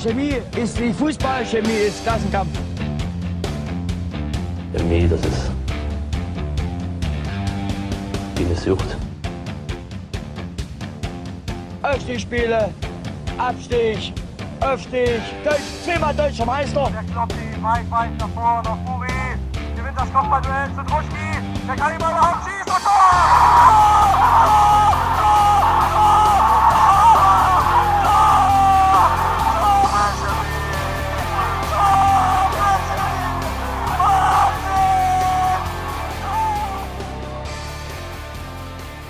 Chemie ist wie Fußball, Chemie ist Klassenkampf. Chemie, das ist wie eine Sucht. Aufstiegsspiele, Abstieg, Aufstieg, Deutsch, zehnmal deutscher Meister. Der Kloppi, weit, weit nach vorne, nach. Gewinnt das Kopfballduell zu Druschki. Der kann ihn überhaupt schießen. Tor!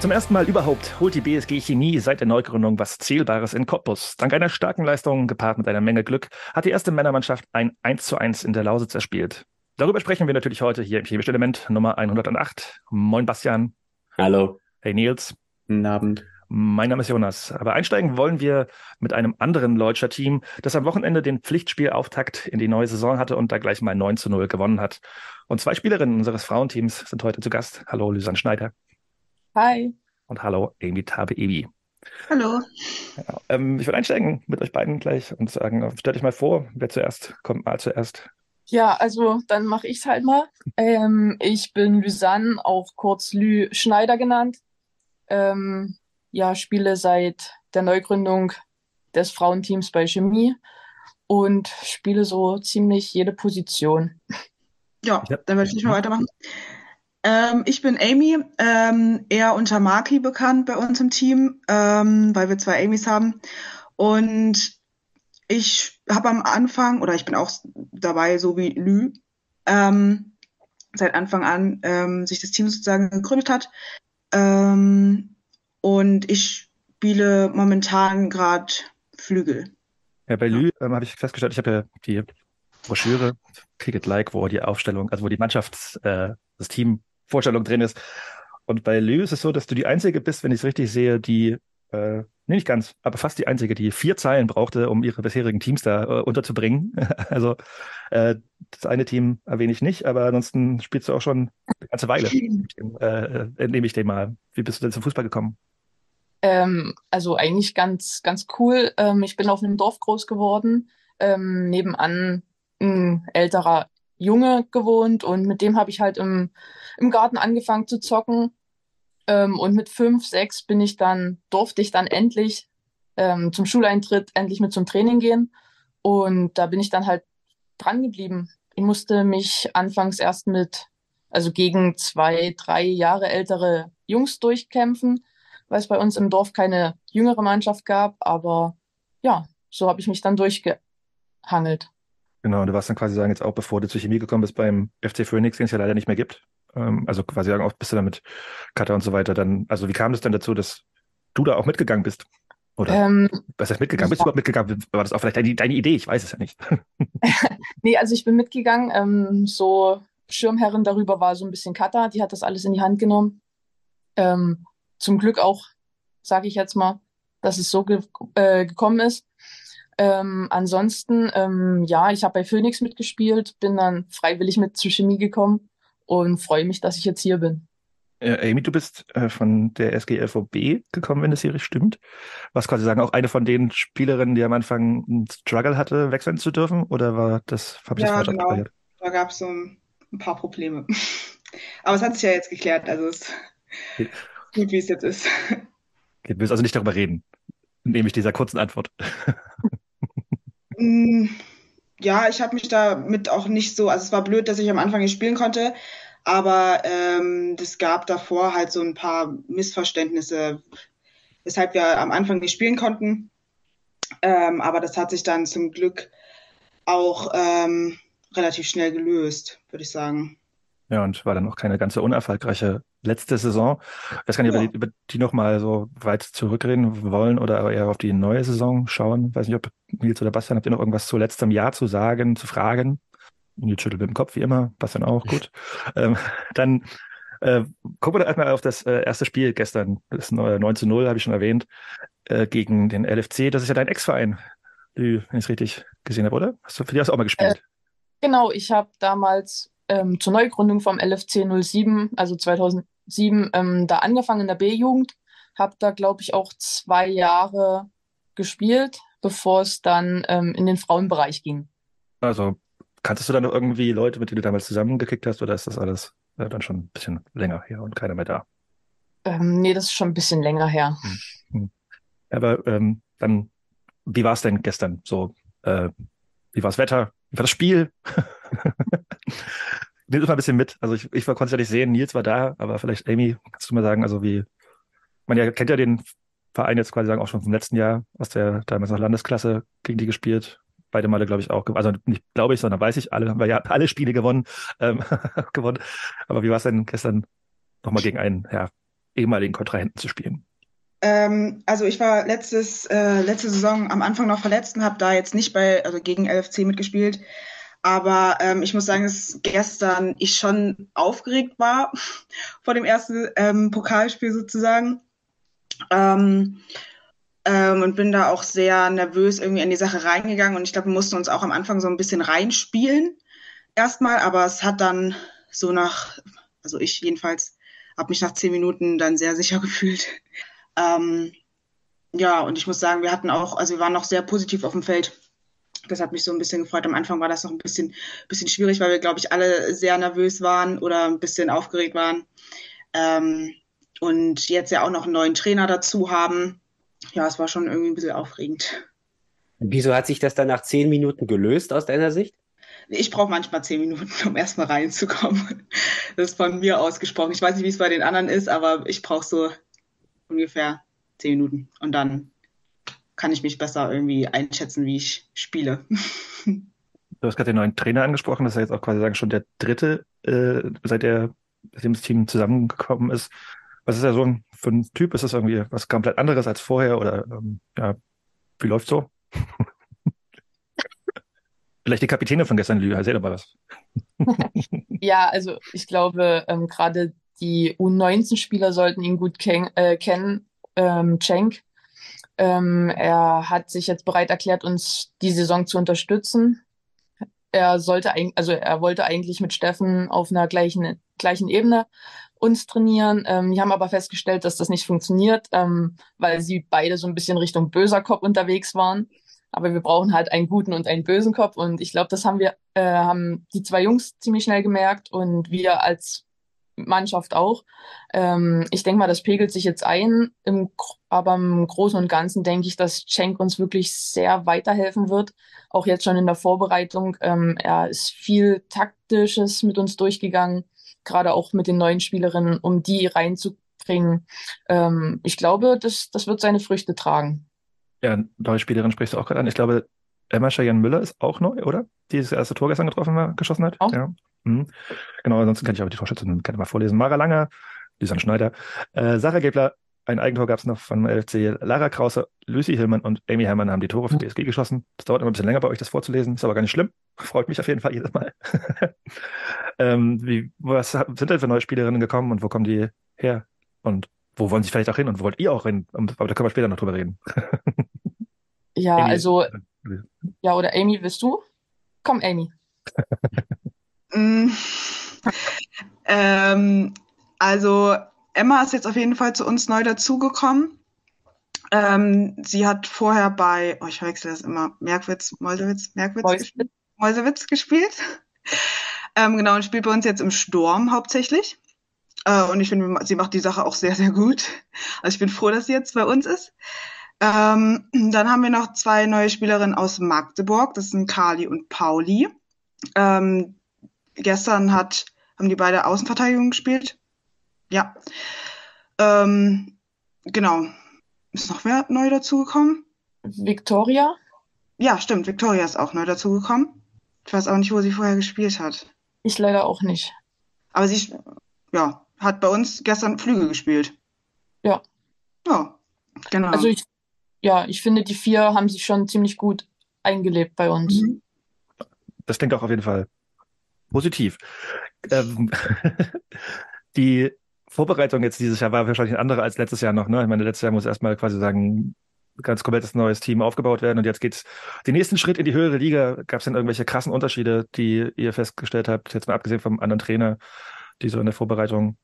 Zum ersten Mal überhaupt holt die BSG Chemie seit der Neugründung was Zählbares in Cottbus. Dank einer starken Leistung, gepaart mit einer Menge Glück, hat die erste Männermannschaft ein 1 zu 1 in der Lausitz erspielt. Darüber sprechen wir natürlich heute hier im Chemischen Element Nummer 108. Moin Bastian. Hallo. Hey Nils. Guten Abend. Mein Name ist Jonas. Aber einsteigen wollen wir mit einem anderen Leutscher Team, das am Wochenende den Pflichtspielauftakt in die neue Saison hatte und da gleich mal 9 zu 0 gewonnen hat. Und zwei Spielerinnen unseres Frauenteams sind heute zu Gast. Hallo, Lysanne Schneider. Hi. Und hallo, Amy Tabe-Ebi. Hallo. Ja, ähm, ich würde einsteigen mit euch beiden gleich und sagen, stellt euch mal vor, wer zuerst kommt mal zuerst. Ja, also dann mache ich es halt mal. Ähm, ich bin Lysanne, auch kurz Lü Schneider genannt. Ähm, ja, spiele seit der Neugründung des Frauenteams bei Chemie und spiele so ziemlich jede Position. Ja, dann würde ich nicht mal weitermachen. Ähm, ich bin Amy, ähm, eher unter Maki bekannt bei uns im Team, ähm, weil wir zwei Amys haben. Und ich habe am Anfang, oder ich bin auch dabei, so wie Lü, ähm, seit Anfang an ähm, sich das Team sozusagen gegründet hat. Ähm, und ich spiele momentan gerade Flügel. Ja, bei Lü habe ich festgestellt, ich habe ja die Broschüre Kick It Like, wo die Aufstellung, also wo die Mannschafts, äh, das Team Vorstellung drin ist. Und bei Lü ist es so, dass du die Einzige bist, wenn ich es richtig sehe, die, äh, nee, nicht ganz, aber fast die Einzige, die vier Zeilen brauchte, um ihre bisherigen Teams da äh, unterzubringen. also äh, das eine Team erwähne ich nicht, aber ansonsten spielst du auch schon eine ganze Weile. äh, entnehme ich dem mal. Wie bist du denn zum Fußball gekommen? Ähm, also eigentlich ganz, ganz cool. Ähm, ich bin auf einem Dorf groß geworden, ähm, nebenan ein älterer Junge gewohnt und mit dem habe ich halt im, im Garten angefangen zu zocken. Ähm, und mit fünf, sechs bin ich dann, durfte ich dann endlich ähm, zum Schuleintritt endlich mit zum Training gehen. Und da bin ich dann halt dran geblieben. Ich musste mich anfangs erst mit, also gegen zwei, drei Jahre ältere Jungs durchkämpfen, weil es bei uns im Dorf keine jüngere Mannschaft gab. Aber ja, so habe ich mich dann durchgehangelt. Genau, du warst dann quasi sagen, jetzt auch bevor du zur Chemie gekommen bist beim FC Phoenix, den es ja leider nicht mehr gibt. Ähm, also quasi sagen, auch bist du dann mit Cutter und so weiter dann, also wie kam es dann dazu, dass du da auch mitgegangen bist? Oder Ähm, was heißt mitgegangen? Bist du überhaupt mitgegangen? War das auch vielleicht deine, deine Idee? Ich weiß es ja nicht. Nee, also ich bin mitgegangen. Ähm, so Schirmherrin darüber war so ein bisschen Katha, die hat das alles in die Hand genommen. Ähm, zum Glück auch, sage ich jetzt mal, dass es so ge äh, gekommen ist. Ähm, ansonsten, ähm, ja, ich habe bei Phoenix mitgespielt, bin dann freiwillig mit zur Chemie gekommen und freue mich, dass ich jetzt hier bin. Äh, Amy, du bist äh, von der SGLVB gekommen, wenn das hier stimmt. Was quasi sagen, auch eine von den Spielerinnen, die am Anfang einen Struggle hatte, wechseln zu dürfen? Oder war das, habe ich das Ja, falsch genau. abgespeichert? Da gab es so ein, ein paar Probleme. Aber es hat sich ja jetzt geklärt, also es ist Okay. gut, wie es jetzt ist. Okay, du willst also nicht darüber reden, nehme ich dieser kurzen Antwort. Mm, Ja, ich habe mich damit auch nicht so, also es war blöd, dass ich am Anfang nicht spielen konnte, aber ähm, es gab davor halt so ein paar Missverständnisse, weshalb wir am Anfang nicht spielen konnten. Ähm, aber das hat sich dann zum Glück auch ähm, relativ schnell gelöst, würde ich sagen. Ja, und war dann auch keine ganz so unerfolgreiche letzte Saison. Ich gar nicht, ob Ja. wir die, über die nochmal so weit zurückreden wollen oder eher auf die neue Saison schauen. Weiß nicht, ob Nils oder Bastian, habt ihr noch irgendwas zu letztem Jahr zu sagen, zu fragen? Nils schüttelt mit dem Kopf, wie immer. Bastian auch, gut. ähm, dann äh, gucken wir doch erstmal auf das äh, erste Spiel gestern. Das neue 9 zu 0, habe ich schon erwähnt, äh, gegen den LFC. Das ist ja dein Ex-Verein, wenn ich es richtig gesehen habe, oder? Hast du, für die hast du auch mal gespielt? Genau, ich habe damals ähm, zur Neugründung vom LFC 07, also 2007, ähm, da angefangen in der B-Jugend, habe da, glaube ich, auch zwei Jahre gespielt, bevor es dann ähm, in den Frauenbereich ging. Also, kanntest du dann noch irgendwie Leute, mit denen du damals zusammengekickt hast, oder ist das alles äh, dann schon ein bisschen länger her und keiner mehr da? Ähm, nee, das ist schon ein bisschen länger her. Hm. Aber ähm, dann, wie war es denn gestern? So, äh, wie war das Wetter? War das Spiel? Nimm uns mal ein bisschen mit. Also ich, ich konnte es ja nicht sehen, Nils war da, aber vielleicht Amy, kannst du mal sagen, also wie, man ja kennt ja den Verein jetzt quasi sagen auch schon vom letzten Jahr, aus der damals noch Landesklasse gegen die gespielt. Beide Male, glaube ich, auch. Also nicht glaube ich, sondern weiß ich, alle haben wir ja alle Spiele gewonnen. Ähm, gewonnen. Aber wie war es denn gestern nochmal gegen einen ja, ehemaligen Kontrahenten zu spielen? Ähm, also ich war letztes, äh, letzte Saison am Anfang noch verletzt und habe da jetzt nicht bei, also gegen LFC mitgespielt. Aber ähm, ich muss sagen, dass gestern ich schon aufgeregt war vor dem ersten ähm, Pokalspiel sozusagen. Ähm, ähm, und bin da auch sehr nervös irgendwie in die Sache reingegangen. Und ich glaube, wir mussten uns auch am Anfang so ein bisschen reinspielen. Erstmal, aber es hat dann so nach, also ich jedenfalls, habe mich nach zehn Minuten dann sehr sicher gefühlt. Ähm, ja, und ich muss sagen, wir hatten auch, also wir waren noch sehr positiv auf dem Feld. Das hat mich so ein bisschen gefreut. Am Anfang war das noch ein bisschen, bisschen schwierig, weil wir, glaube ich, alle sehr nervös waren oder ein bisschen aufgeregt waren. Ähm, und jetzt ja auch noch einen neuen Trainer dazu haben. Ja, es war schon irgendwie ein bisschen aufregend. Wieso hat sich das dann nach zehn Minuten gelöst aus deiner Sicht? Ich brauche manchmal zehn Minuten, um erstmal reinzukommen. Das ist von mir ausgesprochen. Ich weiß nicht, wie es bei den anderen ist, aber ich brauche so ungefähr zehn Minuten. Und dann kann ich mich besser irgendwie einschätzen, wie ich spiele. Du hast gerade den neuen Trainer angesprochen, das ist ja jetzt auch quasi sagen schon der dritte, äh, seit der, seitdem das Team zusammengekommen ist. Was ist ja so ein, für ein Typ? Ist das irgendwie was komplett anderes als vorher oder ähm, ja, wie läuft's so? Vielleicht die Kapitäne von gestern, Lü, erzähl doch mal was. ja, also ich glaube, ähm, gerade die U19-Spieler sollten ihn gut ken äh, kennen. Ähm, Cenk ähm, er hat sich jetzt bereit erklärt, uns die Saison zu unterstützen. Er sollte eigentlich, also er wollte eigentlich mit Steffen auf einer gleichen, gleichen Ebene uns trainieren. Ähm, die haben aber festgestellt, dass das nicht funktioniert, ähm, weil sie beide so ein bisschen Richtung böser Kopf unterwegs waren. Aber wir brauchen halt einen guten und einen bösen Kopf. Und ich glaube, das haben wir, äh, haben die zwei Jungs ziemlich schnell gemerkt und wir als Mannschaft auch. Ähm, ich denke mal, das pegelt sich jetzt ein, im, aber im Großen und Ganzen denke ich, dass Cenk uns wirklich sehr weiterhelfen wird. Auch jetzt schon in der Vorbereitung. Ähm, er ist viel Taktisches mit uns durchgegangen, gerade auch mit den neuen Spielerinnen, um die reinzubringen. Ähm, ich glaube, das, das wird seine Früchte tragen. Ja, neue Spielerin sprichst du auch gerade an. Ich glaube, Emma Cheyenne Müller ist auch neu, oder? Die das erste Tor gestern getroffen war, geschossen hat. Auch. Ja. Mhm. Genau, ansonsten kann ich aber die Torschützen, kann ich mal vorlesen. Mara Langer, Lisanne Schneider, äh, Sarah Gebler, ein Eigentor gab es noch von LFC. Lara Krause, Lucy Hillmann und Amy Herrmann haben die Tore für BSG geschossen. Das dauert immer ein bisschen länger bei euch, das vorzulesen. Ist aber gar nicht schlimm. Freut mich auf jeden Fall jedes Mal. ähm, wie, was sind denn für neue Spielerinnen gekommen und wo kommen die her? Und wo wollen sie vielleicht auch hin und wo wollt ihr auch hin? Aber da können wir später noch drüber reden. ja, Amy. also, ja, oder Amy, willst du? Komm, Amy. Mm. ähm, also Emma ist jetzt auf jeden Fall zu uns neu dazugekommen. Ähm, sie hat vorher bei, oh, ich verwechsel das immer, Merkwitz, Mäusewitz, Merkwitz Mäusewitz. gespielt. Mäusewitz gespielt. ähm, genau, und spielt bei uns jetzt im Sturm hauptsächlich. Äh, und ich finde, sie macht die Sache auch sehr, sehr gut. Also ich bin froh, dass sie jetzt bei uns ist. Ähm, dann haben wir noch zwei neue Spielerinnen aus Magdeburg. Das sind Kali und Pauli. Ähm, gestern hat, haben die beide Außenverteidigung gespielt. Ja. Ähm, genau. Ist noch wer neu dazugekommen? Victoria? Ja, stimmt. Victoria ist auch neu dazugekommen. Ich weiß auch nicht, wo sie vorher gespielt hat. Ich leider auch nicht. Aber sie, ja, hat bei uns gestern Flügel gespielt. Ja. Ja, genau. Also ich, ja, ich finde, die vier haben sich schon ziemlich gut eingelebt bei uns. Mhm. Das klingt auch auf jeden Fall positiv. Ähm, die Vorbereitung jetzt dieses Jahr war wahrscheinlich eine andere als letztes Jahr noch. Ne? Ich meine, letztes Jahr muss erstmal quasi sagen, ganz komplettes neues Team aufgebaut werden und jetzt geht's den nächsten Schritt in die höhere Liga. Gab es denn irgendwelche krassen Unterschiede, die ihr festgestellt habt, jetzt mal abgesehen vom anderen Trainer, die so in der Vorbereitung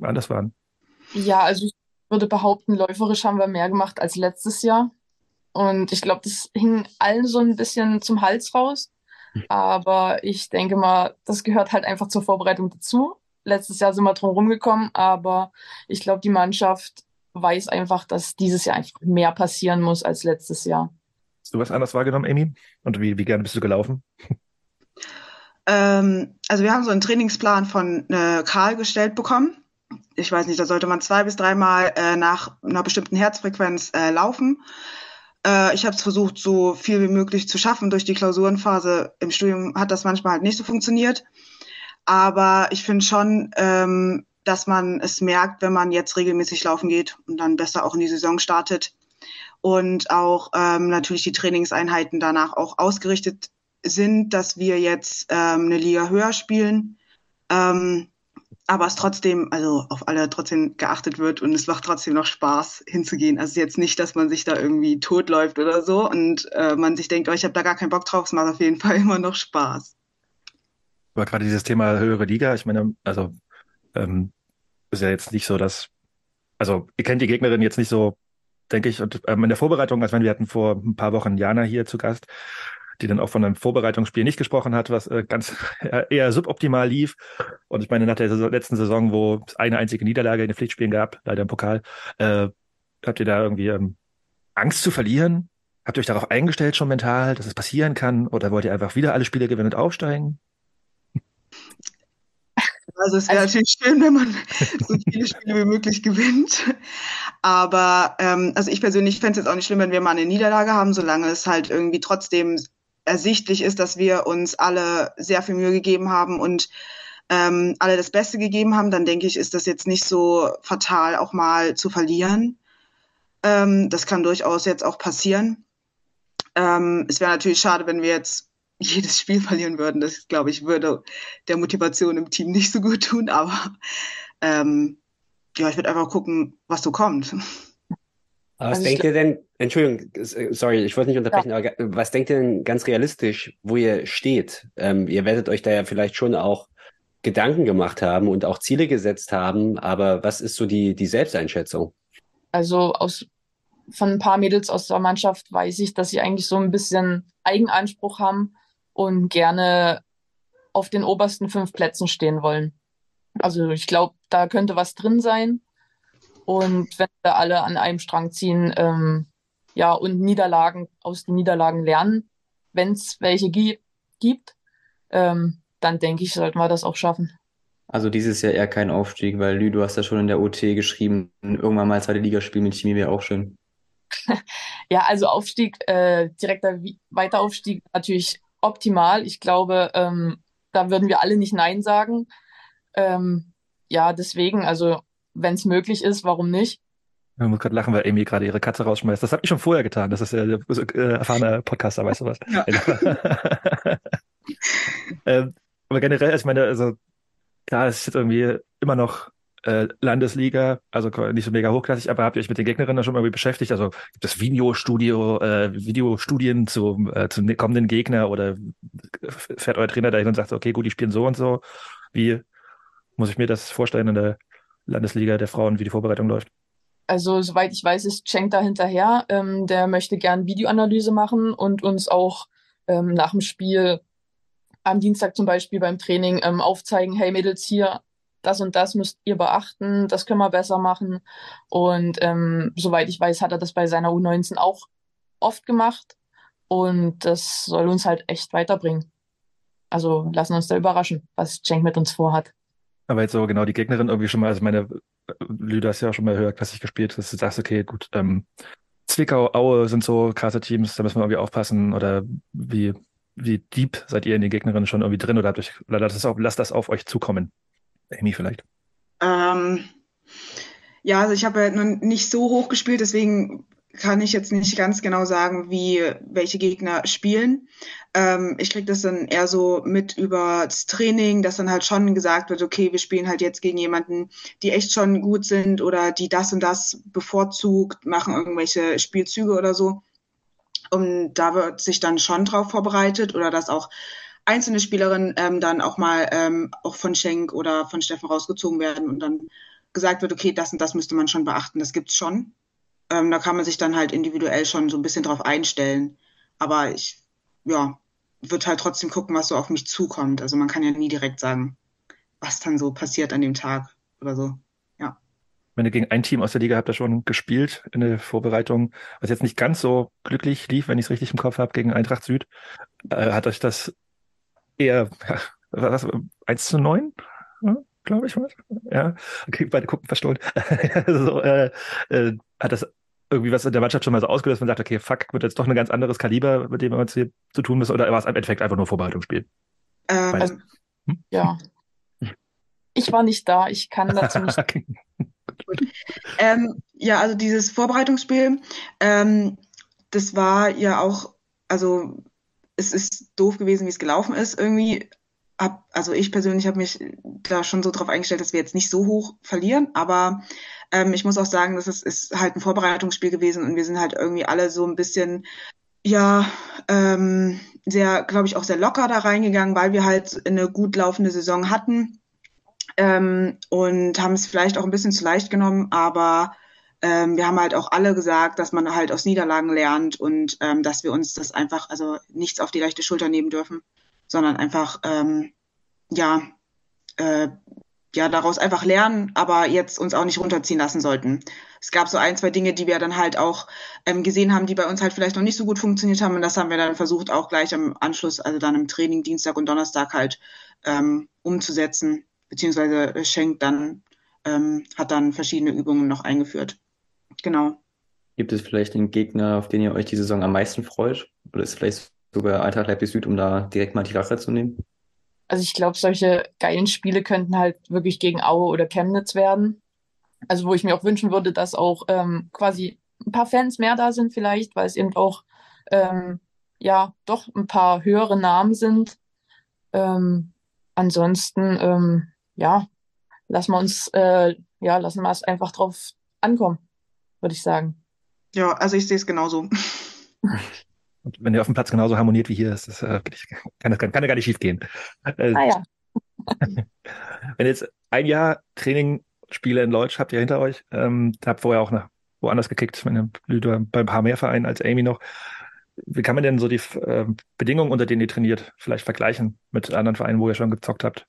anders waren? Ja, also ich würde behaupten, läuferisch haben wir mehr gemacht als letztes Jahr. Und ich glaube, das hing allen so ein bisschen zum Hals raus. Aber ich denke mal, das gehört halt einfach zur Vorbereitung dazu. Letztes Jahr sind wir drum rumgekommen, aber ich glaube, die Mannschaft weiß einfach, dass dieses Jahr einfach mehr passieren muss als letztes Jahr. Hast du was anderes wahrgenommen, Amy? Und wie, wie gerne bist du gelaufen? Ähm, also wir haben so einen Trainingsplan von äh, Karl gestellt bekommen. Ich weiß nicht, da sollte man zwei bis dreimal äh, nach einer bestimmten Herzfrequenz äh, laufen. Äh, ich habe es versucht, so viel wie möglich zu schaffen. Durch die Klausurenphase im Studium hat das manchmal halt nicht so funktioniert. Aber ich finde schon, ähm, dass man es merkt, wenn man jetzt regelmäßig laufen geht und dann besser auch in die Saison startet. Und auch ähm, natürlich die Trainingseinheiten danach auch ausgerichtet sind, dass wir jetzt ähm, eine Liga höher spielen. Ähm, aber es trotzdem, also auf alle trotzdem geachtet wird und es macht trotzdem noch Spaß hinzugehen. Also jetzt nicht, dass man sich da irgendwie totläuft oder so und äh, man sich denkt, oh, ich habe da gar keinen Bock drauf, es macht auf jeden Fall immer noch Spaß. Aber gerade dieses Thema höhere Liga, ich meine, also ähm, ist ja jetzt nicht so, dass, also ihr kennt die Gegnerin jetzt nicht so, denke ich, und ähm, in der Vorbereitung, als wenn wir hatten vor ein paar Wochen Jana hier zu Gast, die dann auch von einem Vorbereitungsspiel nicht gesprochen hat, was äh, ganz eher suboptimal lief. Und ich meine, nach der Saison, letzten Saison, wo es eine einzige Niederlage in den Pflichtspielen gab, leider im Pokal, äh, habt ihr da irgendwie ähm, Angst zu verlieren? Habt ihr euch darauf eingestellt schon mental, dass es passieren kann? Oder wollt ihr einfach wieder alle Spiele gewinnen und aufsteigen? Also es wäre also, natürlich schön, wenn man so viele Spiele wie möglich gewinnt. Aber ähm, also ich persönlich fände es jetzt auch nicht schlimm, wenn wir mal eine Niederlage haben, solange es halt irgendwie trotzdem ersichtlich ist, dass wir uns alle sehr viel Mühe gegeben haben und ähm, alle das Beste gegeben haben, dann denke ich, ist das jetzt nicht so fatal, auch mal zu verlieren. Ähm, das kann durchaus jetzt auch passieren. Ähm, es wäre natürlich schade, wenn wir jetzt jedes Spiel verlieren würden. Das, glaube ich, würde der Motivation im Team nicht so gut tun. Aber ähm, ja, ich würde einfach gucken, was so kommt. Was also denkt ihr denn, Entschuldigung, äh, sorry, ich wollte nicht unterbrechen, ja. aber was denkt ihr denn ganz realistisch, wo ihr steht? Ähm, ihr werdet euch da ja vielleicht schon auch Gedanken gemacht haben und auch Ziele gesetzt haben, aber was ist so die, die Selbsteinschätzung? Also aus, von ein paar Mädels aus der Mannschaft weiß ich, dass sie eigentlich so ein bisschen Eigenanspruch haben und gerne auf den obersten fünf Plätzen stehen wollen. Also ich glaube, da könnte was drin sein. Und wenn wir alle an einem Strang ziehen, ähm, ja, und Niederlagen aus den Niederlagen lernen, wenn es welche gi gibt, ähm, dann denke ich, sollten wir das auch schaffen. Also dieses Jahr eher kein Aufstieg, weil Lü, du hast ja schon in der OT geschrieben, irgendwann mal zweite Liga spielen mit Chemie wäre auch schön. ja, also Aufstieg, äh, direkter Weiteraufstieg natürlich optimal. Ich glaube, ähm, da würden wir alle nicht Nein sagen. Ähm, ja, deswegen, also wenn es möglich ist, warum nicht? Ich muss gerade lachen, weil Amy gerade ihre Katze rausschmeißt. Das habe ich schon vorher getan. Das ist ja der äh, erfahrene Podcaster, weißt du was? Ja. ähm, aber generell, ich meine, also klar, es ist jetzt irgendwie immer noch äh, Landesliga, also nicht so mega hochklassig, aber habt ihr euch mit den Gegnerinnen schon mal irgendwie beschäftigt? Also gibt es Videostudio, äh, Videostudien zum, äh, zum kommenden Gegner oder fährt euer Trainer dahin und sagt, okay, gut, die spielen so und so. Wie muss ich mir das vorstellen in der Landesliga der Frauen, wie die Vorbereitung läuft? Also, soweit ich weiß, ist Cenk da hinterher. Ähm, der möchte gern Videoanalyse machen und uns auch ähm, nach dem Spiel am Dienstag zum Beispiel beim Training ähm, aufzeigen, hey Mädels, hier, das und das müsst ihr beachten, das können wir besser machen. Und ähm, soweit ich weiß, hat er das bei seiner U19 auch oft gemacht. Und das soll uns halt echt weiterbringen. Also lassen uns da überraschen, was Cenk mit uns vorhat. Aber jetzt so genau die Gegnerin irgendwie schon mal, also meine Lüder hast ja auch schon mal höher klassisch gespielt, dass du sagst, okay, gut, ähm, Zwickau, Aue sind so krasse Teams, da müssen wir irgendwie aufpassen. Oder wie, wie deep seid ihr in den Gegnerinnen schon irgendwie drin oder habt euch, oder lasst das auf, lasst das auf euch zukommen? Amy vielleicht. Ähm, ja, also ich habe ja noch nicht so hoch gespielt, deswegen kann ich jetzt nicht ganz genau sagen, wie welche Gegner spielen. Ähm, ich kriege das dann eher so mit über das Training, dass dann halt schon gesagt wird, okay, wir spielen halt jetzt gegen jemanden, die echt schon gut sind oder die das und das bevorzugt, machen irgendwelche Spielzüge oder so. Und da wird sich dann schon drauf vorbereitet oder dass auch einzelne Spielerinnen ähm, dann auch mal ähm, auch von Schenk oder von Steffen rausgezogen werden und dann gesagt wird, okay, das und das müsste man schon beachten. Das gibt's schon. Ähm, da kann man sich dann halt individuell schon so ein bisschen drauf einstellen. Aber ich, ja, würde halt trotzdem gucken, was so auf mich zukommt. Also man kann ja nie direkt sagen, was dann so passiert an dem Tag oder so. Ja. Wenn ihr gegen ein Team aus der Liga habt ihr schon gespielt in der Vorbereitung, was jetzt nicht ganz so glücklich lief, wenn ich es richtig im Kopf habe, gegen Eintracht Süd. Äh, hat euch das eher, ja, was, 1 zu 9? Ja, glaube ich was. Ja, okay, beide gucken verstohlen. so, äh, äh, hat das irgendwie was in der Mannschaft schon mal so ausgelöst, man sagt, okay, fuck, wird jetzt doch ein ganz anderes Kaliber, mit dem wir uns hier zu tun müssen, oder war es im Endeffekt einfach nur Vorbereitungsspiel? Ähm, also, hm? Ja. Ich war nicht da, ich kann dazu nicht. ähm, ja, also dieses Vorbereitungsspiel, ähm, das war ja auch, also es ist doof gewesen, wie es gelaufen ist irgendwie. Hab, also ich persönlich habe mich da schon so drauf eingestellt, dass wir jetzt nicht so hoch verlieren, aber ähm, ich muss auch sagen, das ist, ist halt ein Vorbereitungsspiel gewesen und wir sind halt irgendwie alle so ein bisschen, ja, ähm, sehr, glaube ich, auch sehr locker da reingegangen, weil wir halt eine gut laufende Saison hatten ähm, und haben es vielleicht auch ein bisschen zu leicht genommen, aber ähm, wir haben halt auch alle gesagt, dass man halt aus Niederlagen lernt und ähm, dass wir uns das einfach, also nichts auf die rechte Schulter nehmen dürfen, sondern einfach, ähm, ja, äh, ja, daraus einfach lernen, aber jetzt uns auch nicht runterziehen lassen sollten. Es gab so ein, zwei Dinge, die wir dann halt auch ähm, gesehen haben, die bei uns halt vielleicht noch nicht so gut funktioniert haben. Und das haben wir dann versucht, auch gleich am Anschluss, also dann im Training Dienstag und Donnerstag halt ähm, umzusetzen. Beziehungsweise Schenk dann ähm, hat dann verschiedene Übungen noch eingeführt. Genau. Gibt es vielleicht einen Gegner, auf den ihr euch die Saison am meisten freut? Oder ist vielleicht sogar Eintracht Leipzig Süd, um da direkt mal die Rache zu nehmen? Also ich glaube, solche geilen Spiele könnten halt wirklich gegen Aue oder Chemnitz werden. Also wo ich mir auch wünschen würde, dass auch ähm, quasi ein paar Fans mehr da sind vielleicht, weil es eben auch ähm, ja doch ein paar höhere Namen sind. Ähm, ansonsten ähm, ja lassen wir uns äh, ja lassen wir es einfach drauf ankommen, würde ich sagen. Ja, also ich sehe es genauso. Und wenn ihr auf dem Platz genauso harmoniert wie hier, ist das, äh, kann, das kann, kann ja gar nicht schief gehen. Äh, ah ja. wenn jetzt ein Jahr Training, Spiele in Leutsch habt ihr hinter euch, ähm, habt vorher auch nach, woanders gekickt, beim paar mehr Vereinen als Amy noch. Wie kann man denn so die äh, Bedingungen, unter denen ihr trainiert, vielleicht vergleichen mit anderen Vereinen, wo ihr schon gezockt habt?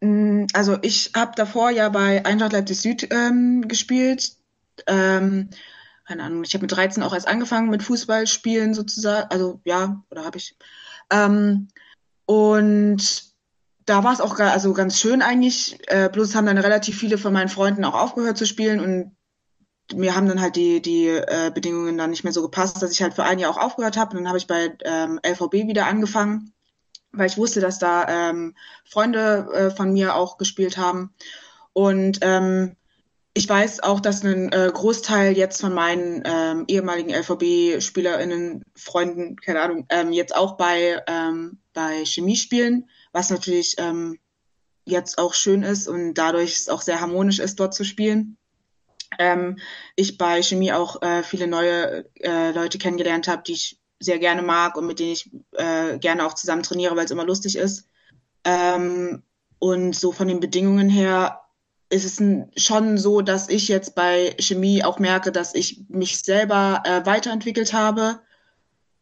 Mm, also ich habe davor ja bei Eintracht Leipzig Süd ähm, gespielt. Ähm, keine Ahnung, ich habe mit 13 auch erst angefangen mit Fußballspielen sozusagen, also ja, oder habe ich. Ähm, und da war es auch also ganz schön eigentlich. Äh, bloß haben dann relativ viele von meinen Freunden auch aufgehört zu spielen und mir haben dann halt die, die äh, Bedingungen dann nicht mehr so gepasst, dass ich halt für ein Jahr auch aufgehört habe. Und dann habe ich bei ähm, LVB wieder angefangen, weil ich wusste, dass da ähm, Freunde äh, von mir auch gespielt haben. Und ähm, ich weiß auch, dass ein äh, Großteil jetzt von meinen ähm, ehemaligen LVB-SpielerInnen, Freunden, keine Ahnung, ähm, jetzt auch bei, ähm, bei Chemie spielen, was natürlich ähm, jetzt auch schön ist und dadurch es auch sehr harmonisch ist, dort zu spielen. Ähm, ich bei Chemie auch äh, viele neue äh, Leute kennengelernt habe, die ich sehr gerne mag und mit denen ich äh, gerne auch zusammen trainiere, weil es immer lustig ist. Ähm, und so von den Bedingungen her ist es schon so, dass ich jetzt bei Chemie auch merke, dass ich mich selber äh, weiterentwickelt habe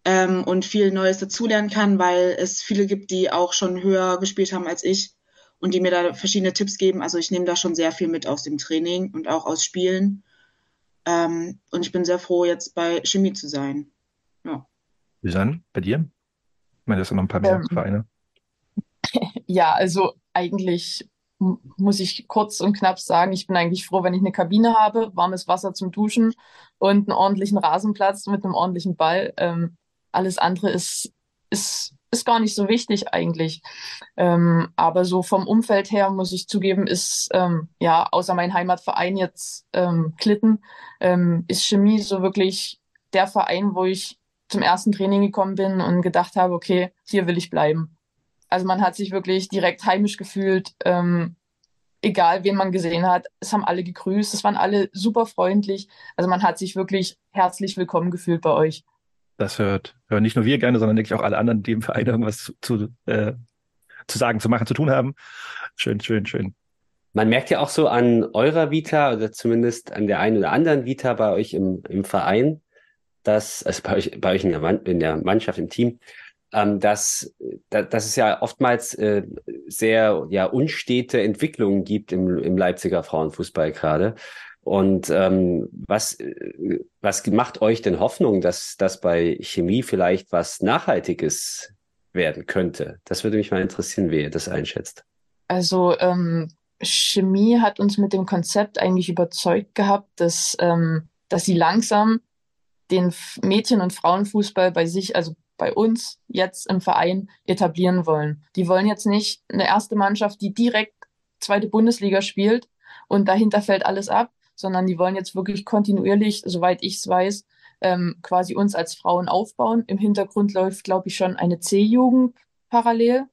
ähm, und viel Neues dazulernen kann, weil es viele gibt, die auch schon höher gespielt haben als ich und die mir da verschiedene Tipps geben. Also ich nehme da schon sehr viel mit aus dem Training und auch aus Spielen. Ähm, und ich bin sehr froh, jetzt bei Chemie zu sein. Ja. Susanne, bei dir? Ich meine, das sind noch ein paar mehr ähm, Vereine. Ja, also eigentlich muss ich kurz und knapp sagen, ich bin eigentlich froh, wenn ich eine Kabine habe, warmes Wasser zum Duschen und einen ordentlichen Rasenplatz mit einem ordentlichen Ball. Ähm, alles andere ist, ist, ist gar nicht so wichtig eigentlich. Ähm, aber so vom Umfeld her muss ich zugeben, ist ähm, ja außer mein Heimatverein jetzt ähm, Klitten, ähm, ist Chemie so wirklich der Verein, wo ich zum ersten Training gekommen bin und gedacht habe, okay, hier will ich bleiben. Also man hat sich wirklich direkt heimisch gefühlt, ähm, egal wen man gesehen hat. Es haben alle gegrüßt, es waren alle super freundlich. Also man hat sich wirklich herzlich willkommen gefühlt bei euch. Das hört, hören nicht nur wir gerne, sondern denke ich auch alle anderen, die im Verein irgendwas zu, zu, äh, zu sagen, zu machen, zu tun haben. Schön, schön, schön. Man merkt ja auch so an eurer Vita oder zumindest an der einen oder anderen Vita bei euch im, im Verein, dass, also bei euch, bei euch in der, in der Mannschaft, im Team, ähm, dass, dass es ja oftmals äh, sehr ja, unstete Entwicklungen gibt im, im Leipziger Frauenfußball gerade. Und ähm, was, was macht euch denn Hoffnung, dass das bei Chemie vielleicht was Nachhaltiges werden könnte? Das würde mich mal interessieren, wie ihr das einschätzt. Also ähm, Chemie hat uns mit dem Konzept eigentlich überzeugt gehabt, dass, ähm, dass sie langsam den Mädchen- und Frauenfußball bei sich, also bei uns jetzt im Verein etablieren wollen. Die wollen jetzt nicht eine erste Mannschaft, die direkt zweite Bundesliga spielt und dahinter fällt alles ab, sondern die wollen jetzt wirklich kontinuierlich, soweit ich es weiß, ähm, quasi uns als Frauen aufbauen. Im Hintergrund läuft, glaube ich, schon eine C-Jugend parallel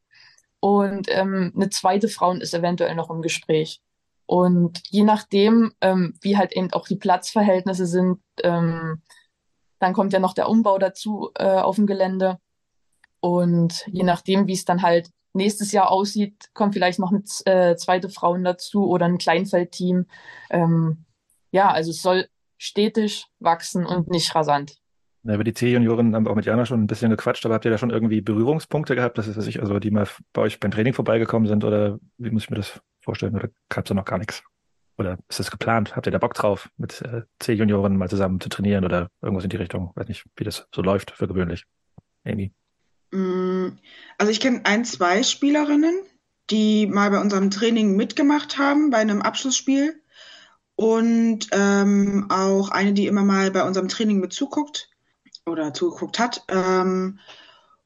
und ähm, eine zweite Frauen ist eventuell noch im Gespräch. Und je nachdem, ähm, wie halt eben auch die Platzverhältnisse sind, ähm, dann kommt ja noch der Umbau dazu äh, auf dem Gelände. Und je nachdem, wie es dann halt nächstes Jahr aussieht, kommt vielleicht noch eine äh, zweite Frauen dazu oder ein Kleinfeldteam. Ähm, ja, also es soll stetig wachsen und nicht rasant. Ja, über die C-Junioren haben wir auch mit Jana schon ein bisschen gequatscht, aber habt ihr da schon irgendwie Berührungspunkte gehabt, dass es, also die mal bei euch beim Training vorbeigekommen sind oder wie muss ich mir das vorstellen? Oder gab es da noch gar nichts? Oder ist das geplant? Habt ihr da Bock drauf, mit äh, C-Junioren mal zusammen zu trainieren oder irgendwas in die Richtung? Weiß nicht, wie das so läuft für gewöhnlich. Amy. Mm, also ich kenne ein, zwei Spielerinnen, die mal bei unserem Training mitgemacht haben, bei einem Abschlussspiel. Und ähm, auch eine, die immer mal bei unserem Training mit zuguckt oder zugeguckt hat. Ähm,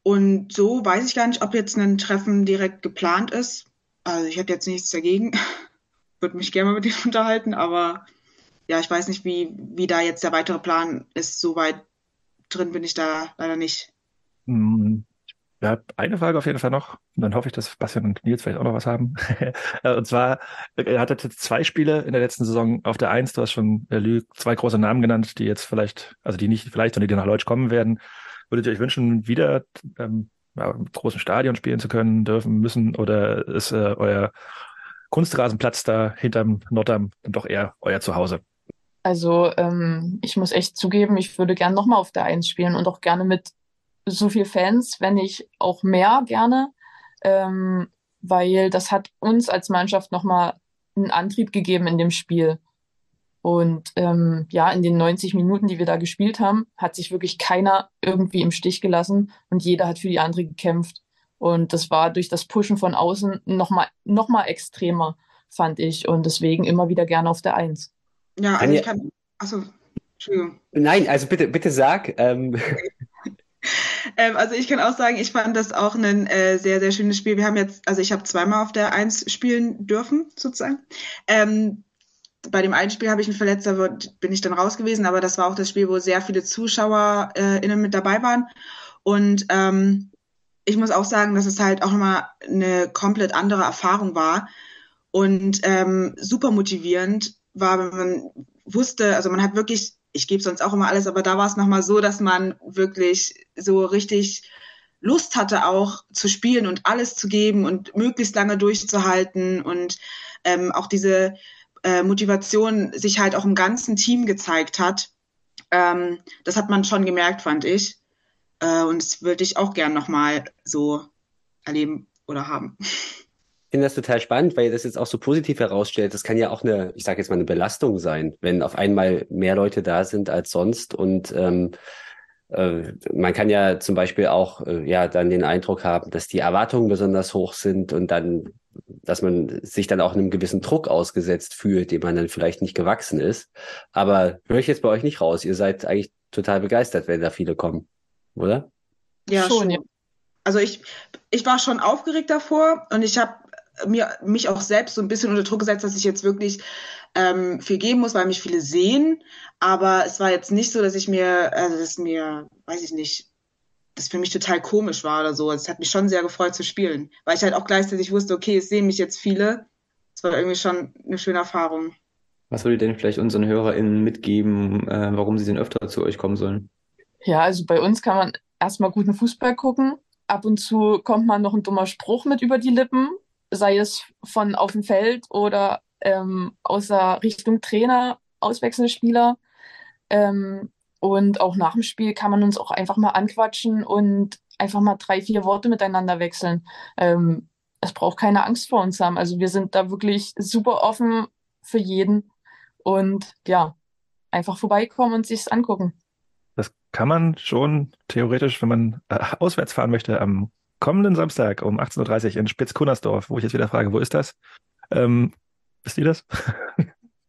und so weiß ich gar nicht, ob jetzt ein Treffen direkt geplant ist. Also ich hätte jetzt nichts dagegen würde mich gerne mal mit ihm unterhalten, aber ja, ich weiß nicht, wie, wie da jetzt der weitere Plan ist. So weit drin bin ich da leider nicht. Hm, ja, eine Frage auf jeden Fall noch. Und dann hoffe ich, dass Bastian und Nils vielleicht auch noch was haben. und zwar, er hatte zwei Spiele in der letzten Saison auf der Eins. Du hast schon äh, zwei große Namen genannt, die jetzt vielleicht, also die nicht vielleicht, sondern die nach Leutsch kommen werden. Würdet ihr euch wünschen, wieder ähm, ja, im großen Stadion spielen zu können, dürfen, müssen? Oder ist äh, euer Kunstrasenplatz da hinterm Nordam dann doch eher euer Zuhause? Also ähm, ich muss echt zugeben, ich würde gerne nochmal auf der Eins spielen und auch gerne mit so viel Fans, wenn nicht auch mehr gerne, ähm, weil das hat uns als Mannschaft nochmal einen Antrieb gegeben in dem Spiel. Und ähm, ja, in den 90 Minuten, die wir da gespielt haben, hat sich wirklich keiner irgendwie im Stich gelassen und jeder hat für die andere gekämpft. Und das war durch das Pushen von außen nochmal noch mal extremer, fand ich. Und deswegen immer wieder gerne auf der Eins. Ja, also ich kann. Achso, Entschuldigung. Nein, also bitte, bitte sag. Ähm. ähm, also ich kann auch sagen, ich fand das auch ein äh, sehr, sehr schönes Spiel. Wir haben jetzt, also ich habe zweimal auf der Eins spielen dürfen, sozusagen. Ähm, bei dem einen Spiel habe ich einen Verletzer, bin ich dann raus gewesen, aber das war auch das Spiel, wo sehr viele ZuschauerInnen äh, mit dabei waren. Und ähm, ich muss auch sagen, dass es halt auch nochmal eine komplett andere Erfahrung war und ähm, super motivierend war, wenn man wusste, also man hat wirklich, ich gebe sonst auch immer alles, aber da war es nochmal so, dass man wirklich so richtig Lust hatte auch zu spielen und alles zu geben und möglichst lange durchzuhalten und ähm, auch diese äh, Motivation sich halt auch im ganzen Team gezeigt hat. Ähm, das hat man schon gemerkt, fand ich. Äh, und das würde ich auch gern nochmal so erleben oder haben. Ich finde das total spannend, weil das jetzt auch so positiv herausstellt. Das kann ja auch eine, ich sage jetzt mal, eine Belastung sein, wenn auf einmal mehr Leute da sind als sonst. Und ähm, äh, man kann ja zum Beispiel auch äh, ja dann den Eindruck haben, dass die Erwartungen besonders hoch sind und dann, dass man sich dann auch einem gewissen Druck ausgesetzt fühlt, dem man dann vielleicht nicht gewachsen ist. Aber höre ich jetzt bei euch nicht raus. Ihr seid eigentlich total begeistert, wenn da viele kommen oder? Ja, schon. schon. Ja. Also ich, ich war schon aufgeregt davor und ich habe mir mich auch selbst so ein bisschen unter Druck gesetzt, dass ich jetzt wirklich ähm, viel geben muss, weil mich viele sehen. Aber es war jetzt nicht so, dass ich mir, also dass mir, weiß ich nicht, das für mich total komisch war oder so. Es hat mich schon sehr gefreut zu spielen, weil ich halt auch gleichzeitig wusste, okay, es sehen mich jetzt viele. Es war irgendwie schon eine schöne Erfahrung. Was würdet ihr denn vielleicht unseren HörerInnen mitgeben, äh, warum sie denn öfter zu euch kommen sollen? Ja, also bei uns kann man erstmal guten Fußball gucken. Ab und zu kommt man noch ein dummer Spruch mit über die Lippen, sei es von auf dem Feld oder ähm, außer Richtung Trainer, auswechselnde Spieler. Ähm, und auch nach dem Spiel kann man uns auch einfach mal anquatschen und einfach mal drei, vier Worte miteinander wechseln. Ähm, es braucht keine Angst vor uns haben. Also wir sind da wirklich super offen für jeden und ja, einfach vorbeikommen und sich's angucken. Kann man schon theoretisch, wenn man äh, auswärts fahren möchte, am kommenden Samstag um 18.30 Uhr in Spitzkunnersdorf, wo ich jetzt wieder frage, wo ist das? Ähm, wisst ihr das?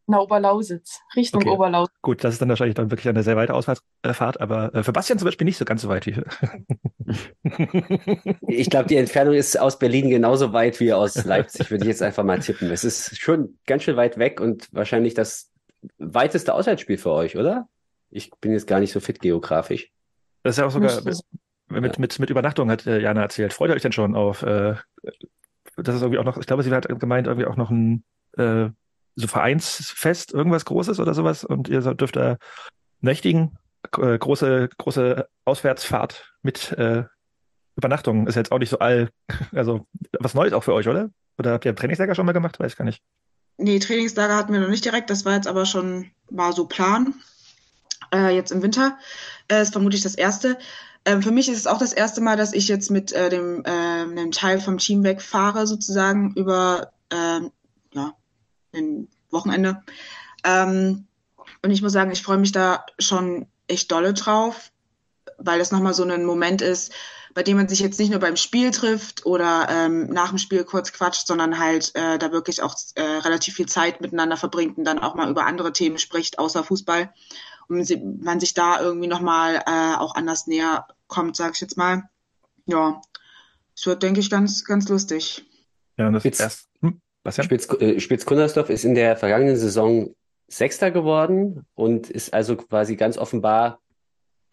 Na, Oberlausitz, Richtung okay. Oberlausitz. Gut, das ist dann wahrscheinlich dann wirklich eine sehr weite Ausfahrt, aber äh, für Bastian zum Beispiel nicht so ganz so weit wie. ich glaube, die Entfernung ist aus Berlin genauso weit wie aus Leipzig, würde ich jetzt einfach mal tippen. Es ist schon ganz schön weit weg und wahrscheinlich das weiteste Auswärtsspiel für euch, oder? Ich bin jetzt gar nicht so fit geografisch. Das ist ja auch sogar mit, mit, mit, mit Übernachtung, hat äh, Jana erzählt. Freut ihr euch denn schon auf, äh, das ist irgendwie auch noch, ich glaube, sie hat gemeint, irgendwie auch noch ein äh, so Vereinsfest, irgendwas Großes oder sowas und ihr dürft da nächtigen, äh, große, große Auswärtsfahrt mit äh, Übernachtung. Ist jetzt auch nicht so all, also was Neues auch für euch, oder? Oder habt ihr Trainingslager schon mal gemacht? Weiß ich gar nicht. Nee, Trainingslager hatten wir noch nicht direkt. Das war jetzt aber schon mal so Plan. Äh, jetzt im Winter. Äh, ist vermutlich das erste. Ähm, für mich ist es auch das erste Mal, dass ich jetzt mit äh, dem, äh, einem Teil vom Team wegfahre, sozusagen über ähm, ja, ein Wochenende. Ähm, und ich muss sagen, ich freue mich da schon echt dolle drauf, weil das nochmal so ein Moment ist, bei dem man sich jetzt nicht nur beim Spiel trifft oder ähm, nach dem Spiel kurz quatscht, sondern halt äh, da wirklich auch äh, relativ viel Zeit miteinander verbringt und dann auch mal über andere Themen spricht, außer Fußball. Und man sich da irgendwie nochmal äh, auch anders näher kommt, sag ich jetzt mal. Ja, es wird, denke ich, ganz, ganz lustig. Ja, und das jetzt, erst, hm, was ja? Spitz, äh, Spitz-Kundersdorf ist in der vergangenen Saison Sechster geworden und ist also quasi ganz offenbar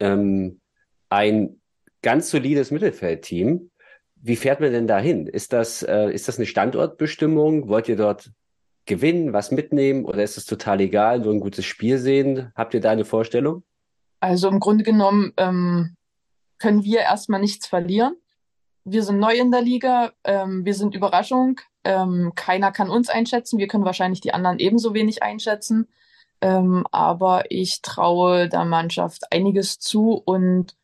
ähm, ein ganz solides Mittelfeldteam. Wie fährt man denn dahin? Ist das, äh, ist das eine Standortbestimmung? Wollt ihr dort gewinnen, was mitnehmen oder ist es total egal, nur ein gutes Spiel sehen? Habt ihr da eine Vorstellung? Also im Grunde genommen ähm, können wir erstmal nichts verlieren. Wir sind neu in der Liga, ähm, wir sind Überraschung. Ähm, keiner kann uns einschätzen, wir können wahrscheinlich die anderen ebenso wenig einschätzen. Ähm, aber ich traue der Mannschaft einiges zu und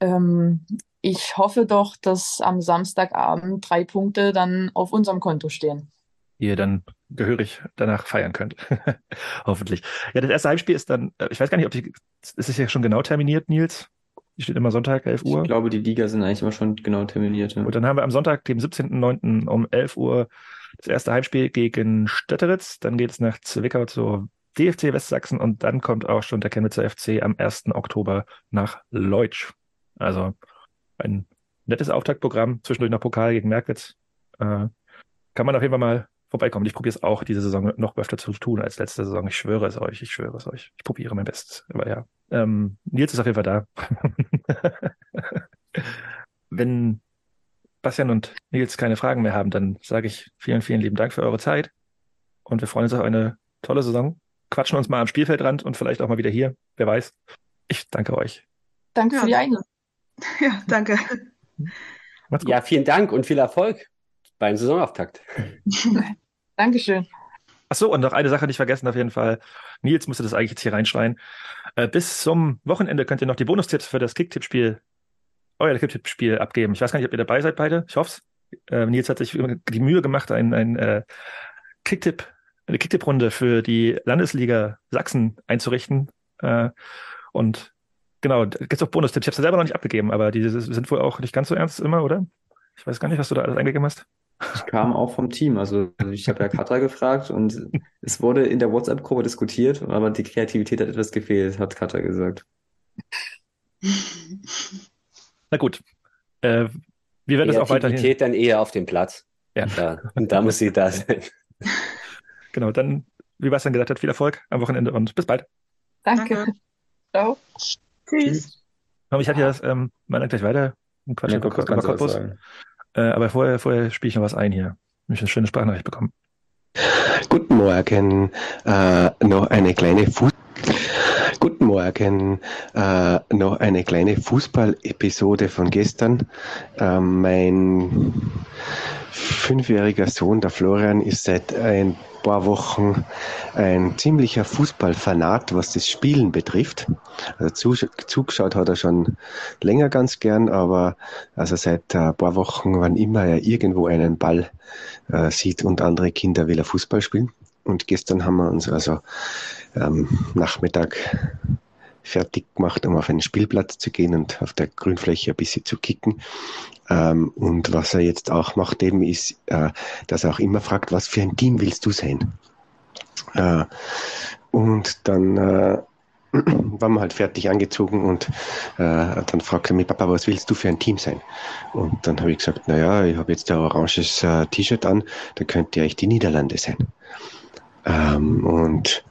ähm, ich hoffe doch, dass am Samstagabend drei Punkte dann auf unserem Konto stehen. Ihr dann gehörig danach feiern könnt. Hoffentlich. Ja, das erste Heimspiel ist dann, äh, ich weiß gar nicht, ob die, ist es ja schon genau terminiert, Nils? Die steht immer Sonntag, 11 Uhr. Ich glaube, die Liga sind eigentlich immer schon genau terminiert. Ja. Und dann haben wir am Sonntag, dem 17.09. um 11 Uhr das erste Heimspiel gegen Stötteritz. Dann geht es nach Zwickau zur DFC Westsachsen und dann kommt auch schon der Chemnitzer FC am 1. Oktober nach Leutsch. Also ein nettes Auftaktprogramm, zwischendurch noch Pokal gegen Merkwitz. Äh, kann man auf jeden Fall mal vorbeikommen. Ich probiere es auch diese Saison noch öfter zu tun als letzte Saison. Ich schwöre es euch, ich schwöre es euch. Ich probiere mein Bestes. Aber ja, ähm, Nils ist auf jeden Fall da. Wenn Bastian und Nils keine Fragen mehr haben, dann sage ich vielen, vielen lieben Dank für eure Zeit. Und wir freuen uns auf eine tolle Saison. Quatschen uns mal am Spielfeldrand und vielleicht auch mal wieder hier. Wer weiß. Ich danke euch. Danke ja, für die Einladung. Ja, danke. Ja, vielen Dank und viel Erfolg beim Saisonauftakt. Dankeschön. Ach so, und noch eine Sache nicht vergessen auf jeden Fall. Nils musste das eigentlich jetzt hier reinschreien. Äh, bis zum Wochenende könnt ihr noch die Bonustipps für das Kicktipp-Spiel, euer Kicktipp-Spiel abgeben. Ich weiß gar nicht, ob ihr dabei seid beide. Ich hoffe es. Äh, Nils hat sich die Mühe gemacht, ein, ein äh, Kicktipp, eine Kicktipp-Runde für die Landesliga Sachsen einzurichten. Äh, und genau, da gibt es auch Bonustipps. Ich habe es selber noch nicht abgegeben, aber die sind wohl auch nicht ganz so ernst immer, oder? Ich weiß gar nicht, was du da alles eingegeben hast. Ich kam auch vom Team. Also ich habe ja Katra gefragt und es wurde in der WhatsApp-Gruppe diskutiert, aber die Kreativität hat etwas gefehlt, hat Katra gesagt. Na gut. Äh, wir werden es auch weiterhin. Kreativität dann eher auf dem Platz. Ja. ja. Und da muss sie da sein. Genau, dann, wie Bastian gesagt hat, viel Erfolg am Wochenende und bis bald. Danke. Ciao. Tschüss. Ich habe hier das, ähm, mal gleich weiter. Quatsch, ja, Cottbus. Äh, aber vorher, vorher spiele ich noch was ein hier. Ich habe eine schöne Sprachnachricht bekommen. Guten Morgen. Äh, noch eine kleine Fuß Guten Morgen. Äh, noch eine kleine Fußball-Episode von gestern. Äh, mein fünfjähriger Sohn, der Florian, ist seit ein paar Wochen ein ziemlicher Fußballfanat, was das Spielen betrifft. Also zugeschaut hat er schon länger ganz gern, aber also seit ein paar Wochen, wann immer er irgendwo einen Ball äh, sieht und andere Kinder will er Fußball spielen. Und gestern haben wir uns also ähm, Nachmittag fertig gemacht, um auf einen Spielplatz zu gehen und auf der Grünfläche ein bisschen zu kicken. Ähm, und was er jetzt auch macht, eben ist, äh, dass er auch immer fragt, was für ein Team willst du sein? Äh, und dann äh, waren wir halt fertig angezogen und äh, dann fragte er mich, Papa, was willst du für ein Team sein? Und dann habe ich gesagt, naja, ich habe jetzt ein oranges äh, T-Shirt an, da könnte eigentlich die Niederlande sein. Ähm, und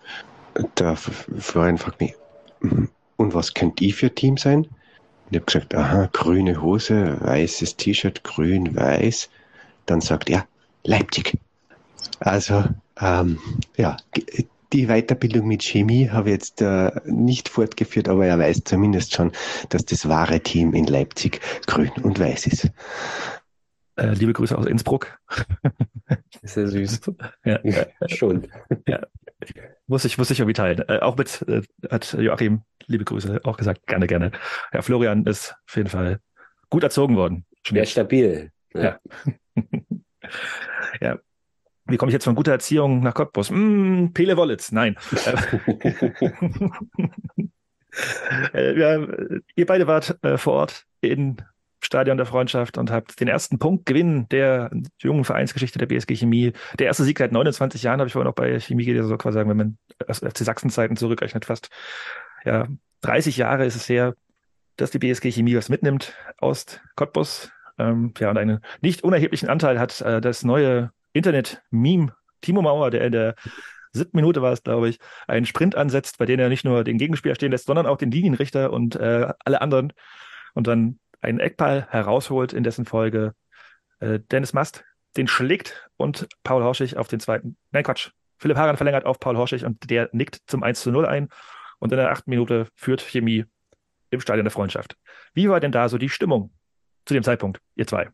der Florian fragt mich, und was könnt ihr für Team sein? Und ich habe gesagt, aha, grüne Hose, weißes T-Shirt, grün, weiß. Dann sagt er, Leipzig. Also, ähm, ja, die Weiterbildung mit Chemie habe ich jetzt äh, nicht fortgeführt, aber er weiß zumindest schon, dass das wahre Team in Leipzig grün und weiß ist. Äh, liebe Grüße aus Innsbruck. Sehr süß. Ja, ja. schon. Ja. Muss ich, muss ich irgendwie teilen. Äh, auch mit, äh, hat Joachim, liebe Grüße, auch gesagt, gerne, gerne. Ja, Florian ist auf jeden Fall gut erzogen worden. Schon stabil. Ja. ja. Wie komme ich jetzt von guter Erziehung nach Cottbus? Mm, Pele Wollitz, nein. äh, ja, ihr beide wart äh, vor Ort in Stadion der Freundschaft und habt den ersten Punktgewinn der jungen Vereinsgeschichte der BSG Chemie. Der erste Sieg seit 29 Jahren, habe ich vorhin auch bei Chemie geht so quasi sagen, wenn man FC Sachsen-Zeiten zurückrechnet, fast ja, 30 Jahre ist es her, dass die BSG Chemie was mitnimmt aus Cottbus. Ähm, ja, und einen nicht unerheblichen Anteil hat äh, das neue Internet-Meme Timo Mauer, der in der siebten Minute war es, glaube ich, einen Sprint ansetzt, bei dem er nicht nur den Gegenspieler stehen lässt, sondern auch den Linienrichter und äh, alle anderen und dann einen Eckball herausholt, in dessen Folge äh, Dennis Mast den schlägt und Paul Horschig auf den zweiten, nein Quatsch, Philipp Haran verlängert auf Paul Horschig und der nickt zum 1 zu 0 ein und in der achten Minute führt Chemie im Stadion der Freundschaft. Wie war denn da so die Stimmung zu dem Zeitpunkt, ihr zwei?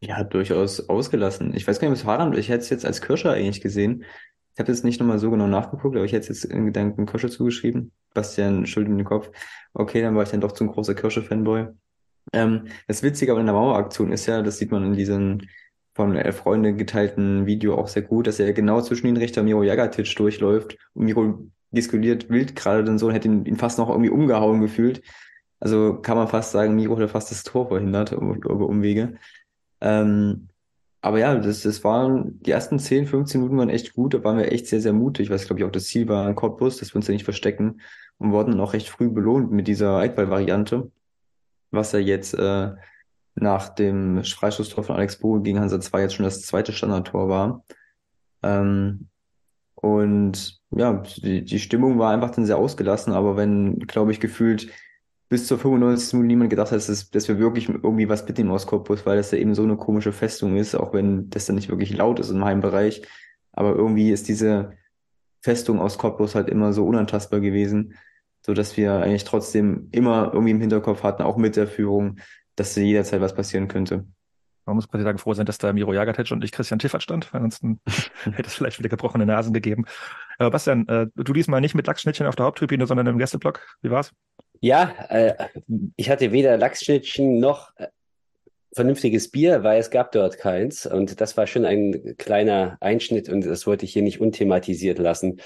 Ja, durchaus ausgelassen. Ich weiß gar nicht, was Haran, ich hätte es jetzt als Kirscher eigentlich gesehen. Ich habe jetzt nicht nochmal so genau nachgeguckt, aber ich hätte es jetzt in Gedanken Kirsche zugeschrieben. Bastian in den Kopf. Okay, dann war ich dann doch zum großer Kirsche-Fanboy. Ähm, das Witzige in der Maueraktion ist ja, das sieht man in diesem von Elf Freunde geteilten Video auch sehr gut, dass er genau zwischen den Richter Miro Jagatic durchläuft und Miro diskutiert wild gerade dann so und hätte ihn, ihn fast noch irgendwie umgehauen gefühlt. Also kann man fast sagen, Miro hat fast das Tor verhindert über Umwege. Ähm, aber ja, das, das waren, die ersten 10, 15 Minuten waren echt gut, da waren wir echt sehr, sehr mutig, was glaube ich auch das Ziel war, ein Cottbus, dass wir uns ja nicht verstecken und wurden dann auch recht früh belohnt mit dieser Eidball-Variante was ja jetzt äh, nach dem Freistoßtor von Alex Boge gegen Hansa 2 jetzt schon das zweite Standardtor war. Ähm, und ja, die, die Stimmung war einfach dann sehr ausgelassen, aber wenn, glaube ich, gefühlt bis zur 95. Minute niemand gedacht hat, dass, dass wir wirklich irgendwie was mitnehmen aus Cottbus, weil das ja eben so eine komische Festung ist, auch wenn das dann nicht wirklich laut ist im Heimbereich. Aber irgendwie ist diese Festung aus Cottbus halt immer so unantastbar gewesen so dass wir eigentlich trotzdem immer irgendwie im Hinterkopf hatten, auch mit der Führung, dass jederzeit was passieren könnte. Man muss quasi sagen, froh sein, dass da Miro Jagatic und ich Christian Tiffert stand, weil ansonsten hätte es vielleicht wieder gebrochene Nasen gegeben. Aber Bastian, äh, du diesmal nicht mit Lachsschnittchen auf der Haupttribüne, sondern im Gästeblock. Wie war's? Ja, äh, ich hatte weder Lachsschnittchen noch äh, vernünftiges Bier, weil es gab dort keins. Und das war schon ein kleiner Einschnitt und das wollte ich hier nicht unthematisiert lassen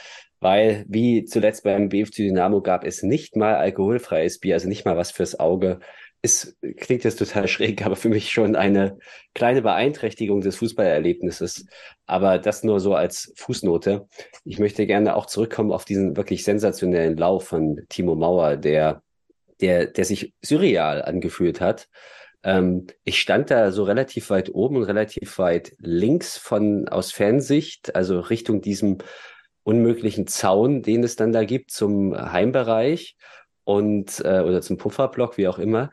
weil wie zuletzt beim BFC Dynamo gab es nicht mal alkoholfreies Bier, also nicht mal was fürs Auge. Es klingt jetzt total schräg, aber für mich schon eine kleine Beeinträchtigung des Fußballerlebnisses. Aber das nur so als Fußnote. Ich möchte gerne auch zurückkommen auf diesen wirklich sensationellen Lauf von Timo Mauer, der, der, der sich surreal angefühlt hat. Ähm, ich stand da so relativ weit oben und relativ weit links von aus Fernsicht, also Richtung diesem unmöglichen Zaun, den es dann da gibt zum Heimbereich und äh, oder zum Pufferblock, wie auch immer.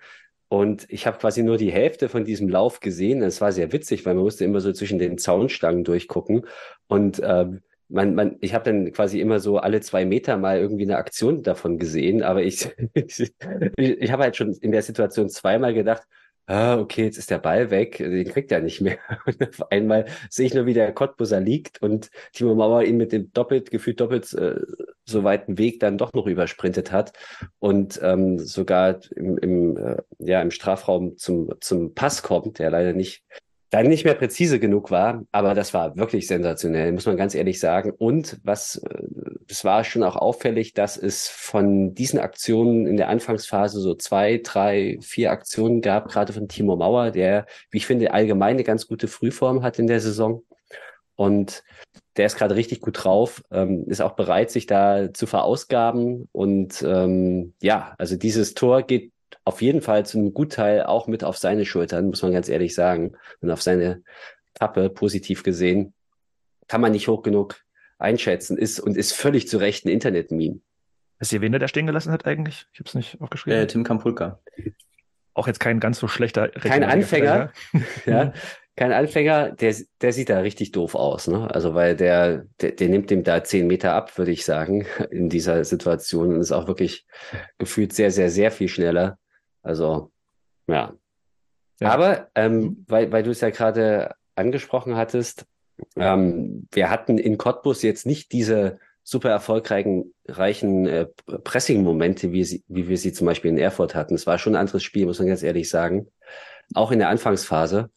Und ich habe quasi nur die Hälfte von diesem Lauf gesehen. Es war sehr witzig, weil man musste immer so zwischen den Zaunstangen durchgucken. Und ähm, man, man, ich habe dann quasi immer so alle zwei Meter mal irgendwie eine Aktion davon gesehen, aber ich, ich, ich habe halt schon in der Situation zweimal gedacht, ah, okay, jetzt ist der Ball weg, den kriegt er nicht mehr. Und auf einmal sehe ich nur, wie der Cottbuser liegt und Timo Mauer ihn mit dem doppelt, gefühlt doppelt äh, so weiten Weg dann doch noch übersprintet hat und ähm, sogar im, im, äh, ja, im Strafraum zum, zum Pass kommt, der leider nicht dann nicht mehr präzise genug war, aber das war wirklich sensationell, muss man ganz ehrlich sagen. Und was, äh, es war schon auch auffällig, dass es von diesen Aktionen in der Anfangsphase so zwei, drei, vier Aktionen gab, gerade von Timo Mauer, der, wie ich finde, allgemein eine ganz gute Frühform hat in der Saison. Und der ist gerade richtig gut drauf, ähm, ist auch bereit, sich da zu verausgaben. Und ähm, ja, also dieses Tor geht auf jeden Fall zu einem Gutteil auch mit auf seine Schultern, muss man ganz ehrlich sagen. Und auf seine Kappe, positiv gesehen, kann man nicht hoch genug einschätzen, ist und ist völlig zu Recht ein Internet-Meme. Wisst ihr, wen der da stehen gelassen hat eigentlich? Ich habe es nicht aufgeschrieben. Äh, Tim Kampulka. Auch jetzt kein ganz so schlechter. Kein Anfänger. ja, kein Anfänger, der, der sieht da richtig doof aus, ne? Also weil der, der, der nimmt dem da zehn Meter ab, würde ich sagen, in dieser Situation und ist auch wirklich gefühlt sehr, sehr, sehr viel schneller. Also, ja. ja. Aber, ähm, mhm. weil, weil du es ja gerade angesprochen hattest, ähm, wir hatten in Cottbus jetzt nicht diese super erfolgreichen reichen äh, Pressing-Momente, wie, wie wir sie zum Beispiel in Erfurt hatten. Es war schon ein anderes Spiel, muss man ganz ehrlich sagen. Auch in der Anfangsphase.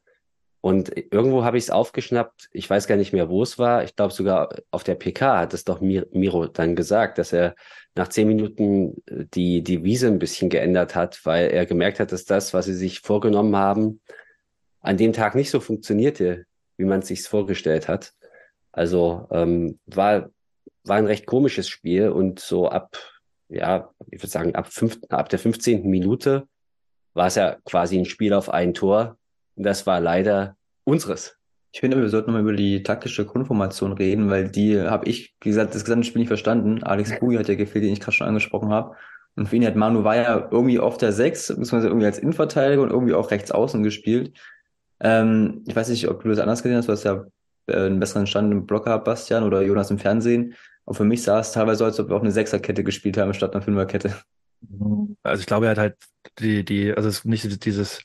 Und irgendwo habe ich es aufgeschnappt, ich weiß gar nicht mehr, wo es war. Ich glaube sogar auf der PK hat es doch Miro dann gesagt, dass er nach zehn Minuten äh, die, Wiese ein bisschen geändert hat, weil er gemerkt hat, dass das, was sie sich vorgenommen haben, an dem Tag nicht so funktionierte, wie man es sich vorgestellt hat. Also ähm, war, war ein recht komisches Spiel und so ab, ja, ich würde sagen, ab, fünf, ab der 15. Minute war es ja quasi ein Spiel auf ein Tor das war leider unseres. Ich finde, wir sollten nochmal über die taktische Grundformation reden, weil die habe ich, wie gesagt, das gesamte Spiel nicht verstanden. Alex Bui hat ja gefehlt, den ich gerade schon angesprochen habe. Und für ihn hat Manu war ja irgendwie auf der Sechs, beziehungsweise irgendwie als Innenverteidiger und irgendwie auch rechts außen gespielt. Ähm, ich weiß nicht, ob du das anders gesehen hast, du hast ja äh, einen besseren Stand im Block gehabt, Bastian, oder Jonas im Fernsehen. Aber für mich sah es teilweise so, als ob wir auch eine Sechserkette gespielt haben, statt einer Fünferkette. Also ich glaube, er hat halt die, die, also es ist nicht dieses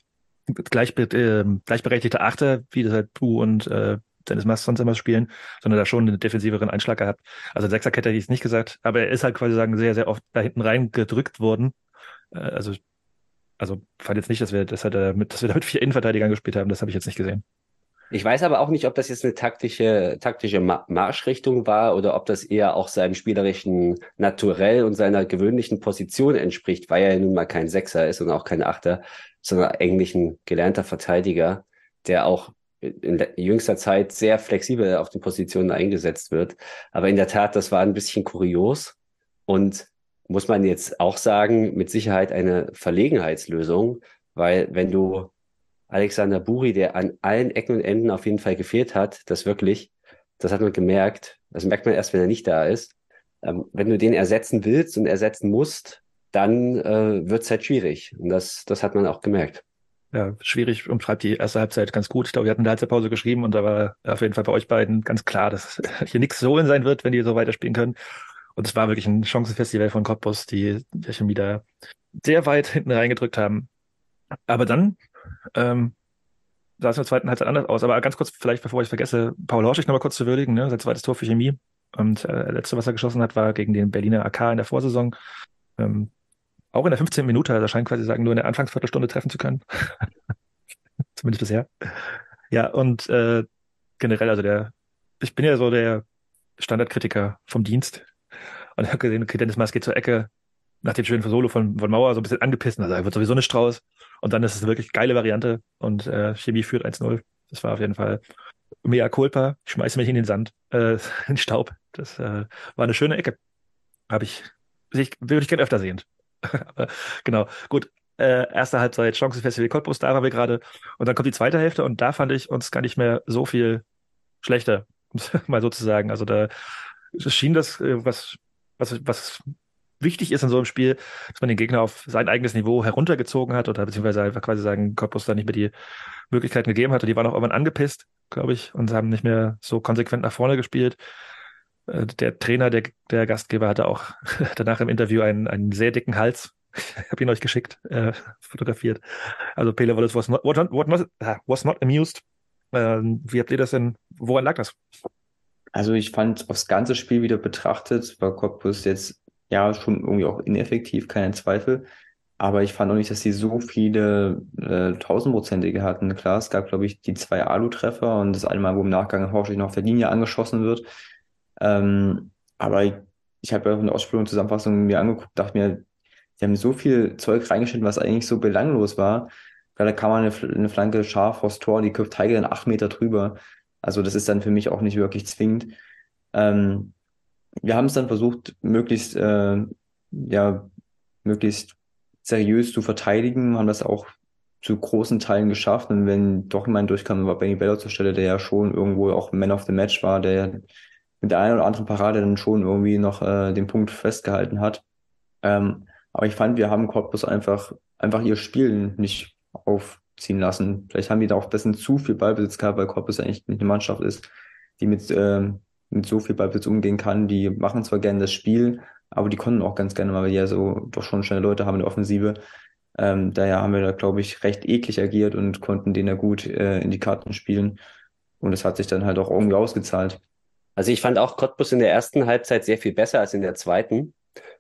gleichbe äh, gleichberechtigte Achter, wie das halt Du und äh, Dennis Mast sonst immer spielen, sondern da schon einen defensiveren Einschlag gehabt. Also Sechserkette hätte ich es nicht gesagt, aber er ist halt quasi sagen sehr, sehr oft da hinten rein gedrückt worden. Äh, also, also fand jetzt nicht, dass wir, das hat er mit, dass wir da mit vier Innenverteidigern gespielt haben, das habe ich jetzt nicht gesehen. Ich weiß aber auch nicht, ob das jetzt eine taktische, taktische Marschrichtung war oder ob das eher auch seinem spielerischen Naturell und seiner gewöhnlichen Position entspricht, weil er ja nun mal kein Sechser ist und auch kein Achter, sondern eigentlich ein gelernter Verteidiger, der auch in jüngster Zeit sehr flexibel auf den Positionen eingesetzt wird. Aber in der Tat, das war ein bisschen kurios und muss man jetzt auch sagen, mit Sicherheit eine Verlegenheitslösung, weil wenn du Alexander Buri, der an allen Ecken und Enden auf jeden Fall gefehlt hat, das wirklich, das hat man gemerkt. Das merkt man erst, wenn er nicht da ist. Ähm, wenn du den ersetzen willst und ersetzen musst, dann äh, wird es halt schwierig. Und das, das hat man auch gemerkt. Ja, schwierig umschreibt die erste Halbzeit ganz gut. Ich glaube, wir hatten eine Halbzeitpause geschrieben und da war auf jeden Fall bei euch beiden ganz klar, dass hier nichts so holen sein wird, wenn die so weiterspielen können. Und es war wirklich ein Chancenfestival von Cottbus, die, die schon wieder sehr weit hinten reingedrückt haben. Aber dann ähm, sah es in der zweiten Halbzeit anders aus. Aber ganz kurz, vielleicht bevor ich vergesse, Paul Horschig nochmal kurz zu würdigen, ne? sein zweites Tor für Chemie. Und äh, letzte, was er geschossen hat, war gegen den Berliner AK in der Vorsaison. Ähm, auch in der 15. Minute, also scheint quasi sagen, nur in der Anfangsviertelstunde treffen zu können. Zumindest bisher. Ja, und äh, generell, also der, ich bin ja so der Standardkritiker vom Dienst. Und habe gesehen, okay, Dennis Maas geht zur Ecke, nach dem schönen Solo von, von Mauer so ein bisschen angepisst. Also er wird sowieso nicht Strauß. Und dann ist es wirklich geile Variante und äh, Chemie führt 1-0. Das war auf jeden Fall mea culpa. Ich schmeiße mich in den Sand, äh, in den Staub. Das äh, war eine schöne Ecke. Habe ich, ich würde ich gerne öfter sehen. Aber genau, gut. Äh, erste Halbzeit Chancenfestival Cottbus, da waren wir gerade. Und dann kommt die zweite Hälfte und da fand ich uns gar nicht mehr so viel schlechter, mal sozusagen. Also da schien das, äh, was, was, was wichtig ist in so einem Spiel, dass man den Gegner auf sein eigenes Niveau heruntergezogen hat oder beziehungsweise einfach quasi sagen, Cottbus da nicht mehr die Möglichkeiten gegeben hatte. Die waren auch irgendwann angepisst, glaube ich, und haben nicht mehr so konsequent nach vorne gespielt. Äh, der Trainer, der, der Gastgeber, hatte auch danach im Interview einen, einen sehr dicken Hals. Ich habe ihn euch geschickt, äh, fotografiert. Also Pele Wallace was not, what, what not, was not amused. Ähm, wie habt ihr das denn, woran lag das? Also ich fand aufs ganze Spiel wieder betrachtet, war Cottbus jetzt ja schon irgendwie auch ineffektiv, keine Zweifel. Aber ich fand auch nicht, dass sie so viele äh, tausendprozentige hatten. Klar, es gab, glaube ich, die zwei Alu-Treffer und das eine Mal, wo im Nachgang Horschig noch auf der Linie angeschossen wird. Ähm, aber ich, ich habe ja von der Ausspielung Zusammenfassung mir angeguckt, dachte mir, die haben so viel Zeug reingeschnitten, was eigentlich so belanglos war. Da kam man eine, eine Flanke scharf aufs Tor, die köpft Tiger dann acht Meter drüber. Also das ist dann für mich auch nicht wirklich zwingend. Ähm, wir haben es dann versucht, möglichst, äh, ja, möglichst seriös zu verteidigen, haben das auch zu großen Teilen geschafft. Und wenn doch jemand durchkam, war Benny Bello zur Stelle, der ja schon irgendwo auch Man of the Match war, der mit der einen oder anderen Parade dann schon irgendwie noch äh, den Punkt festgehalten hat. Ähm, aber ich fand, wir haben Cottbus einfach, einfach ihr Spiel nicht aufziehen lassen. Vielleicht haben die da auch ein bisschen zu viel Ballbesitz gehabt, weil Cottbus eigentlich nicht eine Mannschaft ist, die mit, äh, mit so viel Ballbesitz umgehen kann. Die machen zwar gerne das Spiel, aber die konnten auch ganz gerne mal, weil die ja so doch schon schnelle Leute haben in der Offensive. Ähm, daher haben wir da, glaube ich, recht eklig agiert und konnten den ja gut äh, in die Karten spielen. Und es hat sich dann halt auch irgendwie ausgezahlt. Also ich fand auch Cottbus in der ersten Halbzeit sehr viel besser als in der zweiten.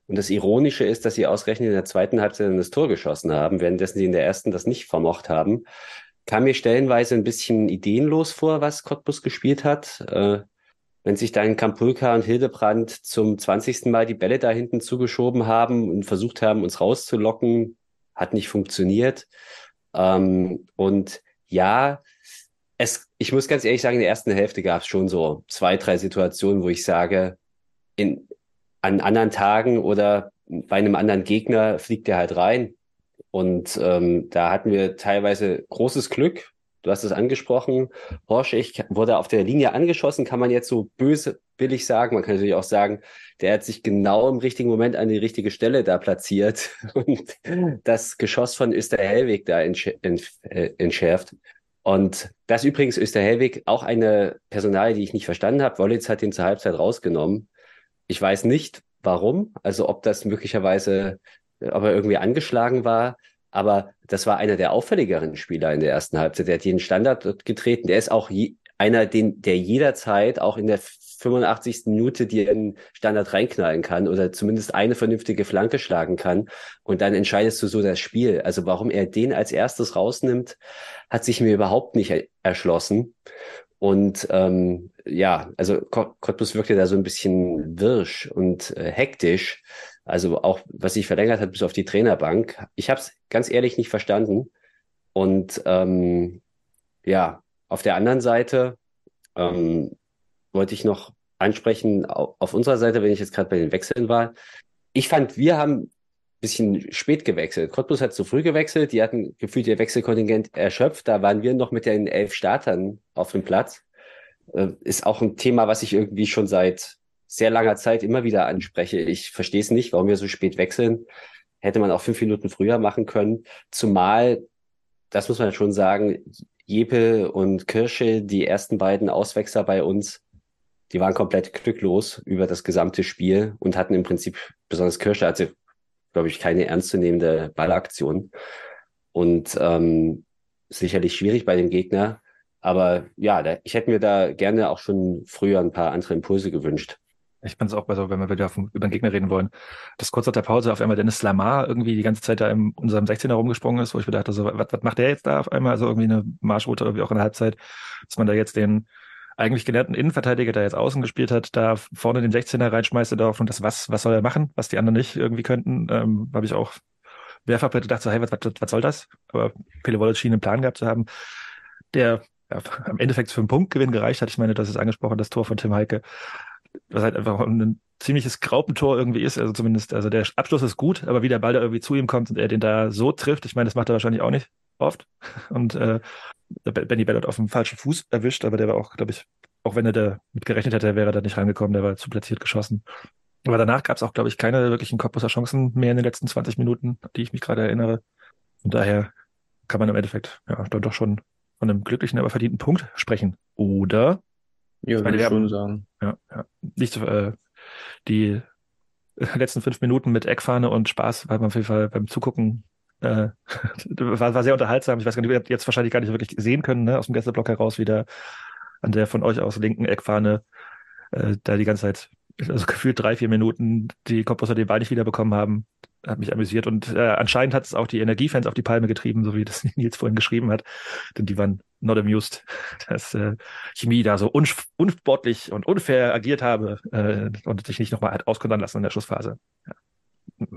Und das Ironische ist, dass sie ausgerechnet in der zweiten Halbzeit das Tor geschossen haben, währenddessen sie in der ersten das nicht vermocht haben. Kam mir stellenweise ein bisschen ideenlos vor, was Cottbus gespielt hat. Äh, wenn sich dann Kampulka und Hildebrand zum 20. Mal die Bälle da hinten zugeschoben haben und versucht haben, uns rauszulocken, hat nicht funktioniert. Ähm, und ja, es, ich muss ganz ehrlich sagen, in der ersten Hälfte gab es schon so zwei, drei Situationen, wo ich sage, in, an anderen Tagen oder bei einem anderen Gegner fliegt er halt rein. Und ähm, da hatten wir teilweise großes Glück. Du hast es angesprochen. Horschig wurde auf der Linie angeschossen, kann man jetzt so böse billig sagen. Man kann natürlich auch sagen, der hat sich genau im richtigen Moment an die richtige Stelle da platziert und das Geschoss von Österhellweg da äh, entschärft. Und das übrigens Österhellweg auch eine Personalie, die ich nicht verstanden habe. Wollitz hat ihn zur Halbzeit rausgenommen. Ich weiß nicht, warum. Also ob das möglicherweise, ob er irgendwie angeschlagen war. Aber das war einer der auffälligeren Spieler in der ersten Halbzeit. Der hat jeden Standard getreten. Der ist auch je, einer, den, der jederzeit auch in der 85. Minute dir einen Standard reinknallen kann oder zumindest eine vernünftige Flanke schlagen kann. Und dann entscheidest du so das Spiel. Also warum er den als erstes rausnimmt, hat sich mir überhaupt nicht erschlossen. Und ähm, ja, also Cottbus wirkte da so ein bisschen wirsch und äh, hektisch. Also auch, was sich verlängert hat bis auf die Trainerbank. Ich habe es ganz ehrlich nicht verstanden. Und ähm, ja, auf der anderen Seite ähm, wollte ich noch ansprechen, auf unserer Seite, wenn ich jetzt gerade bei den Wechseln war. Ich fand, wir haben ein bisschen spät gewechselt. Cottbus hat zu früh gewechselt, die hatten gefühlt ihr Wechselkontingent erschöpft. Da waren wir noch mit den elf Startern auf dem Platz. Äh, ist auch ein Thema, was ich irgendwie schon seit sehr langer Zeit immer wieder anspreche. Ich verstehe es nicht, warum wir so spät wechseln. Hätte man auch fünf Minuten früher machen können. Zumal, das muss man schon sagen, Jepe und Kirsche, die ersten beiden Auswechser bei uns, die waren komplett glücklos über das gesamte Spiel und hatten im Prinzip, besonders Kirsche hatte, glaube ich, keine ernstzunehmende Ballaktion. Und ähm, sicherlich schwierig bei dem Gegner. Aber ja, da, ich hätte mir da gerne auch schon früher ein paar andere Impulse gewünscht. Ich fand es auch besser, wenn wir wieder vom, über den Gegner reden wollen. Dass kurz nach der Pause auf einmal Dennis Lamar irgendwie die ganze Zeit da in unserem 16er rumgesprungen ist, wo ich mir dachte, so, was, was macht der jetzt da auf einmal? Also irgendwie eine Marschroute irgendwie auch in der Halbzeit, dass man da jetzt den eigentlich gelernten Innenverteidiger, der jetzt außen gespielt hat, da vorne den 16er reinschmeißt und darauf und das, was, was soll er machen, was die anderen nicht irgendwie könnten, ähm, habe ich auch mehrfach gedacht, so, hey, was, was, was soll das? Aber Pele Wollitz schien einen Plan gehabt zu haben, der ja, am Endeffekt für einen Punktgewinn gereicht hat. Ich meine, das ist angesprochen, das Tor von Tim Heike was halt einfach ein ziemliches Graupentor irgendwie ist. Also zumindest, also der Abschluss ist gut, aber wie der Ball da irgendwie zu ihm kommt und er den da so trifft, ich meine, das macht er wahrscheinlich auch nicht oft. Und äh, Benny Bell hat auf dem falschen Fuß erwischt, aber der war auch, glaube ich, auch wenn er da mit gerechnet hätte, wäre er da nicht rangekommen, der war zu platziert geschossen. Aber danach gab es auch, glaube ich, keine wirklichen Cottbuser Chancen mehr in den letzten 20 Minuten, die ich mich gerade erinnere. Und daher kann man im Endeffekt ja dann doch schon von einem glücklichen, aber verdienten Punkt sprechen. Oder Ja, würde ich schon sagen. Ja, ja. Nicht äh, die letzten fünf Minuten mit Eckfahne und Spaß war man auf jeden Fall beim Zugucken äh, war, war sehr unterhaltsam. Ich weiß gar nicht, ihr habt jetzt wahrscheinlich gar nicht wirklich sehen können, ne, aus dem Gästeblock heraus, wie der an der von euch aus linken Eckfahne äh, da die ganze Zeit, also gefühlt drei, vier Minuten die Kopfbusser den Ball nicht wiederbekommen haben. Hat mich amüsiert. Und äh, anscheinend hat es auch die Energiefans auf die Palme getrieben, so wie das Nils vorhin geschrieben hat. Denn die waren not amused, dass äh, Chemie da so unsportlich und unfair agiert habe äh, und sich nicht nochmal hat auskontern lassen in der Schlussphase. Ja.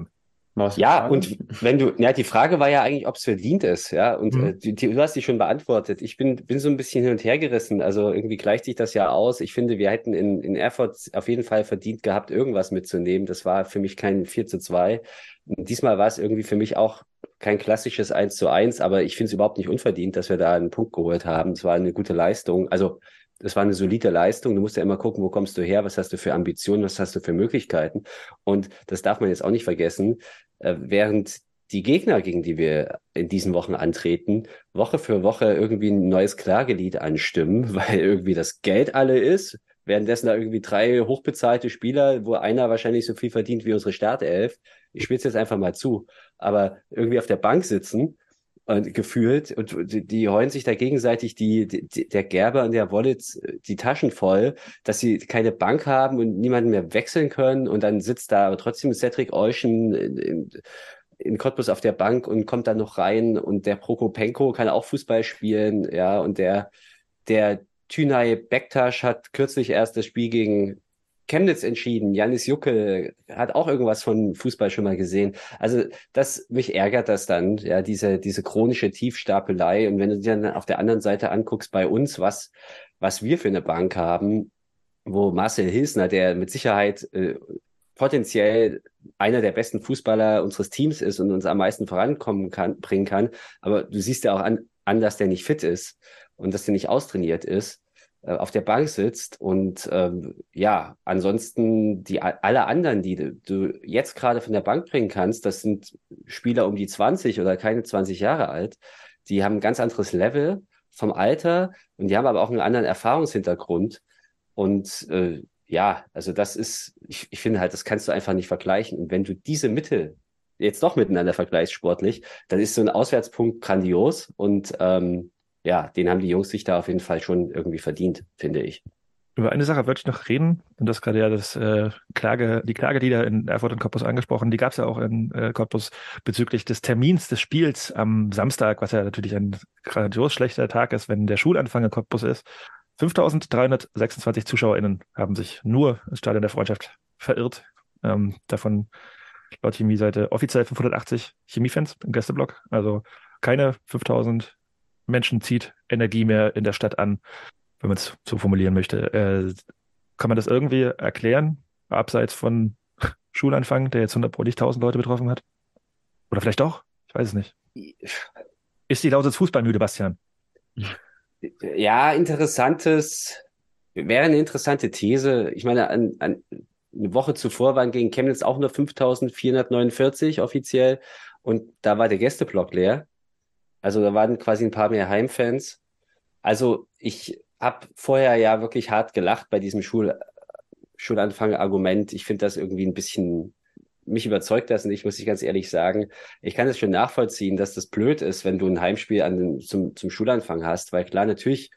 Ja, und wenn du, ja, die Frage war ja eigentlich, ob es verdient ist, ja, und mhm. äh, die, die, du hast die schon beantwortet. Ich bin, bin so ein bisschen hin und her gerissen, also irgendwie gleicht sich das ja aus. Ich finde, wir hätten in, in Erfurt auf jeden Fall verdient gehabt, irgendwas mitzunehmen. Das war für mich kein 4 zu 2. Und diesmal war es irgendwie für mich auch kein klassisches 1 zu 1, aber ich finde es überhaupt nicht unverdient, dass wir da einen Punkt geholt haben. Es war eine gute Leistung. Also das war eine solide Leistung. Du musst ja immer gucken, wo kommst du her, was hast du für Ambitionen, was hast du für Möglichkeiten. Und das darf man jetzt auch nicht vergessen, äh, während die Gegner, gegen die wir in diesen Wochen antreten, Woche für Woche irgendwie ein neues Klagelied anstimmen, weil irgendwie das Geld alle ist. Währenddessen da irgendwie drei hochbezahlte Spieler, wo einer wahrscheinlich so viel verdient wie unsere Startelf. Ich spiele es jetzt einfach mal zu. Aber irgendwie auf der Bank sitzen und gefühlt und die, die heulen sich da gegenseitig die, die der Gerber und der Wallet die Taschen voll, dass sie keine Bank haben und niemanden mehr wechseln können. Und dann sitzt da aber trotzdem Cedric Euschen in, in, in Cottbus auf der Bank und kommt dann noch rein. Und der Prokopenko kann auch Fußball spielen, ja, und der der Tünay Bektasch hat kürzlich erst das Spiel gegen Chemnitz entschieden. Janis Jucke hat auch irgendwas von Fußball schon mal gesehen. Also das mich ärgert das dann, ja, diese diese chronische Tiefstapelei. Und wenn du dir dann auf der anderen Seite anguckst bei uns, was was wir für eine Bank haben, wo Marcel Hilsner, der mit Sicherheit äh, potenziell einer der besten Fußballer unseres Teams ist und uns am meisten vorankommen kann, bringen kann. Aber du siehst ja auch an, an, dass der nicht fit ist und dass der nicht austrainiert ist. Äh, auf der Bank sitzt und ähm, ja, ansonsten die alle anderen, die du, jetzt gerade von der Bank bringen kannst, das sind Spieler um die 20 oder keine 20 Jahre alt, die haben ein ganz anderes Level vom Alter und die haben aber auch einen anderen Erfahrungshintergrund. Und äh, ja, also das ist, ich, ich finde halt, das kannst du einfach nicht vergleichen. Und wenn du diese Mittel jetzt doch miteinander vergleichst sportlich, dann ist so ein Auswärtspunkt grandios. Und ähm, ja, den haben die Jungs sich da auf jeden Fall schon irgendwie verdient, finde ich. Über eine Sache wollte ich noch reden, und das gerade ja das äh, Klage, die Klage, die da in Erfurt und Cottbus angesprochen, die gab es ja auch in äh, Cottbus bezüglich des Termins des Spiels am Samstag, was ja natürlich ein grandios schlechter Tag ist, wenn der Schulanfang in Cottbus ist. 5326 ZuschauerInnen haben sich nur ins Stadion der Freundschaft verirrt. Ähm, davon laut Chemie-Seite offiziell 580 Chemiefans im Gästeblock. Also keine 5000 Menschen zieht Energie mehr in der Stadt an, wenn man es so formulieren möchte. Äh, kann man das irgendwie erklären, abseits von Schulanfang, der jetzt 100 Leute betroffen hat? Oder vielleicht doch? Ich weiß es nicht. Ist die Lausitz fußballmüde, Bastian? Ja, interessantes, wäre eine interessante These. Ich meine, an, an, eine Woche zuvor waren gegen Chemnitz auch nur 5449 offiziell und da war der Gästeblock leer. Also da waren quasi ein paar mehr Heimfans. Also ich habe vorher ja wirklich hart gelacht bei diesem Schul Schulanfang-Argument. Ich finde das irgendwie ein bisschen, mich überzeugt das nicht, muss ich ganz ehrlich sagen. Ich kann es schon nachvollziehen, dass das blöd ist, wenn du ein Heimspiel an zum, zum Schulanfang hast, weil klar, natürlich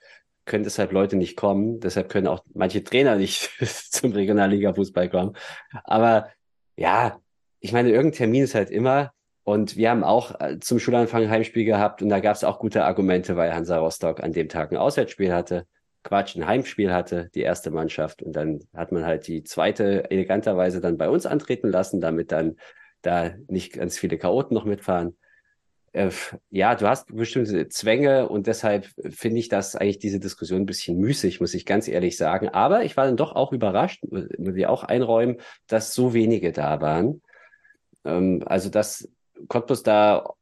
können deshalb Leute nicht kommen, deshalb können auch manche Trainer nicht zum Regionalliga-Fußball kommen. Aber ja, ich meine, irgendein Termin ist halt immer. Und wir haben auch äh, zum Schulanfang ein Heimspiel gehabt und da gab es auch gute Argumente, weil Hansa Rostock an dem Tag ein Auswärtsspiel hatte, Quatsch, ein Heimspiel hatte, die erste Mannschaft. Und dann hat man halt die zweite eleganterweise dann bei uns antreten lassen, damit dann da nicht ganz viele Chaoten noch mitfahren. Äh, ja, du hast bestimmte Zwänge und deshalb finde ich das eigentlich diese Diskussion ein bisschen müßig, muss ich ganz ehrlich sagen. Aber ich war dann doch auch überrascht, muss ich auch einräumen, dass so wenige da waren. Ähm, also das Cottbus da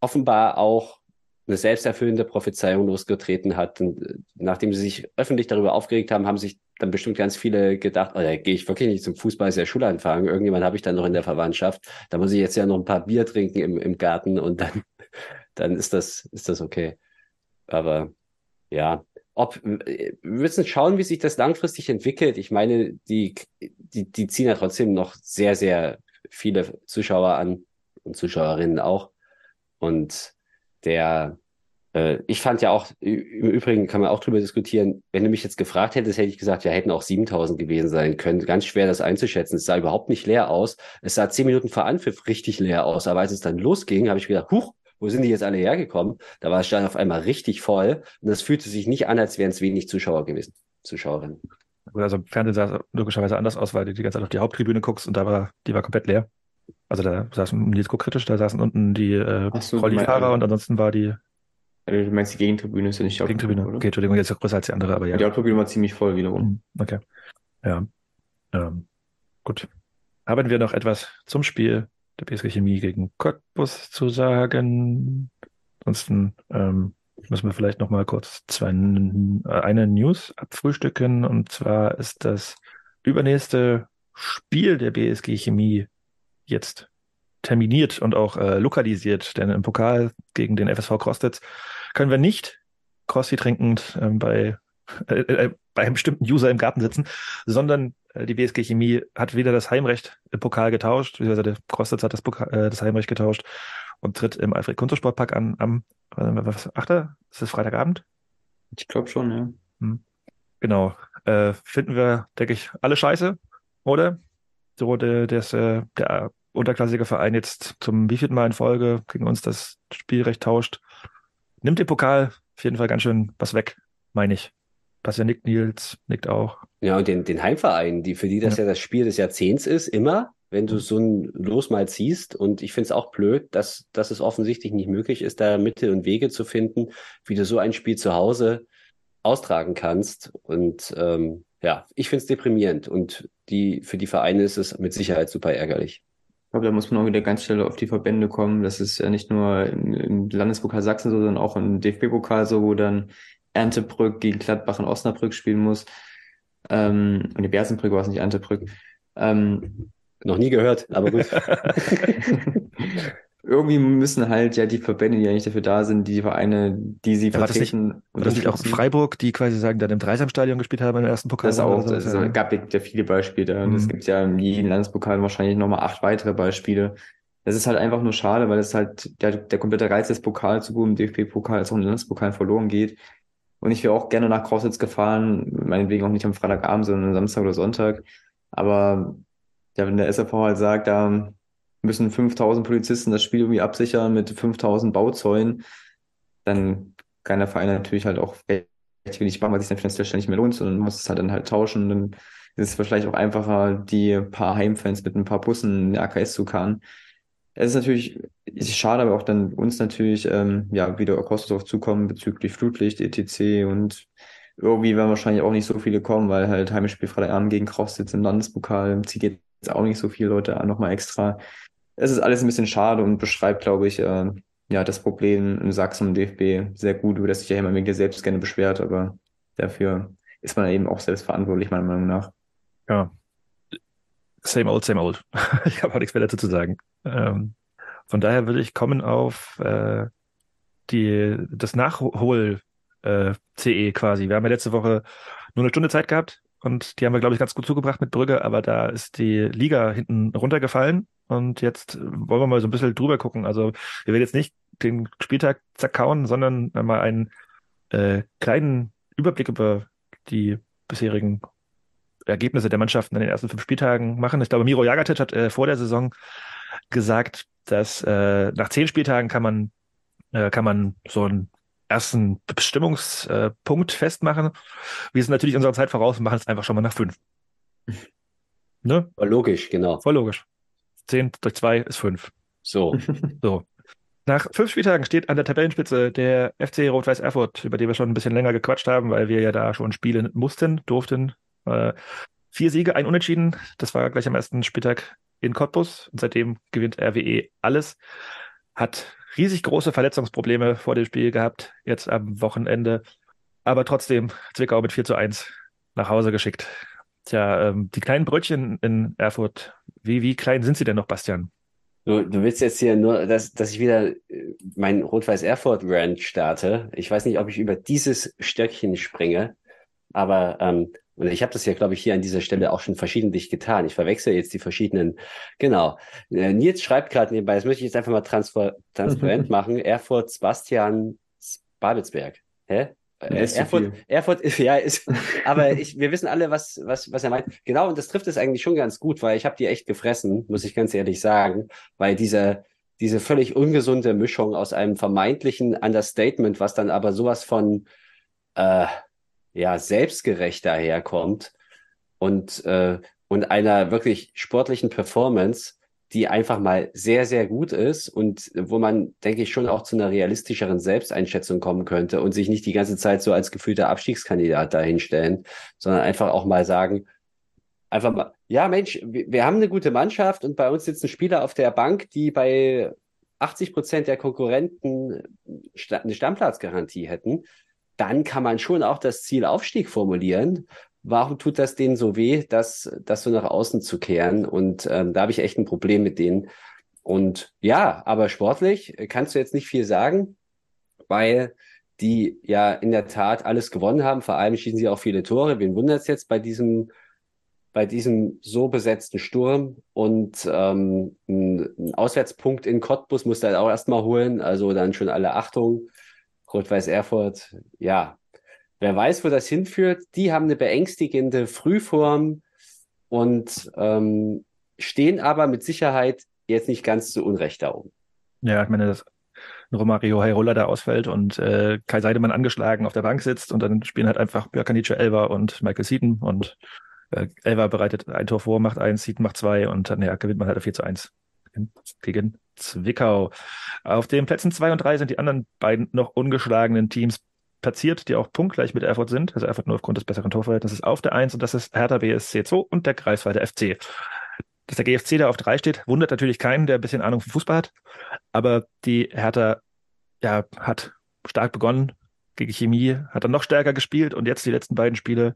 offenbar auch eine selbsterfüllende Prophezeiung losgetreten hat. Und äh, nachdem sie sich öffentlich darüber aufgeregt haben, haben sich dann bestimmt ganz viele gedacht, oh, da gehe ich wirklich nicht zum Fußball, ist ja Schulanfang. Irgendjemand habe ich dann noch in der Verwandtschaft. Da muss ich jetzt ja noch ein paar Bier trinken im, im Garten und dann, dann ist das, ist das okay. Aber ja, ob wir müssen schauen, wie sich das langfristig entwickelt. Ich meine, die, die, die ziehen ja trotzdem noch sehr, sehr viele Zuschauer an und Zuschauerinnen auch. Und der, äh, ich fand ja auch, im Übrigen kann man auch drüber diskutieren, wenn du mich jetzt gefragt hättest, hätte ich gesagt, ja, hätten auch 7000 gewesen sein können. Ganz schwer, das einzuschätzen. Es sah überhaupt nicht leer aus. Es sah zehn Minuten vor Anpfiff richtig leer aus. Aber als es dann losging, habe ich gedacht, huch, wo sind die jetzt alle hergekommen? Da war es dann auf einmal richtig voll und es fühlte sich nicht an, als wären es wenig Zuschauer gewesen, Zuschauerinnen. Also im Fernsehen sah es logischerweise anders aus, weil du die ganze Zeit auf die Haupttribüne guckst und da war, die war komplett leer. Also da saßen Nils kritisch, da saßen unten die äh, so, Rollifahrer und ansonsten war die also du meinst die Gegentribüne ist ja nicht die Gegentribüne. oder? Okay, Entschuldigung, jetzt ist größer als die andere, aber ja. Die Haupttribüne war ziemlich voll wiederum. Mhm, Okay. Ja. Ähm, gut. Haben wir noch etwas zum Spiel der BSG Chemie gegen Cottbus zu sagen? Ansonsten ähm, müssen wir vielleicht noch mal kurz zwei, äh, eine News abfrühstücken. Und zwar ist das übernächste Spiel der BSG Chemie jetzt terminiert und auch äh, lokalisiert, denn im Pokal gegen den FSV Krostitz können wir nicht Crossi trinkend ähm, bei, äh, äh, bei einem bestimmten User im Garten sitzen, sondern äh, die BSG Chemie hat wieder das Heimrecht im Pokal getauscht, beziehungsweise der Krostitz hat das, Pokal, äh, das Heimrecht getauscht und tritt im Alfred Kunze Sportpark an am äh, was, 8. Ist das Freitagabend? Ich glaube schon, ja. Hm. Genau. Äh, finden wir, denke ich, alle scheiße, oder? So, der, der, äh, der unterklassige Verein jetzt zum wievielten Mal in Folge gegen uns das Spielrecht tauscht. Nimmt den Pokal auf jeden Fall ganz schön was weg, meine ich. Was ja nickt, Nils nickt auch. Ja, und den, den Heimverein, die, für die das ja. ja das Spiel des Jahrzehnts ist, immer, wenn du so ein Los mal ziehst. Und ich finde es auch blöd, dass, dass es offensichtlich nicht möglich ist, da Mittel und Wege zu finden, wie du so ein Spiel zu Hause austragen kannst. Und ähm, ja, ich finde es deprimierend. Und die, für die Vereine ist es mit Sicherheit super ärgerlich. Ich glaube, da muss man auch wieder ganz schnell auf die Verbände kommen. Das ist ja nicht nur im Landespokal Sachsen so, sondern auch im DFB-Pokal so, wo dann Erntebrück gegen Gladbach und Osnabrück spielen muss. Ähm, und die Bersenbrück war es nicht Erntebrück. Ähm, Noch nie gehört, aber gut. irgendwie müssen halt ja die Verbände, die eigentlich dafür da sind, die Vereine, die sie ja, vertreten. War das nicht, war das nicht auch Freiburg, die quasi sagen, dann im Dreisamstadion gespielt haben im ersten Pokal? Das auch, es so, gab ja viele Beispiele. Und mhm. es gibt ja in jedem Landespokal wahrscheinlich nochmal acht weitere Beispiele. Das ist halt einfach nur schade, weil es halt der, der komplette Reiz des Pokals, sowohl im DFB-Pokal als auch im Landespokal verloren geht. Und ich wäre auch gerne nach Crossitz gefahren, meinetwegen auch nicht am Freitagabend, sondern am Samstag oder Sonntag. Aber ja, wenn der SRV halt sagt, da müssen 5000 Polizisten das Spiel irgendwie absichern mit 5000 Bauzäunen, dann kann der Verein natürlich halt auch recht wenig machen, weil sich dann finanziell nicht mehr lohnt, sondern muss es halt dann halt tauschen. Dann ist es vielleicht auch einfacher, die paar Heimfans mit ein paar Bussen in der AKS zu karren. Es ist natürlich ist schade, aber auch dann uns natürlich ähm, ja wieder Kosten drauf zukommen bezüglich Flutlicht, etc. Und irgendwie werden wahrscheinlich auch nicht so viele kommen, weil halt Heimspiel Freitagabend gegen Kraus sitzt im Landespokal, zieht jetzt auch nicht so viele Leute nochmal extra es ist alles ein bisschen schade und beschreibt, glaube ich, äh, ja, das Problem in Sachsen und DFB sehr gut, über das sich ja immer wegen selbst gerne beschwert, aber dafür ist man eben auch selbst verantwortlich, meiner Meinung nach. Ja. Same old, same old. ich habe auch nichts mehr dazu zu sagen. Ähm, von daher würde ich kommen auf äh, die, das Nachhol äh, CE quasi. Wir haben ja letzte Woche nur eine Stunde Zeit gehabt und die haben wir, glaube ich, ganz gut zugebracht mit Brügge, aber da ist die Liga hinten runtergefallen und jetzt wollen wir mal so ein bisschen drüber gucken. Also wir werden jetzt nicht den Spieltag zerkauen, sondern mal einen äh, kleinen Überblick über die bisherigen Ergebnisse der Mannschaften in den ersten fünf Spieltagen machen. Ich glaube, Miro Jagatic hat äh, vor der Saison gesagt, dass äh, nach zehn Spieltagen kann man äh, kann man so einen ersten Bestimmungspunkt festmachen. Wir sind natürlich unserer Zeit voraus und machen es einfach schon mal nach fünf. Ne? Voll logisch, genau. Voll logisch. 10 durch 2 ist 5. So. so. Nach fünf Spieltagen steht an der Tabellenspitze der FC Rot-Weiß Erfurt, über den wir schon ein bisschen länger gequatscht haben, weil wir ja da schon spielen mussten, durften. Äh, vier Siege, ein Unentschieden. Das war gleich am ersten Spieltag in Cottbus. Und seitdem gewinnt RWE alles. Hat riesig große Verletzungsprobleme vor dem Spiel gehabt, jetzt am Wochenende. Aber trotzdem Zwickau mit 4 zu 1 nach Hause geschickt. Tja, ähm, die kleinen Brötchen in Erfurt, wie, wie klein sind sie denn noch, Bastian? Du, du willst jetzt hier nur, dass, dass ich wieder äh, mein Rot-Weiß Erfurt Rant starte. Ich weiß nicht, ob ich über dieses Stöckchen springe, aber ähm, und ich habe das ja, glaube ich, hier an dieser Stelle auch schon verschiedentlich getan. Ich verwechsel jetzt die verschiedenen. Genau. Äh, Nils schreibt gerade nebenbei, das möchte ich jetzt einfach mal transparent machen. Erfurt, Sebastian, Babelsberg. Hä? Äh, Erfurt, Erfurt ist, ja, ist, aber ich, wir wissen alle, was, was, was er meint. Genau, und das trifft es eigentlich schon ganz gut, weil ich habe die echt gefressen, muss ich ganz ehrlich sagen, weil diese, diese völlig ungesunde Mischung aus einem vermeintlichen Understatement, was dann aber sowas von, äh, ja, selbstgerecht daherkommt und, äh, und einer wirklich sportlichen Performance, die einfach mal sehr, sehr gut ist und wo man, denke ich, schon auch zu einer realistischeren Selbsteinschätzung kommen könnte und sich nicht die ganze Zeit so als gefühlter Abstiegskandidat dahinstellen, sondern einfach auch mal sagen, einfach mal, ja Mensch, wir, wir haben eine gute Mannschaft und bei uns sitzen Spieler auf der Bank, die bei 80 Prozent der Konkurrenten eine Stammplatzgarantie hätten, dann kann man schon auch das Ziel Aufstieg formulieren warum tut das denen so weh, das, das so nach außen zu kehren? Und ähm, da habe ich echt ein Problem mit denen. Und ja, aber sportlich kannst du jetzt nicht viel sagen, weil die ja in der Tat alles gewonnen haben. Vor allem schießen sie auch viele Tore. Wen wundert es jetzt bei diesem, bei diesem so besetzten Sturm? Und ähm, ein, Auswärtspunkt in Cottbus musst du halt auch erstmal holen. Also dann schon alle Achtung. Rot-Weiß Erfurt, ja, Wer weiß, wo das hinführt. Die haben eine beängstigende Frühform und ähm, stehen aber mit Sicherheit jetzt nicht ganz zu Unrecht da oben. Ja, ich meine, dass Romario Heirola da ausfällt und äh, Kai Seidemann angeschlagen auf der Bank sitzt und dann spielen halt einfach Björkanice Elva und Michael Seaton und äh, Elva bereitet ein Tor vor, macht eins, Seaton macht zwei und dann ja, gewinnt man halt 4 zu 1 gegen Zwickau. Auf den Plätzen zwei und drei sind die anderen beiden noch ungeschlagenen Teams platziert, die auch punktgleich mit Erfurt sind. Also Erfurt nur aufgrund des besseren Torverhältnisses auf der 1 und das ist Hertha BSC 2 und der Greifswalder FC. Dass der GFC da auf 3 steht, wundert natürlich keinen, der ein bisschen Ahnung vom Fußball hat. Aber die Hertha ja, hat stark begonnen gegen Chemie, hat dann noch stärker gespielt und jetzt die letzten beiden Spiele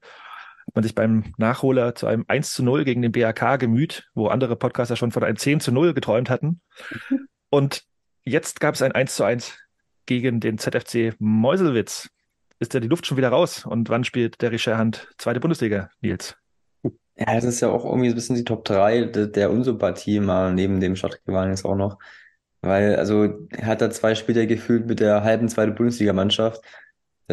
man sich beim Nachholer zu einem 1 zu 0 gegen den BAK gemüht, wo andere Podcaster schon von einem 10 zu 0 geträumt hatten. Und jetzt gab es ein 1 zu 1 gegen den ZFC Meuselwitz. Ist ja die Luft schon wieder raus? Und wann spielt der Hand zweite Bundesliga, Nils? Ja, das ist ja auch irgendwie ein bisschen die Top 3 der, der Unsympathie mal neben dem Stadtrivalen jetzt auch noch. Weil, also, er hat da zwei Spiele gefühlt mit der halben zweiten Bundesligamannschaft.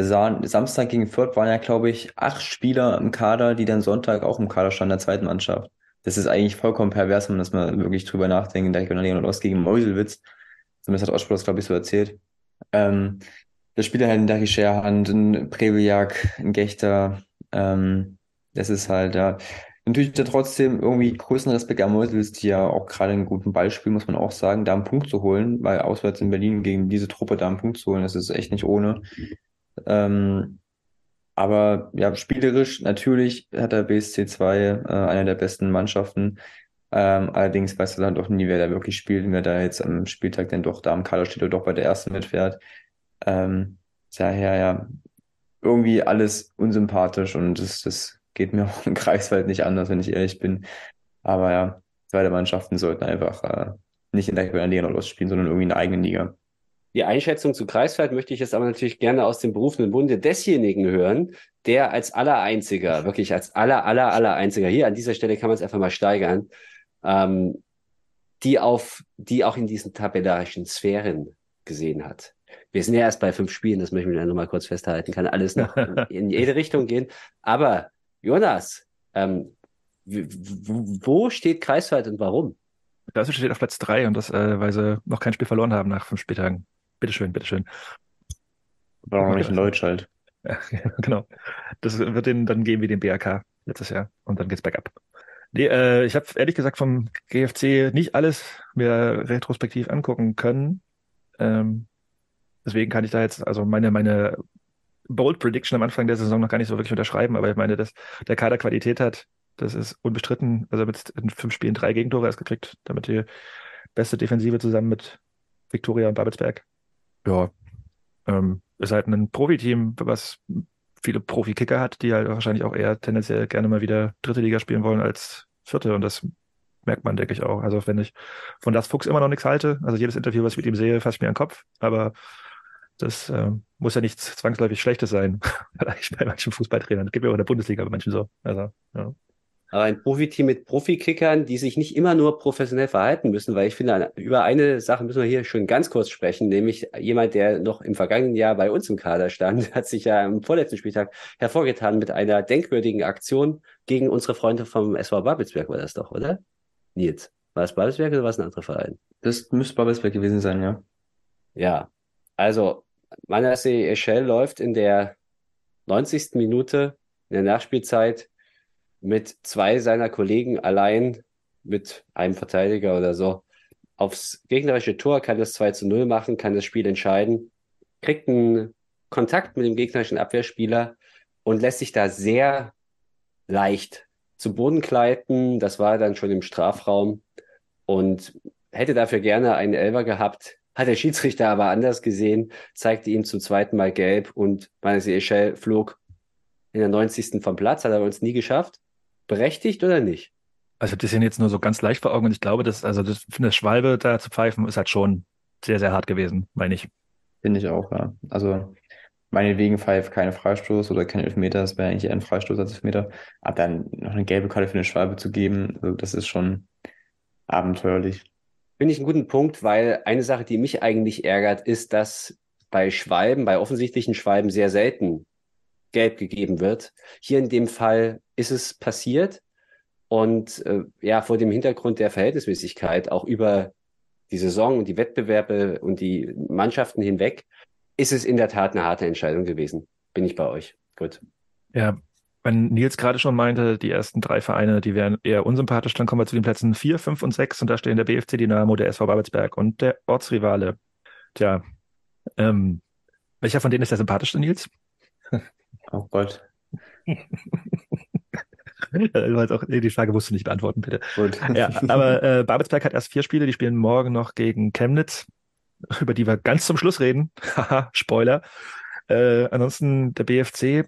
Samstag gegen Fürth waren ja, glaube ich, acht Spieler im Kader, die dann Sonntag auch im Kader standen, der zweiten Mannschaft. Das ist eigentlich vollkommen pervers, wenn man das mal wirklich drüber nachdenkt. Da Regionalliga Nordost gegen Meuselwitz. Zumindest hat Ospor das, glaube ich, so erzählt. Ähm, da spielt er halt ein Dari Scherhand, ein Prebeljak, ein Gechter. Ähm, das ist halt, ja. Natürlich da trotzdem irgendwie größten Respekt an Meuselwitz, die ja auch gerade einen guten Ball spielen, muss man auch sagen, da einen Punkt zu holen, weil auswärts in Berlin gegen diese Truppe da einen Punkt zu holen, das ist echt nicht ohne. Ähm, aber ja, spielerisch natürlich hat der BSC 2 äh, einer der besten Mannschaften. Ähm, allerdings weiß er dann doch nie, wer da wirklich spielt, wer da jetzt am Spieltag denn doch da am Kader steht oder doch bei der ersten mitfährt. Ähm, daher ja irgendwie alles unsympathisch und das, das geht mir auch im Kreiswald nicht anders, wenn ich ehrlich bin. Aber ja, beide Mannschaften sollten einfach äh, nicht in der Liga Nordost spielen, sondern irgendwie in der eigenen Liga. Die Einschätzung zu Kreiswald möchte ich jetzt aber natürlich gerne aus dem berufenen Bunde desjenigen hören, der als aller Einziger, wirklich als aller, aller, aller Einziger, hier an dieser Stelle kann man es einfach mal steigern, ähm, die auf, die auch in diesen tabellarischen Sphären gesehen hat. Wir sind ja erst bei fünf Spielen, das möchte ich mir noch mal kurz festhalten, kann alles noch in jede Richtung gehen. Aber Jonas, ähm, wo steht Kreiswald und warum? Das steht auf Platz drei und das, äh, weil sie noch kein Spiel verloren haben nach fünf Spieltagen. Bitteschön, bitteschön. War noch nicht in Deutsch halt. Ja, genau. Das wird denen dann geben wie den BRK letztes Jahr und dann geht's bergab. Nee, äh, ich habe ehrlich gesagt vom GFC nicht alles mir retrospektiv angucken können. Ähm, deswegen kann ich da jetzt, also meine, meine Bold Prediction am Anfang der Saison noch gar nicht so wirklich unterschreiben, aber ich meine, dass der Kader Qualität hat, das ist unbestritten. Also mit in fünf Spielen drei Gegentore erst gekriegt, damit die beste Defensive zusammen mit Viktoria und Babelsberg. Ja, ähm, ist halt ein Profiteam, was viele Profi-Kicker hat, die halt wahrscheinlich auch eher tendenziell gerne mal wieder dritte Liga spielen wollen als vierte. Und das merkt man, denke ich auch. Also wenn ich von das Fuchs immer noch nichts halte, also jedes Interview, was ich mit ihm sehe, fasst mir an den Kopf, aber das äh, muss ja nichts zwangsläufig Schlechtes sein, vielleicht bei manchen Fußballtrainern. Das geht mir auch in der Bundesliga bei manchen so. Also, ja. Aber ein Profiteam mit Profikickern, die sich nicht immer nur professionell verhalten müssen, weil ich finde, über eine Sache müssen wir hier schon ganz kurz sprechen, nämlich jemand, der noch im vergangenen Jahr bei uns im Kader stand, hat sich ja am vorletzten Spieltag hervorgetan mit einer denkwürdigen Aktion gegen unsere Freunde vom SV Babelsberg, war das doch, oder? Nils, war es Babelsberg oder war es ein anderer Verein? Das müsste Babelsberg gewesen sein, ja. Ja, also Manasseh Eschel läuft in der 90. Minute in der Nachspielzeit mit zwei seiner Kollegen allein mit einem Verteidiger oder so aufs gegnerische Tor, kann das 2 zu 0 machen, kann das Spiel entscheiden, kriegt einen Kontakt mit dem gegnerischen Abwehrspieler und lässt sich da sehr leicht zu Boden gleiten. Das war dann schon im Strafraum und hätte dafür gerne einen Elber gehabt, hat der Schiedsrichter aber anders gesehen, zeigte ihm zum zweiten Mal gelb und meine Echel flog in der 90. vom Platz, hat er uns nie geschafft. Berechtigt oder nicht? Also ich habe das hier jetzt nur so ganz leicht vor Augen und ich glaube, dass, also das, finde Schwalbe da zu pfeifen, ist halt schon sehr, sehr hart gewesen, meine ich. Finde ich auch, ja. Also meinetwegen pfeift keine Freistoß oder kein Elfmeter, das wäre eigentlich eher ein Freistoß als Elfmeter. Aber dann noch eine gelbe Karte für eine Schwalbe zu geben, also das ist schon abenteuerlich. Finde ich einen guten Punkt, weil eine Sache, die mich eigentlich ärgert, ist, dass bei Schwalben, bei offensichtlichen Schwalben sehr selten gelb gegeben wird. Hier in dem Fall ist es passiert und äh, ja, vor dem Hintergrund der Verhältnismäßigkeit auch über die Saison und die Wettbewerbe und die Mannschaften hinweg ist es in der Tat eine harte Entscheidung gewesen. Bin ich bei euch. Gut. Ja, wenn Nils gerade schon meinte, die ersten drei Vereine, die wären eher unsympathisch, dann kommen wir zu den Plätzen vier, fünf und sechs und da stehen der BFC Dynamo, der SV Babelsberg und der Ortsrivale. Tja, ähm, welcher von denen ist der sympathischste, Nils? Oh Gott. auch, die Frage musst du nicht beantworten, bitte. Gut. Ja, aber äh, Babelsberg hat erst vier Spiele, die spielen morgen noch gegen Chemnitz, über die wir ganz zum Schluss reden. Haha, Spoiler. Äh, ansonsten der BFC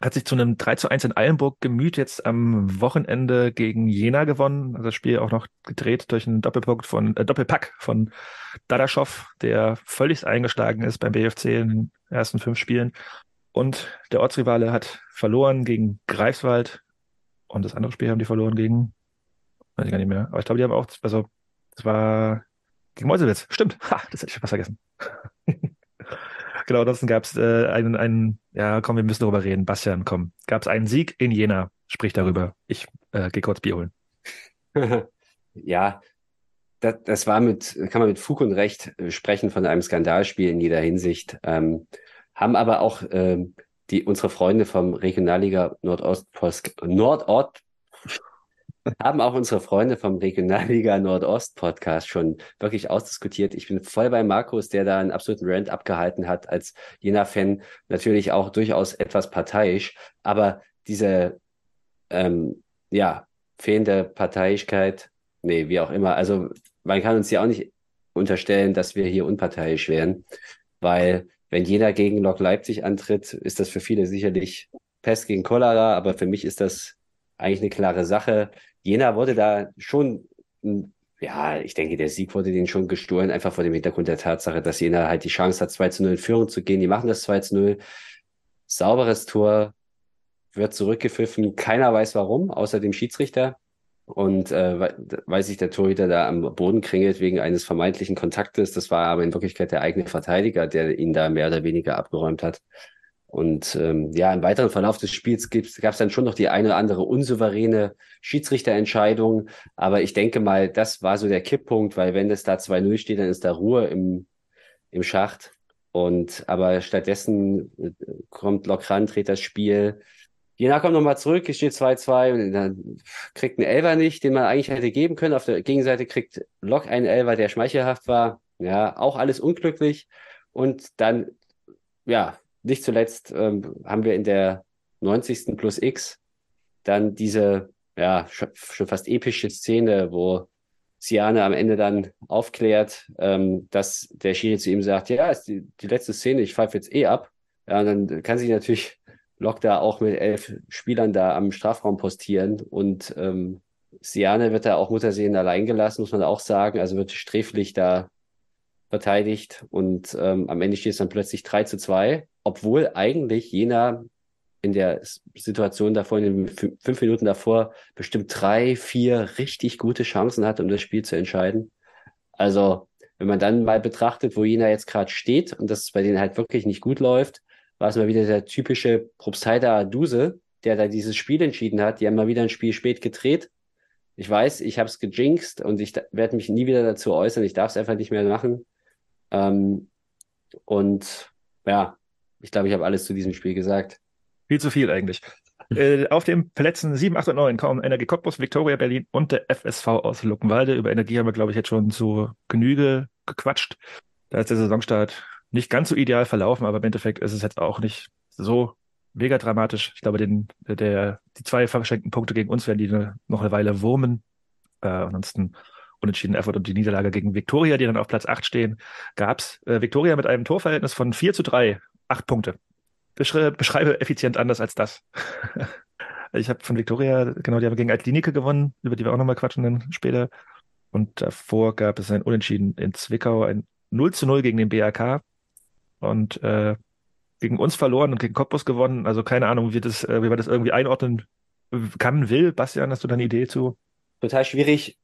hat sich zu einem 3 zu 1 in Eilenburg gemüht, jetzt am Wochenende gegen Jena gewonnen. Also das Spiel auch noch gedreht durch einen Doppelpunkt von, äh, Doppelpack von Dadaschow, der völlig eingeschlagen ist beim BFC in den ersten fünf Spielen. Und der Ortsrivale hat verloren gegen Greifswald. Und das andere Spiel haben die verloren gegen, weiß ich gar nicht mehr. Aber ich glaube, die haben auch, also, es war gegen Meuselwitz. Stimmt. Ha, das hätte ich fast vergessen. genau, ansonsten gab es äh, einen, einen, ja, komm, wir müssen darüber reden. Bastian, komm. Gab es einen Sieg in Jena? Sprich darüber. Ich äh, gehe kurz Bier holen. ja, das, das war mit, kann man mit Fug und Recht äh, sprechen von einem Skandalspiel in jeder Hinsicht. Ähm, haben aber auch ähm, die unsere Freunde vom Regionalliga Nordost Nordort haben auch unsere Freunde vom Regionalliga Nordost Podcast schon wirklich ausdiskutiert. Ich bin voll bei Markus, der da einen absoluten Rant abgehalten hat, als jener Fan natürlich auch durchaus etwas parteiisch, aber diese ähm, ja fehlende Parteiischkeit, nee, wie auch immer. Also man kann uns ja auch nicht unterstellen, dass wir hier unparteiisch wären, weil wenn Jena gegen Lok Leipzig antritt, ist das für viele sicherlich Pest gegen Cholera, aber für mich ist das eigentlich eine klare Sache. Jena wurde da schon, ja, ich denke, der Sieg wurde denen schon gestohlen, einfach vor dem Hintergrund der Tatsache, dass Jena halt die Chance hat, 2 zu 0 in Führung zu gehen. Die machen das 2 zu 0. Sauberes Tor wird zurückgepfiffen. Keiner weiß warum, außer dem Schiedsrichter. Und äh, weil sich der Torhüter da am Boden kringelt wegen eines vermeintlichen Kontaktes, das war aber in Wirklichkeit der eigene Verteidiger, der ihn da mehr oder weniger abgeräumt hat. Und ähm, ja, im weiteren Verlauf des Spiels gab es dann schon noch die eine oder andere unsouveräne Schiedsrichterentscheidung. Aber ich denke mal, das war so der Kipppunkt, weil wenn das da 2-0 steht, dann ist da Ruhe im, im Schacht. Und aber stattdessen äh, kommt Lokran, dreht das Spiel Jena kommt nochmal zurück, es steht 2-2 und dann kriegt ein Elver nicht, den man eigentlich hätte geben können. Auf der Gegenseite kriegt Lok einen Elver, der schmeichelhaft war. Ja, auch alles unglücklich. Und dann, ja, nicht zuletzt ähm, haben wir in der 90. plus X dann diese, ja, schon fast epische Szene, wo Siane am Ende dann aufklärt, ähm, dass der Schiri zu ihm sagt, ja, ist die, die letzte Szene, ich pfeife jetzt eh ab. Ja, und dann kann sich natürlich Lok da auch mit elf Spielern da am Strafraum postieren und ähm, Siane wird da auch Muttersehen allein gelassen, muss man auch sagen. Also wird sträflich da verteidigt und ähm, am Ende steht es dann plötzlich 3 zu 2, obwohl eigentlich Jena in der Situation davor, in den fünf Minuten davor, bestimmt drei, vier richtig gute Chancen hat, um das Spiel zu entscheiden. Also, wenn man dann mal betrachtet, wo Jena jetzt gerade steht und das bei denen halt wirklich nicht gut läuft, war es mal wieder der typische Probstheiter Duse, der da dieses Spiel entschieden hat. Die haben mal wieder ein Spiel spät gedreht. Ich weiß, ich habe es gejinxt und ich werde mich nie wieder dazu äußern. Ich darf es einfach nicht mehr machen. Ähm, und ja, ich glaube, ich habe alles zu diesem Spiel gesagt. Viel zu viel eigentlich. äh, auf den Plätzen 7, 8 und 9 kommen Energie Cottbus, Victoria Berlin und der FSV aus Luckenwalde. Über Energie haben wir, glaube ich, jetzt schon zu Genüge gequatscht. Da ist der Saisonstart nicht ganz so ideal verlaufen, aber im Endeffekt ist es jetzt auch nicht so mega dramatisch. Ich glaube, den, der, die zwei verschenkten Punkte gegen uns werden die noch eine Weile wurmen. Äh, ansonsten unentschieden Erfurt und die Niederlage gegen Victoria, die dann auf Platz 8 stehen, gab's äh, Victoria mit einem Torverhältnis von 4 zu 3, 8 Punkte beschreibe, beschreibe effizient anders als das. ich habe von Victoria, genau, die haben gegen Altlinike gewonnen, über die wir auch nochmal quatschen dann später. Und davor gab es ein Unentschieden in Zwickau, ein 0 zu 0 gegen den BAK und äh, gegen uns verloren und gegen Cottbus gewonnen. Also keine Ahnung, wie, das, äh, wie man das irgendwie einordnen kann, will. Bastian, hast du da eine Idee zu? Total schwierig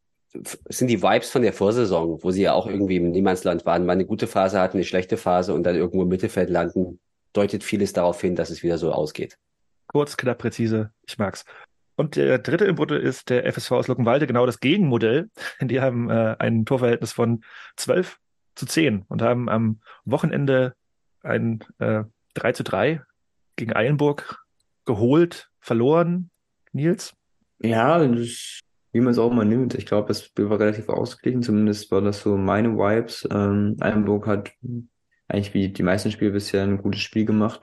sind die Vibes von der Vorsaison, wo sie ja auch irgendwie im Niemandsland waren, mal eine gute Phase hatten, eine schlechte Phase und dann irgendwo im Mittelfeld landen deutet vieles darauf hin, dass es wieder so ausgeht. Kurz, knapp, präzise. Ich mag's. Und der dritte im Bunde ist der FSV aus Luckenwalde, genau das Gegenmodell. Die haben äh, ein Torverhältnis von 12 zu 10 und haben am Wochenende ein äh, 3 zu 3 gegen Eilenburg geholt, verloren. Nils? Ja, das, wie man es auch mal nimmt. Ich glaube, das war relativ ausgeglichen. Zumindest war das so meine Vibes. Ähm, Eilenburg hat eigentlich wie die meisten Spiele bisher ein gutes Spiel gemacht.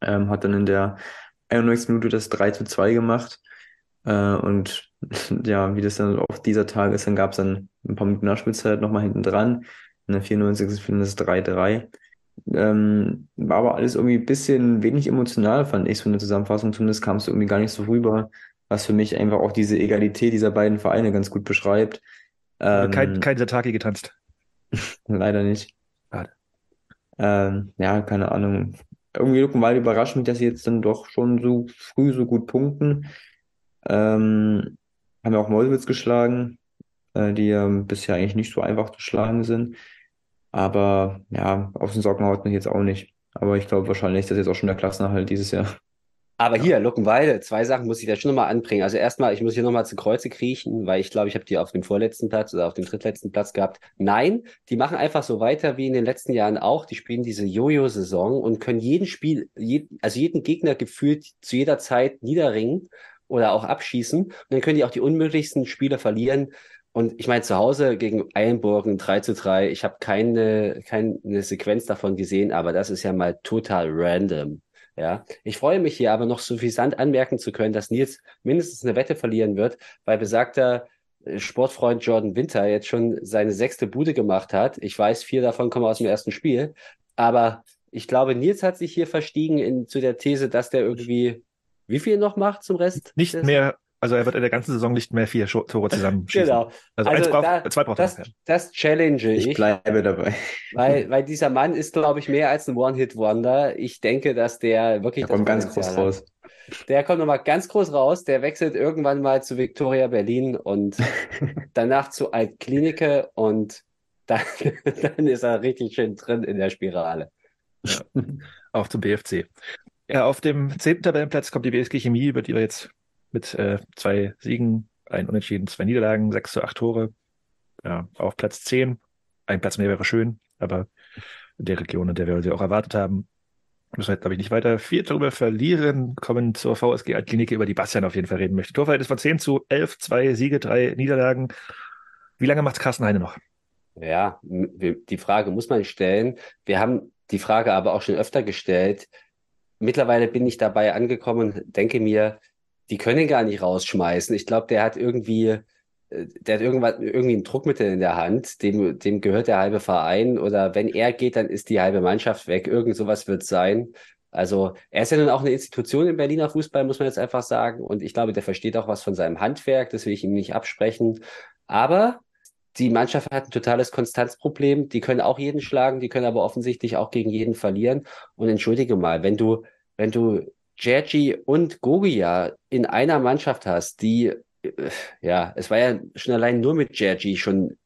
Ähm, hat dann in der 91. Minute das 3 zu 2 gemacht. Äh, und ja, wie das dann auf dieser Tag ist, dann gab es dann ein paar Minuten Nachspielzeit nochmal hinten dran. In der 94. finden das 3-3. Ähm, war aber alles irgendwie ein bisschen wenig emotional, fand ich so in der Zusammenfassung. Zumindest kam es irgendwie gar nicht so rüber, was für mich einfach auch diese Egalität dieser beiden Vereine ganz gut beschreibt. Ähm, kein, kein Sataki getanzt. leider nicht. Ähm, ja, keine Ahnung. Irgendwie Luckenwalde überrascht mich, dass sie jetzt dann doch schon so früh so gut punkten. Ähm, haben ja auch Mollwitz geschlagen, äh, die ja bisher eigentlich nicht so einfach zu schlagen sind. Aber ja, auf den Socken haut mich jetzt auch nicht. Aber ich glaube wahrscheinlich ist das jetzt auch schon der Klassenerhalt dieses Jahr. Aber hier, Luckenwalde, zwei Sachen muss ich da schon nochmal anbringen. Also erstmal, ich muss hier nochmal zu Kreuze kriechen, weil ich glaube, ich habe die auf dem vorletzten Platz oder auf dem drittletzten Platz gehabt. Nein, die machen einfach so weiter wie in den letzten Jahren auch. Die spielen diese Jojo-Saison und können jeden Spiel, also jeden Gegner gefühlt zu jeder Zeit niederringen oder auch abschießen. Und dann können die auch die unmöglichsten Spiele verlieren. Und ich meine, zu Hause gegen Eilenburgen 3 zu 3, ich habe keine, keine Sequenz davon gesehen, aber das ist ja mal total random. Ja, ich freue mich hier aber noch suffisant anmerken zu können, dass Nils mindestens eine Wette verlieren wird, weil besagter äh, Sportfreund Jordan Winter jetzt schon seine sechste Bude gemacht hat. Ich weiß, vier davon kommen aus dem ersten Spiel. Aber ich glaube, Nils hat sich hier verstiegen in, zu der These, dass der irgendwie wie viel noch macht zum Rest? Nicht mehr also er wird in der ganzen Saison nicht mehr vier Tore zusammenschießen. genau. Also, also eins braucht, da, zwei braucht das, er. Das challenge ich. Ich bleibe dabei. Weil, weil dieser Mann ist, glaube ich, mehr als ein One-Hit-Wonder. Ich denke, dass der wirklich. Der kommt ganz groß hat. raus. Der kommt nochmal ganz groß raus. Der wechselt irgendwann mal zu Victoria Berlin und danach zu Altklinike und dann, dann ist er richtig schön drin in der Spirale. Ja. Auch zum BFC. Ja, auf dem zehnten Tabellenplatz kommt die BSG Chemie, über die wir jetzt mit äh, zwei Siegen, ein Unentschieden, zwei Niederlagen, sechs zu acht Tore. Ja, auf Platz zehn. Ein Platz mehr wäre schön, aber in der Region, in der wir sie auch erwartet haben, müssen wir glaube ich, nicht weiter viel darüber verlieren. Kommen zur VSG Altklinike, über die Bastian auf jeden Fall reden möchte. Torverhältnis von 10 zu 11, zwei Siege, drei Niederlagen. Wie lange macht Carsten Heine noch? Ja, die Frage muss man stellen. Wir haben die Frage aber auch schon öfter gestellt. Mittlerweile bin ich dabei angekommen denke mir, die können gar nicht rausschmeißen. Ich glaube, der hat irgendwie, äh, der hat irgendwas, irgendwie ein Druckmittel in der Hand, dem, dem gehört der halbe Verein oder wenn er geht, dann ist die halbe Mannschaft weg. Irgend sowas wird sein. Also er ist ja nun auch eine Institution im Berliner Fußball, muss man jetzt einfach sagen. Und ich glaube, der versteht auch was von seinem Handwerk, das will ich ihm nicht absprechen. Aber die Mannschaft hat ein totales Konstanzproblem. Die können auch jeden schlagen, die können aber offensichtlich auch gegen jeden verlieren. Und entschuldige mal, wenn du, wenn du Jergy und Gogia in einer Mannschaft hast, die, äh, ja, es war ja schon allein nur mit Jergy schon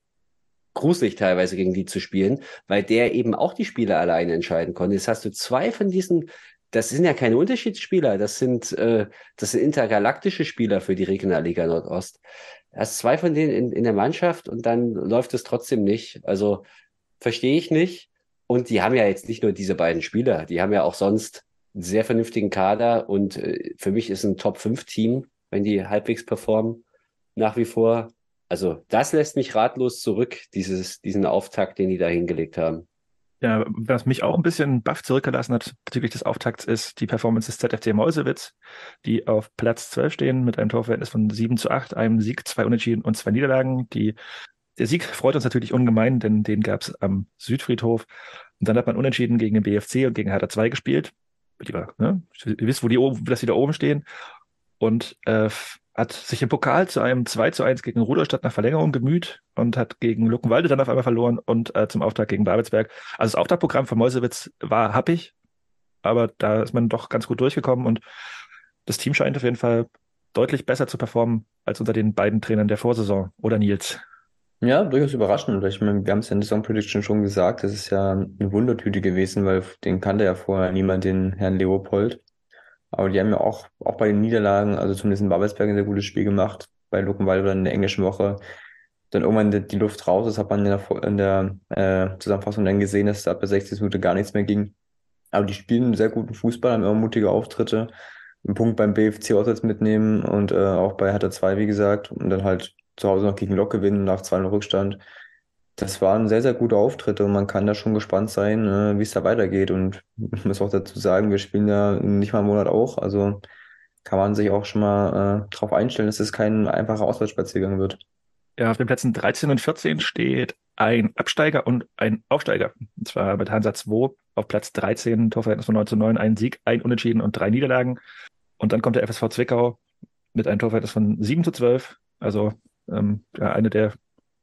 gruselig teilweise gegen die zu spielen, weil der eben auch die Spiele alleine entscheiden konnte. Jetzt hast du zwei von diesen, das sind ja keine Unterschiedsspieler, das sind, äh, das sind intergalaktische Spieler für die Regionalliga Nordost. Hast zwei von denen in, in der Mannschaft und dann läuft es trotzdem nicht. Also verstehe ich nicht. Und die haben ja jetzt nicht nur diese beiden Spieler, die haben ja auch sonst sehr vernünftigen Kader und äh, für mich ist ein Top-5-Team, wenn die halbwegs performen, nach wie vor also das lässt mich ratlos zurück, dieses, diesen Auftakt, den die da hingelegt haben. Ja, was mich auch ein bisschen baff zurückgelassen hat bezüglich des Auftakts, ist die Performance des ZFC Mäusewitz, die auf Platz 12 stehen mit einem Torverhältnis von 7 zu 8, einem Sieg, zwei Unentschieden und zwei Niederlagen. Die, der Sieg freut uns natürlich ungemein, denn den gab es am Südfriedhof. Und dann hat man unentschieden gegen den BFC und gegen Hertha 2 gespielt. Lieber, ne? Ihr wisst, wo die oben, dass die da oben stehen. Und äh, hat sich im Pokal zu einem 2 zu 1 gegen Rudolstadt nach Verlängerung gemüht und hat gegen Luckenwalde dann auf einmal verloren und äh, zum Auftakt gegen Babelsberg. Also das Auftaktprogramm von Mäusewitz war happig, aber da ist man doch ganz gut durchgekommen und das Team scheint auf jeden Fall deutlich besser zu performen als unter den beiden Trainern der Vorsaison. Oder Nils? Ja, durchaus überraschend. Ich meine, wir haben es in der Song Prediction schon gesagt, das ist ja eine Wundertüte gewesen, weil den kannte ja vorher niemand, den Herrn Leopold. Aber die haben ja auch, auch bei den Niederlagen, also zumindest in Babelsberg ein sehr gutes Spiel gemacht. Bei Luckenwalde dann in der englischen Woche. Dann irgendwann die, Luft raus, das hat man in der, in der äh, Zusammenfassung dann gesehen, dass da ab der 60. Minute gar nichts mehr ging. Aber die spielen einen sehr guten Fußball, haben immer mutige Auftritte, einen Punkt beim BFC auswärts mitnehmen und äh, auch bei Hertha 2, wie gesagt, und dann halt zu Hause noch gegen Lok gewinnen nach 2 Rückstand das waren sehr, sehr gute Auftritte und man kann da schon gespannt sein, äh, wie es da weitergeht. Und ich muss auch dazu sagen, wir spielen ja nicht mal einen Monat auch. Also kann man sich auch schon mal äh, darauf einstellen, dass es kein einfacher Auswärtsspaziergang wird. Ja, auf den Plätzen 13 und 14 steht ein Absteiger und ein Aufsteiger. Und zwar mit Hansa 2 auf Platz 13, Torverhältnis von 9 zu 9, ein Sieg, ein Unentschieden und drei Niederlagen. Und dann kommt der FSV Zwickau mit einem Torverhältnis von 7 zu 12. Also ähm, eine der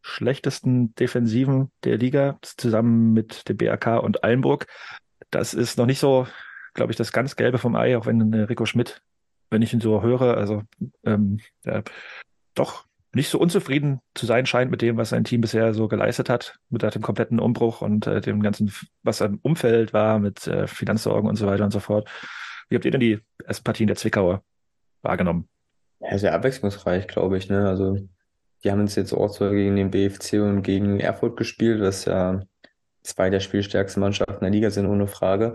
schlechtesten Defensiven der Liga, zusammen mit dem BAK und Allenburg. Das ist noch nicht so, glaube ich, das ganz Gelbe vom Ei, auch wenn äh, Rico Schmidt, wenn ich ihn so höre, also ähm, ja, doch nicht so unzufrieden zu sein scheint mit dem, was sein Team bisher so geleistet hat, mit dem kompletten Umbruch und äh, dem ganzen, was im Umfeld war, mit äh, Finanzsorgen und so weiter und so fort. Wie habt ihr denn die ersten Partien der Zwickauer wahrgenommen? Ja, sehr abwechslungsreich, glaube ich. Ne? Also die haben uns jetzt auch so gegen den BFC und gegen Erfurt gespielt, was ja zwei der spielstärksten Mannschaften der Liga sind, ohne Frage.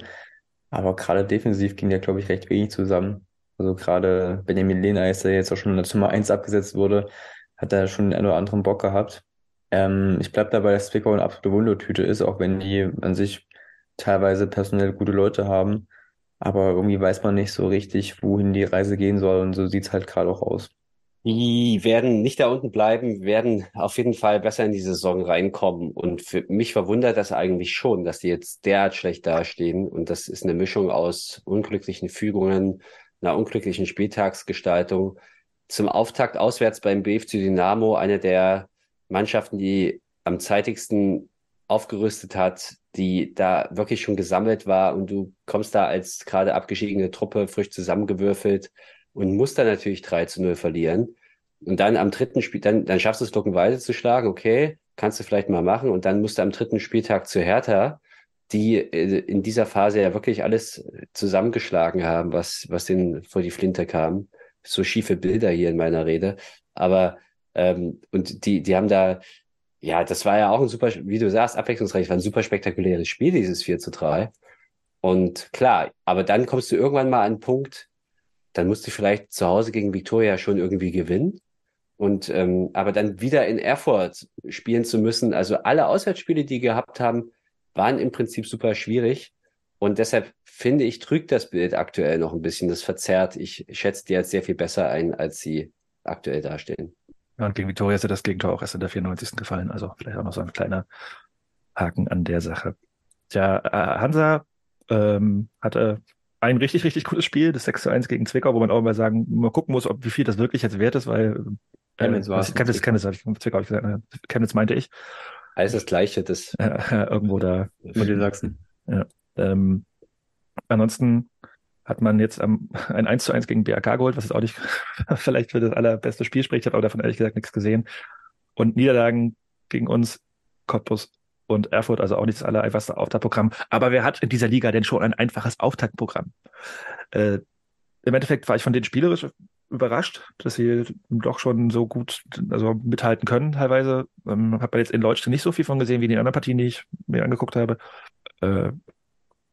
Aber gerade defensiv ging ja, glaube ich, recht wenig zusammen. Also gerade Benjamin Lehner, als er jetzt auch schon in der Nummer 1 abgesetzt wurde, hat er schon einen oder anderen Bock gehabt. Ähm, ich bleibe dabei, dass Zwickau eine absolute Wundertüte ist, auch wenn die an sich teilweise personell gute Leute haben. Aber irgendwie weiß man nicht so richtig, wohin die Reise gehen soll. Und so sieht's halt gerade auch aus. Die werden nicht da unten bleiben, werden auf jeden Fall besser in die Saison reinkommen. Und für mich verwundert das eigentlich schon, dass die jetzt derart schlecht dastehen. Und das ist eine Mischung aus unglücklichen Fügungen, einer unglücklichen Spieltagsgestaltung. Zum Auftakt auswärts beim BFC Dynamo, eine der Mannschaften, die am zeitigsten aufgerüstet hat, die da wirklich schon gesammelt war und du kommst da als gerade abgeschiedene Truppe frisch zusammengewürfelt und musst dann natürlich 3 zu 0 verlieren. Und dann am dritten Spiel, dann, dann schaffst du es, Luckenwalde zu schlagen, okay, kannst du vielleicht mal machen. Und dann musst du am dritten Spieltag zu Hertha, die äh, in dieser Phase ja wirklich alles zusammengeschlagen haben, was, was denen vor die Flinte kam. So schiefe Bilder hier in meiner Rede. Aber, ähm, und die, die haben da, ja, das war ja auch ein super, wie du sagst, abwechslungsreich, war ein super spektakuläres Spiel, dieses 4 zu 3. Und klar, aber dann kommst du irgendwann mal an einen Punkt, dann musst du vielleicht zu Hause gegen Viktoria schon irgendwie gewinnen. Und ähm, aber dann wieder in Erfurt spielen zu müssen, also alle Auswärtsspiele, die gehabt haben, waren im Prinzip super schwierig. Und deshalb finde ich, trügt das Bild aktuell noch ein bisschen. Das verzerrt. Ich schätze die jetzt sehr viel besser ein, als sie aktuell dastehen. Ja, und gegen Viktoria ist ja das Gegentor auch erst in der 94. gefallen. Also vielleicht auch noch so ein kleiner Haken an der Sache. Tja, äh, Hansa ähm, hatte ein richtig, richtig cooles Spiel, das 6 zu 1 gegen Zwickau, wo man auch mal sagen, mal gucken muss, ob wie viel das wirklich jetzt wert ist, weil äh, Chemnitz war es. Chemnitz, Chemnitz, hab ich, Zwickau ich gesagt, ne? Chemnitz meinte ich. Alles das Gleiche, das Äh, irgendwo da. Mittelsachsen. Ähm, ansonsten hat man jetzt ähm, ein 1 zu 1 gegen BRK geholt, was jetzt auch nicht vielleicht für das allerbeste Spiel spricht. Ich habe aber davon ehrlich gesagt nichts gesehen. Und Niederlagen gegen uns, Cottbus und Erfurt, also auch nicht das allereinfachste Auftaktprogramm. Aber wer hat in dieser Liga denn schon ein einfaches Auftaktprogramm? Äh, Im Endeffekt war ich von denen spielerisch überrascht, dass sie doch schon so gut also mithalten können teilweise. Ähm, habe jetzt in Leutsch nicht so viel von gesehen wie in den anderen Partien, die ich mir angeguckt habe. Äh,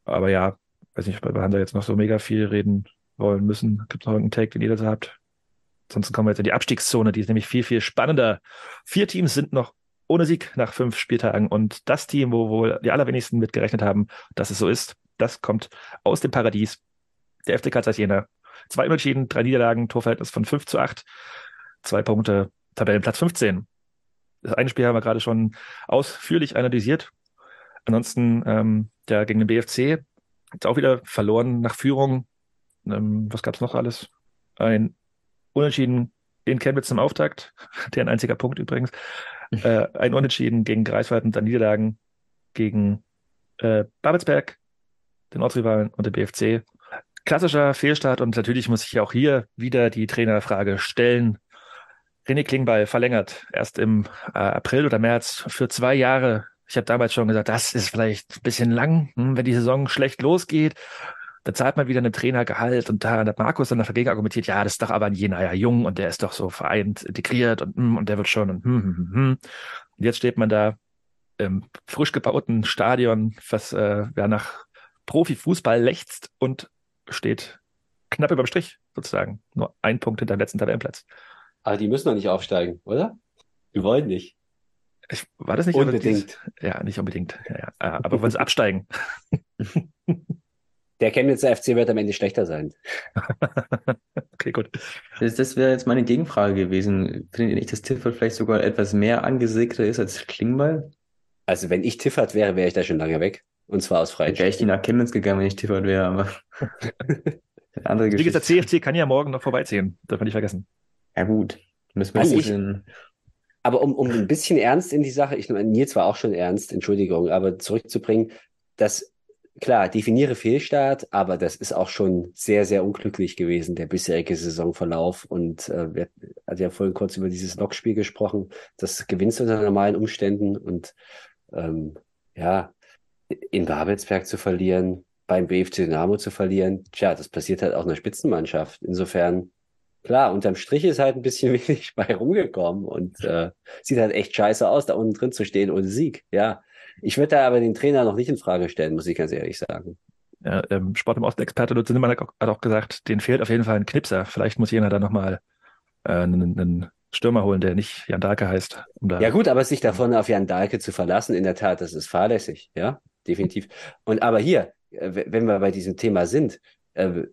aber ja, weiß nicht, ob wir Hansa jetzt noch so mega viel reden wollen müssen. Gibt es noch irgendeinen Take, den ihr dazu habt? Ansonsten kommen wir jetzt in die Abstiegszone, die ist nämlich viel, viel spannender. Vier Teams sind noch ohne Sieg nach fünf Spieltagen und das Team, wo wohl die allerwenigsten mitgerechnet haben, dass es so ist, das kommt aus dem Paradies. Der FC Karlsruhe Jena. Zwei Unentschieden, drei Niederlagen, Torverhältnis von 5 zu 8, zwei Punkte, Tabellenplatz 15. Das eine Spiel haben wir gerade schon ausführlich analysiert. Ansonsten ähm, ja, gegen den BFC jetzt auch wieder verloren nach Führung. Ähm, was gab's noch alles? Ein Unentschieden in Chemnitz zum Auftakt, deren einziger Punkt übrigens. Äh, ein Unentschieden gegen Greifswald und dann Niederlagen gegen äh, Babelsberg, den Ortsrivalen und den BFC. Klassischer Fehlstart und natürlich muss ich auch hier wieder die Trainerfrage stellen. René Klingbeil verlängert erst im äh, April oder März für zwei Jahre. Ich habe damals schon gesagt, das ist vielleicht ein bisschen lang, hm, wenn die Saison schlecht losgeht. Da zahlt man wieder einen Trainergehalt und da hat Markus dann dagegen argumentiert, ja, das ist doch aber ein Jena ja jung und der ist doch so vereint integriert und, hm, und der wird schon und, hm, hm, hm, hm. und jetzt steht man da im frisch gebauten Stadion, was äh, ja nach Profifußball lechzt und steht knapp über dem Strich sozusagen. Nur ein Punkt hinter dem letzten Tabellenplatz. Aber die müssen doch nicht aufsteigen, oder? Die wollen nicht. Ich, war das nicht Unbedingt. ja, nicht unbedingt. Ja, ja. Aber wollen sie absteigen? Der Chemnitzer FC wird am Ende schlechter sein. okay, gut. Das, das wäre jetzt meine Gegenfrage gewesen. Findet ihr nicht, dass Tiffert vielleicht sogar etwas mehr angesägter ist als Klingbeil? Also wenn ich Tiffert wäre, wäre ich da schon lange weg. Und zwar aus freien Wäre ich die nach Chemnitz gegangen, wenn ich Tiffert wäre, aber andere Wie Geschichte. gesagt, der CFC kann ja morgen noch vorbeiziehen. Darf man nicht vergessen. Ja gut, müssen wir Also ein ich- bisschen... Aber um, um ein bisschen ernst in die Sache, ich meine, Nils war auch schon ernst, Entschuldigung, aber zurückzubringen, das, klar, definiere Fehlstart, aber das ist auch schon sehr, sehr unglücklich gewesen, der bisherige Saisonverlauf. Und äh, wir hatten ja vorhin kurz über dieses Lokspiel gesprochen. Das gewinnst du unter normalen Umständen und ähm, ja, in Babelsberg zu verlieren, beim BFC Dynamo zu verlieren, tja, das passiert halt auch einer Spitzenmannschaft. Insofern, klar, unterm Strich ist halt ein bisschen wenig bei rumgekommen und äh, sieht halt echt scheiße aus, da unten drin zu stehen ohne Sieg. Ja, ich würde da aber den Trainer noch nicht in Frage stellen, muss ich ganz ehrlich sagen. Ja, ähm, Sport im Osten-Experte Lutz Zimmermann hat auch- gesagt, denen fehlt auf jeden Fall ein Knipser. Vielleicht muss Jena da nochmal äh, einen, einen Stürmer holen, der nicht Jan Dahlke heißt. Um da Ja gut, aber sich davon auf Jan Dahlke zu verlassen, in der Tat, das ist fahrlässig, ja, definitiv. Und aber hier, äh, wenn wir bei diesem Thema sind, äh,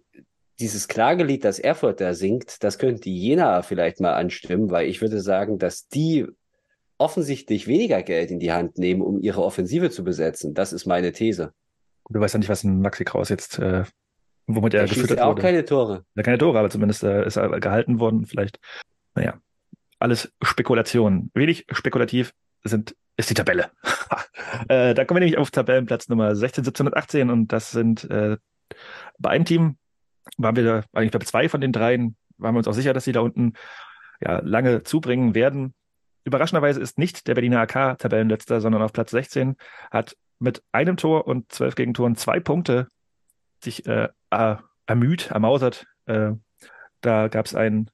dieses Klagelied, das Erfurt da singt, das könnte die Jena vielleicht mal anstimmen, weil ich würde sagen, dass die offensichtlich weniger Geld in die Hand nehmen, um ihre Offensive zu besetzen. Das ist meine These. Du weißt ja nicht, was ein Maxi Kraus jetzt, äh, womit er Er gefüttert ja auch wurde. keine Tore. Ja, keine Tore, aber zumindest äh, ist er gehalten worden. Vielleicht, naja, alles Spekulation. Wenig spekulativ sind, ist die Tabelle. äh, da kommen wir nämlich auf Tabellenplatz Nummer 16, 17 und 18 und das sind äh, bei einem Team waren wir da, eigentlich bei zwei von den dreien, waren wir uns auch sicher, dass sie da unten ja, lange zubringen werden. Überraschenderweise ist nicht der Berliner AK Tabellenletzter, sondern auf Platz 16 hat mit einem Tor und zwölf Gegentoren zwei Punkte sich äh, ermüht, ermausert. Äh, da gab es ein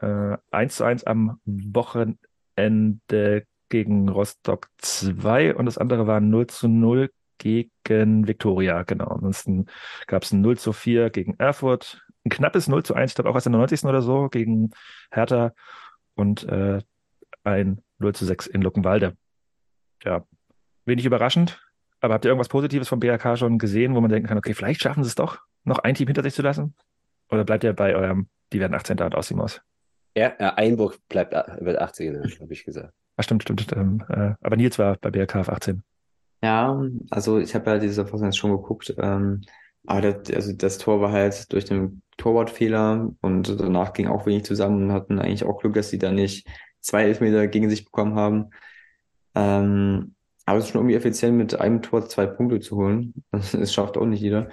äh, 1 zu 1 am Wochenende gegen Rostock 2 und das andere war 0 zu 0 gegen Viktoria, genau. Ansonsten gab es ein 0 zu 4 gegen Erfurt, ein knappes 0 zu 1, ich glaube auch erst in der 90. oder so, gegen Hertha und äh, ein 0 zu 6 in Luckenwalde. Ja, wenig überraschend, aber habt ihr irgendwas Positives vom BRK schon gesehen, wo man denken kann, okay, vielleicht schaffen sie es doch, noch ein Team hinter sich zu lassen? Oder bleibt ihr bei eurem, die werden 18. und aus die Maus? Ja, ja, Einburg bleibt, wird 80, ne, habe ich gesagt. Ah, stimmt, stimmt. Ähm, äh, aber Nils war bei BRK auf 18. Ja, also ich habe ja diese Saison jetzt schon geguckt. Ähm, Aber das, also das Tor war halt durch den Torwartfehler und danach ging auch wenig zusammen und hatten eigentlich auch Glück, dass sie da nicht zwei Elfmeter gegen sich bekommen haben. Ähm, aber es ist schon irgendwie effizient, mit einem Tor zwei Punkte zu holen. Das schafft auch nicht jeder.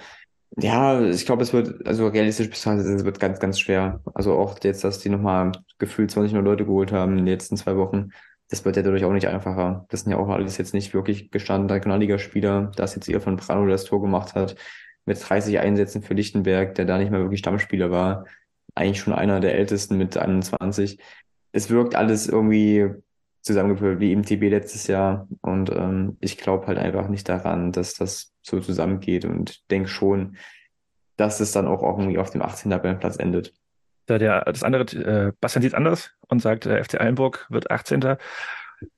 Ja, ich glaube, es wird, also realistisch betrachtet, es wird ganz, ganz schwer. Also auch jetzt, dass die nochmal gefühlt 20 neue Leute geholt haben in den letzten zwei Wochen, das wird ja dadurch auch nicht einfacher. Das sind ja auch alles jetzt nicht wirklich gestandene Regionalligaspieler. Da ist jetzt eher von Brano, der das Tor gemacht hat, mit 30 Einsätzen für Lichtenberg, der da nicht mehr wirklich Stammspieler war. Eigentlich schon einer der ältesten mit 21. Es wirkt alles irgendwie zusammengepöbelt wie im TB letztes Jahr. Und ähm, ich glaube halt einfach nicht daran, dass das so zusammengeht und denke schon, dass es dann auch irgendwie auf dem 18. Tabellenplatz endet. Der, der, das andere, äh, Bastian sieht es anders und sagt, äh, FC Eilenburg wird 18.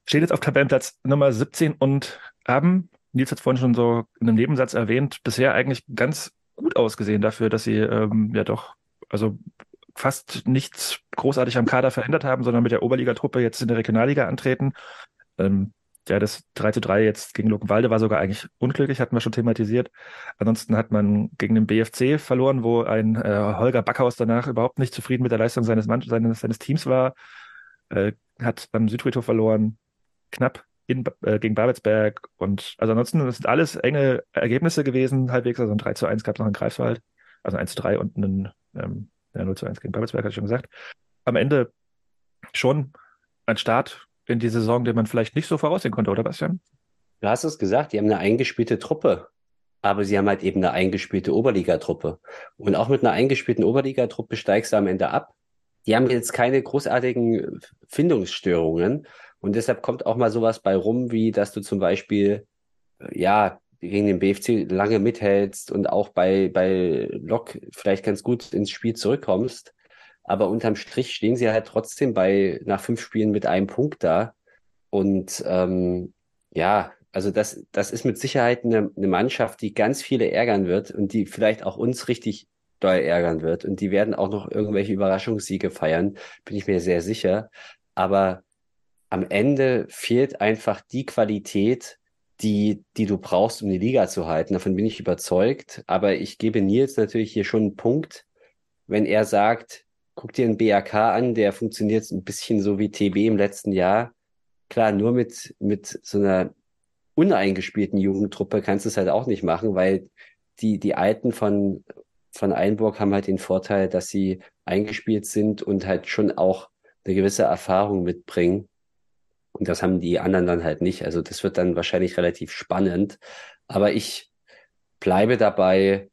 Steht jetzt auf Tabellenplatz Nummer 17 und haben, Nils hat vorhin schon so in einem Nebensatz erwähnt, bisher eigentlich ganz gut ausgesehen dafür, dass sie ähm, ja doch, also fast nichts großartig am Kader verändert haben, sondern mit der Oberligatruppe jetzt in der Regionalliga antreten. Ähm, ja, das 3 zu 3 jetzt gegen Luckenwalde war sogar eigentlich unglücklich, hatten wir schon thematisiert. Ansonsten hat man gegen den BFC verloren, wo ein äh, Holger Backhaus danach überhaupt nicht zufrieden mit der Leistung seines, Mann seines, seines Teams war. Äh, hat beim Südfriedhof verloren, knapp in, äh, gegen Babelsberg. Und also ansonsten das sind alles enge Ergebnisse gewesen, halbwegs. Also ein 3 zu 1 gab es noch in Greifswald, also ein 1 zu 3 und ein ähm, ja, 0 zu 1 gegen Babelsberg, hatte ich schon gesagt. Am Ende schon ein Start in die Saison, den man vielleicht nicht so voraussehen konnte, oder Bastian? Du hast es gesagt, die haben eine eingespielte Truppe. Aber sie haben halt eben eine eingespielte Oberligatruppe. Und auch mit einer eingespielten Oberligatruppe steigst du am Ende ab. Die haben jetzt keine großartigen Findungsstörungen. Und deshalb kommt auch mal sowas bei rum, wie dass du zum Beispiel, ja, gegen den BFC lange mithältst und auch bei, bei Lok vielleicht ganz gut ins Spiel zurückkommst. Aber unterm Strich stehen sie halt trotzdem bei nach fünf Spielen mit einem Punkt da. Und ähm, ja, also das, das ist mit Sicherheit eine, eine Mannschaft, die ganz viele ärgern wird und die vielleicht auch uns richtig doll ärgern wird. Und die werden auch noch irgendwelche Überraschungssiege feiern, bin ich mir sehr sicher. Aber am Ende fehlt einfach die Qualität, die, die du brauchst, um die Liga zu halten. Davon bin ich überzeugt. Aber ich gebe Nils natürlich hier schon einen Punkt, wenn er sagt, guck dir einen BRK an, der funktioniert ein bisschen so wie TB im letzten Jahr. Klar, nur mit, mit so einer uneingespielten Jugendtruppe kannst du es halt auch nicht machen, weil die, die Alten von, von Einburg haben halt den Vorteil, dass sie eingespielt sind und halt schon auch eine gewisse Erfahrung mitbringen. Und das haben die anderen dann halt nicht. Also das wird dann wahrscheinlich relativ spannend. Aber ich bleibe dabei,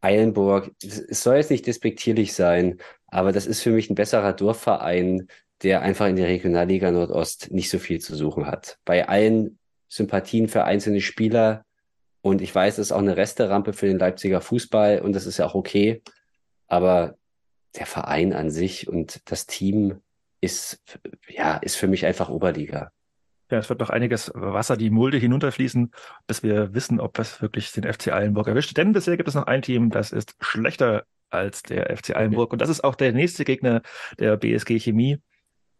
Eilenburg, es soll jetzt nicht despektierlich sein, aber das ist für mich ein besserer Dorfverein, der einfach in der Regionalliga Nordost nicht so viel zu suchen hat. Bei allen Sympathien für einzelne Spieler und ich weiß, es ist auch eine Resterampe für den Leipziger Fußball und das ist ja auch okay, aber der Verein an sich und das Team ist, ja, ist für mich einfach Oberliga. Ja, es wird noch einiges Wasser die Mulde hinunterfließen, bis wir wissen, ob das wirklich den FC Eilenburg erwischt. Denn bisher gibt es noch ein Team, das ist schlechter als der FC Eilenburg. Und das ist auch der nächste Gegner der BSG Chemie.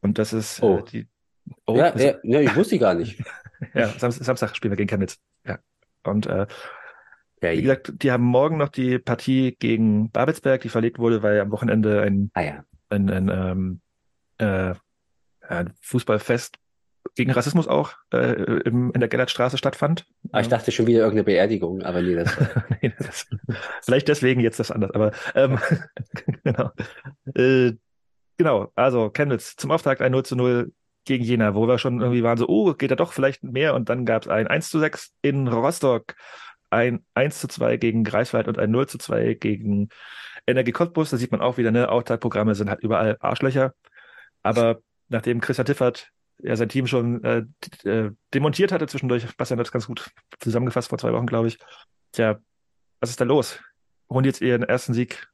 Und das ist oh. äh, die. Oh, ja, ja, ja, ich wusste gar nicht. ja, Samstag, Samstag spielen wir gegen Chemnitz. Ja. Und äh, ja, wie gesagt, die haben morgen noch die Partie gegen Babelsberg, die verlegt wurde, weil am Wochenende ein, ah, ja. ein, ein ähm, äh, Fußballfest gegen Rassismus auch äh, im, in der Gellertstraße stattfand. Ah, ich dachte schon wieder irgendeine Beerdigung, aber nee, das, nee, das vielleicht deswegen jetzt das anders, aber ähm, genau. Äh, genau, also Chemnitz zum Auftakt ein 0 zu 0 gegen Jena, wo wir schon irgendwie waren so, oh, geht da doch vielleicht mehr und dann gab es ein 1 zu 6 in Rostock, ein 1 zu 2 gegen Greifswald und ein 0 zu 2 gegen Energie Cottbus. Da sieht man auch wieder, ne, Auftaktprogramme sind halt überall Arschlöcher. Aber nachdem Christian Tiffert ja sein Team schon äh, äh, demontiert hatte zwischendurch, Bastian hat es ganz gut zusammengefasst vor zwei Wochen, glaube ich. Tja, was ist da los? Holen jetzt ihren ersten Sieg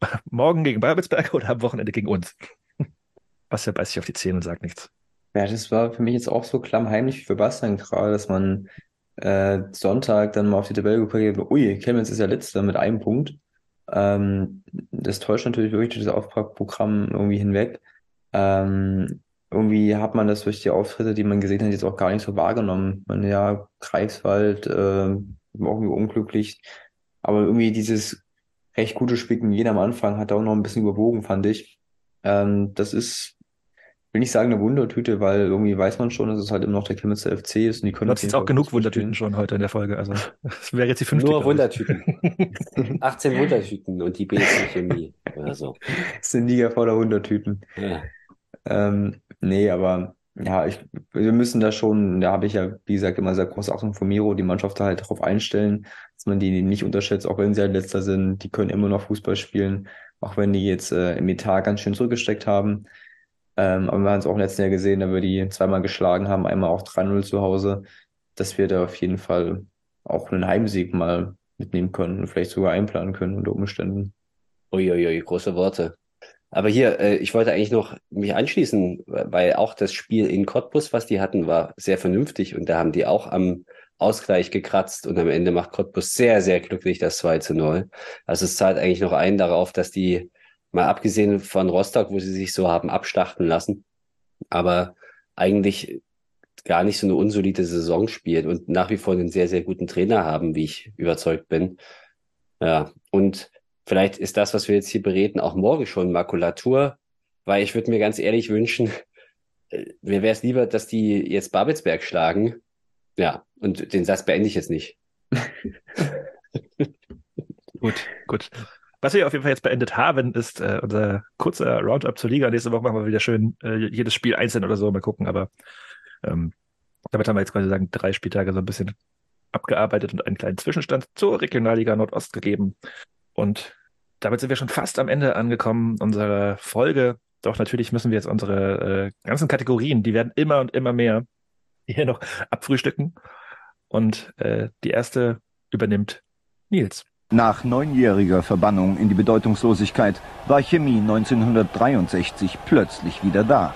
morgen gegen Babelsberg oder am Wochenende gegen uns? Bastian beißt sich auf die Zähne und sagt nichts. Ja, das war für mich jetzt auch so klammheimlich für Bastian gerade, dass man äh, Sonntag dann mal auf die Tabelle geguckt hat, ui, Chemnitz ist ja letzter mit einem Punkt. Ähm, das täuscht natürlich wirklich das Auftragprogramm irgendwie hinweg. Ähm, irgendwie hat man das durch die Auftritte, die man gesehen hat, jetzt auch gar nicht so wahrgenommen. Man ja, Greifswald, äh, irgendwie unglücklich. Aber irgendwie dieses recht gute gegen Jena am Anfang hat auch noch ein bisschen überwogen, fand ich. Ähm, das ist, will nicht sagen eine Wundertüte, weil irgendwie weiß man schon, dass es halt immer noch der Chemnitzer FC ist und die können Du hast jetzt auch genug Wundertüten schon heute in der Folge. Also, das wäre jetzt die fünfte. Nur. Wundertüten. 18 Wundertüten und die BSC Chemie. Also, Das sind Liga voller Wundertüten. ja. Ähm, nee, aber ja, ich, wir müssen da schon, da habe ich ja, wie gesagt, immer sehr große Achtung von Miro, die Mannschaft da halt darauf einstellen, dass man die nicht unterschätzt, auch wenn sie halt letzter sind, die können immer noch Fußball spielen, auch wenn die jetzt äh, im Etat ganz schön zurückgesteckt haben. Ähm, aber wir haben es auch im letzten Jahr gesehen, da wir die zweimal geschlagen haben, einmal auch 3-0 zu Hause, dass wir da auf jeden Fall auch einen Heimsieg mal mitnehmen können und vielleicht sogar einplanen können unter Umständen. Uiuiui, große Worte. Aber hier, äh, ich wollte eigentlich noch mich anschließen, weil auch das Spiel in Cottbus, was die hatten, war sehr vernünftig und da haben die auch am Ausgleich gekratzt und am Ende macht Cottbus sehr, sehr glücklich das 2 zu 0. Also es zahlt eigentlich noch ein darauf, dass die, mal abgesehen von Rostock, wo sie sich so haben abschlachten lassen, aber eigentlich gar nicht so eine unsolide Saison spielen und nach wie vor einen sehr, sehr guten Trainer haben, wie ich überzeugt bin. Ja, und vielleicht ist das, was wir jetzt hier bereden, auch morgen schon Makulatur, weil ich würde mir ganz ehrlich wünschen, äh, mir wäre es lieber, dass die jetzt Babelsberg schlagen. Ja, und den Satz beende ich jetzt nicht. Gut, gut. Was wir auf jeden Fall jetzt beendet haben, ist äh, unser kurzer Roundup zur Liga. Nächste Woche machen wir wieder schön äh, jedes Spiel einzeln oder so, mal gucken. Aber ähm, damit haben wir jetzt quasi sagen, drei Spieltage so ein bisschen abgearbeitet und einen kleinen Zwischenstand zur Regionalliga Nordost gegeben. Und damit sind wir schon fast am Ende angekommen unserer Folge. Doch natürlich müssen wir jetzt unsere äh, ganzen Kategorien, die werden immer und immer mehr, hier noch abfrühstücken. Und äh, die erste übernimmt Nils. Nach neunjähriger Verbannung in die Bedeutungslosigkeit war Chemie 1963 plötzlich wieder da.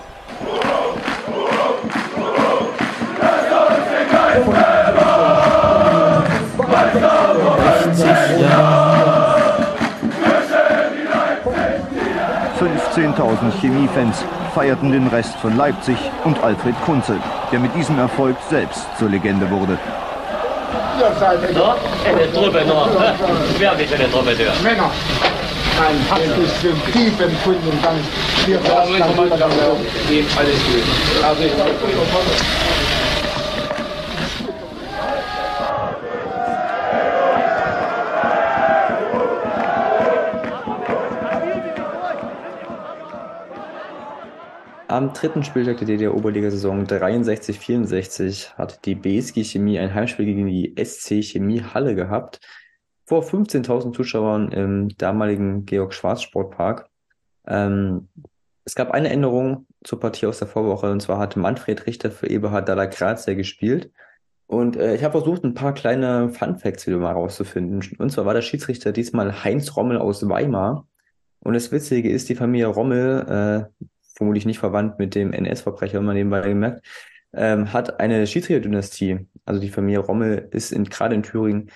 ...15.000 Chemiefans feierten den Rest von Leipzig und Alfred Kunze, der mit diesem Erfolg selbst zur Legende wurde. So, eine Truppe noch. ne? Wirklich eine Truppe durch. Männer, ein herzlichen, tiefempfundenen Dank. Wir Alles gut. Also ich Am dritten Spieltag der DDR-Oberligasaison 63-64 hat die BSG Chemie ein Heimspiel gegen die SC Chemie Halle gehabt. Vor 15.000 Zuschauern im damaligen Georg-Schwarz-Sportpark. Ähm, es gab eine Änderung zur Partie aus der Vorwoche und zwar hat Manfred Richter für Eberhard Dalla Grazia gespielt. Und äh, ich habe versucht, ein paar kleine Fun-Facts wieder mal rauszufinden. Und zwar war der Schiedsrichter diesmal Heinz Rommel aus Weimar. Und das Witzige ist, die Familie Rommel, äh, vermutlich nicht verwandt mit dem NS-Verbrecher, wenn man nebenbei gemerkt, ähm, hat eine Schiedsrichterdynastie. Also die Familie Rommel ist in, gerade in Thüringen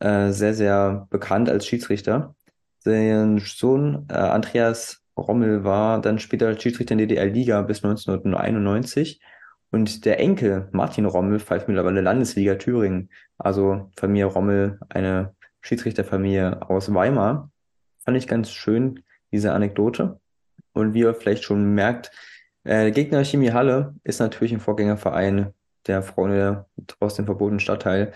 äh, sehr, sehr bekannt als Schiedsrichter. Sein Sohn äh, Andreas Rommel war dann später Schiedsrichter in der DDR-Liga bis 1991. Und der Enkel Martin Rommel pfeift mittlerweile Landesliga Thüringen. Also Familie Rommel, eine Schiedsrichterfamilie aus Weimar. Fand ich ganz schön, diese Anekdote. Und wie ihr vielleicht schon merkt, äh, Gegner Chemie Halle ist natürlich ein Vorgängerverein der Freunde aus dem verbotenen Stadtteil.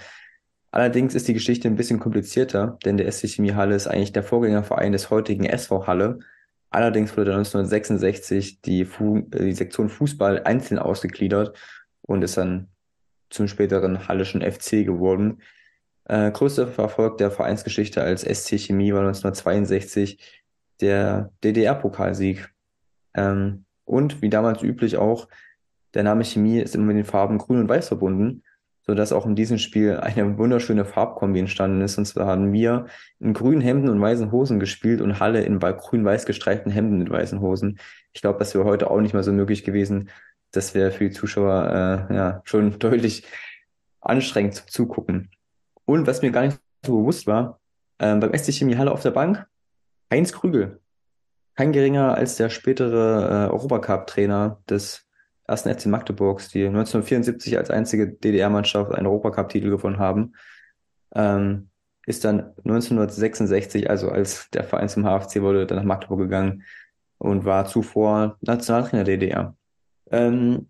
Allerdings ist die Geschichte ein bisschen komplizierter, denn der SC Chemie Halle ist eigentlich der Vorgängerverein des heutigen SV Halle. Allerdings wurde dann 1966 die, Fu äh, die Sektion Fußball einzeln ausgegliedert und ist dann zum späteren Hallischen FC geworden. Äh, größter Erfolg der Vereinsgeschichte als SC Chemie war 1962 der DDR-Pokalsieg. Ähm, und wie damals üblich auch, der Name Chemie ist immer mit den Farben Grün und Weiß verbunden, sodass auch in diesem Spiel eine wunderschöne Farbkombi entstanden ist. Und zwar haben wir in grünen Hemden und weißen Hosen gespielt und Halle in grün-weiß gestreiften Hemden mit weißen Hosen. Ich glaube, das wäre heute auch nicht mehr so möglich gewesen. Das wäre für die Zuschauer äh, ja schon deutlich anstrengend zum Zugucken. Und was mir gar nicht so bewusst war, äh, beim SC Chemie Halle auf der Bank Heinz Krügel. Kein geringer als der spätere äh, Europacup-Trainer des ersten FC Magdeburgs, die 1974 als einzige DDR-Mannschaft einen Europacup-Titel gewonnen haben. Ähm, ist dann 1966, also als der Verein zum HFC wurde, dann nach Magdeburg gegangen und war zuvor Nationaltrainer der DDR. Ähm,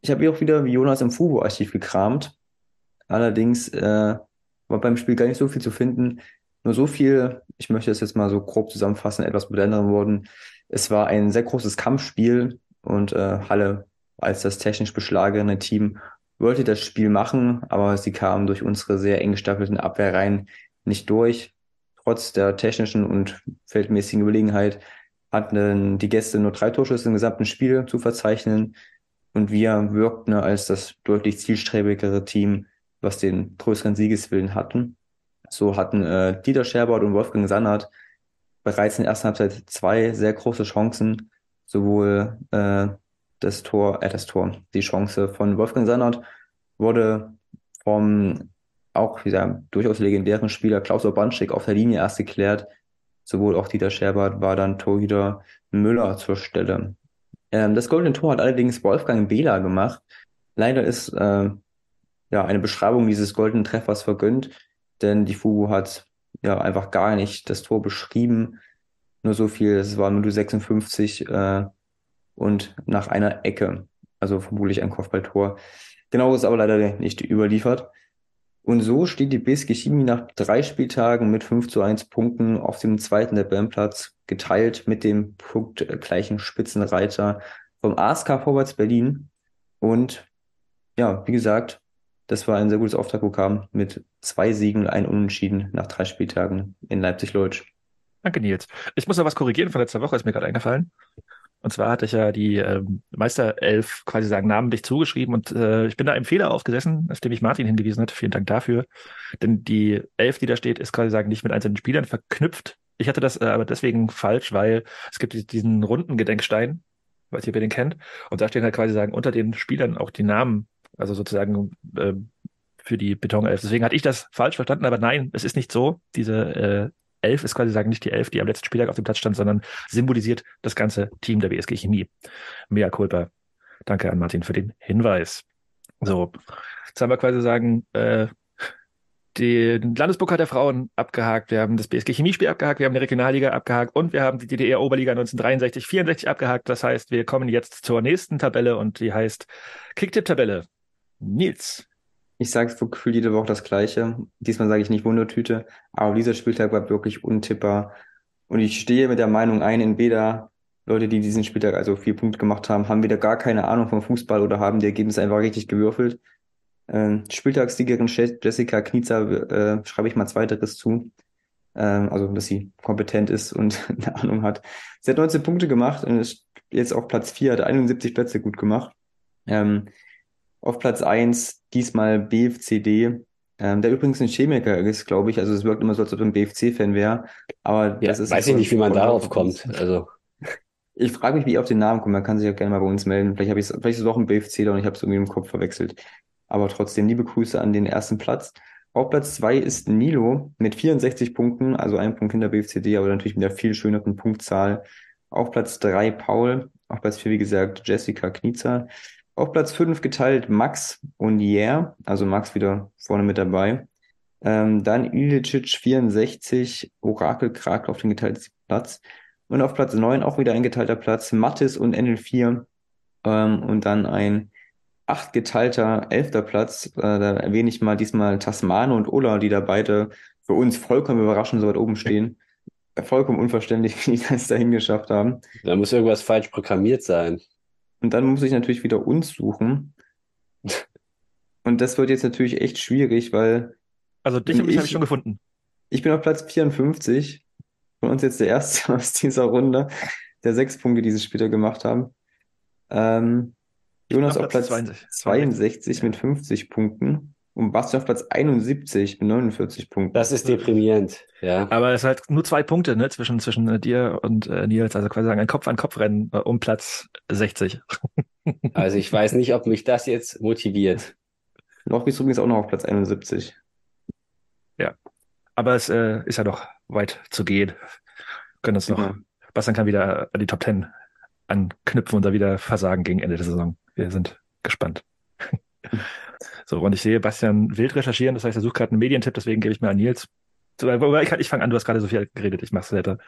ich habe hier auch wieder wie Jonas im Fubo-Archiv gekramt. Allerdings äh, war beim Spiel gar nicht so viel zu finden. Nur so viel, ich möchte es jetzt mal so grob zusammenfassen, etwas mit anderen Worten. Es war ein sehr großes Kampfspiel und äh, Halle als das technisch beschlagene Team wollte das Spiel machen, aber sie kamen durch unsere sehr eng gestaffelten Abwehrreihen nicht durch. Trotz der technischen und feldmäßigen Überlegenheit hatten die Gäste nur drei Torschüsse im gesamten Spiel zu verzeichnen und wir wirkten als das deutlich zielstrebigere Team, was den größeren Siegeswillen hatten. So hatten äh, Dieter Scherbert und Wolfgang Sannert bereits in der ersten Halbzeit zwei sehr große Chancen, sowohl äh, das Tor, äh, das Tor, die Chance von Wolfgang Sannert wurde vom auch wieder durchaus legendären Spieler Klaus Obanschik auf der Linie erst geklärt. Sowohl auch Dieter Scherbert war dann Torhüter Müller zur Stelle. Ähm, das goldene Tor hat allerdings Wolfgang Behler gemacht. Leider ist äh, ja eine Beschreibung dieses goldenen Treffers vergönnt, denn die Fugu hat ja einfach gar nicht das Tor beschrieben. Nur so viel, es war Minute 56 äh, und nach einer Ecke. Also vermutlich ein Kopfballtor. Genau ist aber leider nicht überliefert. Und so steht die BSG Chemie nach drei Spieltagen mit 5 zu 1 Punkten auf dem zweiten Tabellenplatz, geteilt mit dem punktgleichen Spitzenreiter vom ASK Vorwärts Berlin. Und ja, wie gesagt, das war ein sehr gutes Auftaktprogramm mit zwei Siegen ein Unentschieden nach drei Spieltagen in Leipzig-Leutsch. Danke, Nils. Ich muss noch was korrigieren von letzter Woche, ist mir gerade eingefallen. Und zwar hatte ich ja die ähm, Meisterelf quasi sagen namentlich zugeschrieben und äh, ich bin da einem Fehler aufgesessen, auf dem mich Martin hingewiesen hat. Vielen Dank dafür. Denn die Elf, die da steht, ist quasi sagen nicht mit einzelnen Spielern verknüpft. Ich hatte das äh, aber deswegen falsch, weil es gibt diesen runden Gedenkstein, weiß nicht, ob ihr den kennt. Und da stehen halt quasi sagen unter den Spielern auch die Namen, also sozusagen äh, für die Betonelf. Deswegen hatte ich das falsch verstanden, aber nein, es ist nicht so. Diese äh, Elf ist quasi sagen nicht die Elf, die am letzten Spieltag auf dem Platz stand, sondern symbolisiert das ganze Team der BSG Chemie. Mea culpa. Danke an Martin für den Hinweis. So, jetzt haben wir quasi sagen, äh, den Landespokal der Frauen abgehakt, wir haben das BSG Chemiespiel abgehakt, wir haben die Regionalliga abgehakt und wir haben die DDR-Oberliga 1963, 64 abgehakt. Das heißt, wir kommen jetzt zur nächsten Tabelle und die heißt Kicktipp-Tabelle. Nils, ich sage für Gefühl jede Woche das Gleiche. Diesmal sage ich nicht Wundertüte, aber dieser Spieltag war wirklich untippbar. Und ich stehe mit der Meinung ein, in Beda, Leute, die diesen Spieltag also vier Punkte gemacht haben, haben wieder gar keine Ahnung vom Fußball oder haben die Ergebnisse einfach richtig gewürfelt. Ähm, Spieltagssiegerin Jessica Kniezer äh, schreibe ich mal zweiteres zu. Ähm, also, dass sie kompetent ist und eine Ahnung hat. Sie hat 19 Punkte gemacht und ist jetzt auf Platz 4, hat 71 Plätze gut gemacht. Ähm, auf Platz 1 diesmal BFCD, ähm, der übrigens ein Chemiker ist, glaube ich. Also es wirkt immer so, als ob er ein BFC-Fan wäre. Aber ja, das ist weiß ich nicht, wie man darauf kommt. Also ich frage mich, wie ich auf den Namen komme. Man kann sich auch gerne mal bei uns melden. Vielleicht habe ich vielleicht ist es doch ein BFC und ich habe es irgendwie im Kopf verwechselt. Aber trotzdem liebe Grüße an den ersten Platz. Auf Platz 2 ist Nilo mit 64 Punkten, also ein Punkt hinter BFCD, aber natürlich mit der viel schöneren Punktzahl. Auf Platz 3 Paul, auf Platz 4 wie gesagt Jessica Kniezer auf Platz 5 geteilt Max und Yeah, also Max wieder vorne mit dabei. Ähm, dann Ilicic 64, Orakel Krak auf den geteilten Platz. Und auf Platz 9 auch wieder ein geteilter Platz, Mattis und NL4. Ähm, und dann ein acht geteilter elfter Platz. Äh, da erwähne ich mal diesmal Tasmane und Ola, die da beide für uns vollkommen überraschend so weit oben stehen. Vollkommen unverständlich, wie die das dahin geschafft haben. Da muss irgendwas falsch programmiert sein. Und dann muss ich natürlich wieder uns suchen. Und das wird jetzt natürlich echt schwierig, weil. Also dich und mich habe ich schon gefunden. Ich bin auf Platz 54. Von uns jetzt der erste aus dieser Runde, der sechs Punkte dieses Spiel gemacht haben. Ähm, Jonas auf Platz, Platz 62, 62 mit 50 Punkten und Bastian auf Platz 71 mit 49 Punkten. Das ist deprimierend, ja. Aber es ist halt nur zwei Punkte ne, zwischen, zwischen äh, dir und äh, Nils, also quasi sagen, ein Kopf-an-Kopf-Rennen äh, um Platz 60. also ich weiß nicht, ob mich das jetzt motiviert. Noch ist übrigens auch noch auf Platz 71. Ja, aber es äh, ist ja noch weit zu gehen. Wir können uns noch, ja. Bastian kann wieder an die Top 10 anknüpfen und da wieder versagen gegen Ende der Saison. Wir sind gespannt. So, und ich sehe Bastian wild recherchieren, das heißt, er sucht gerade einen Medientipp, deswegen gebe ich mir an Nils. ich, ich fange an, du hast gerade so viel geredet, ich mach's weiter.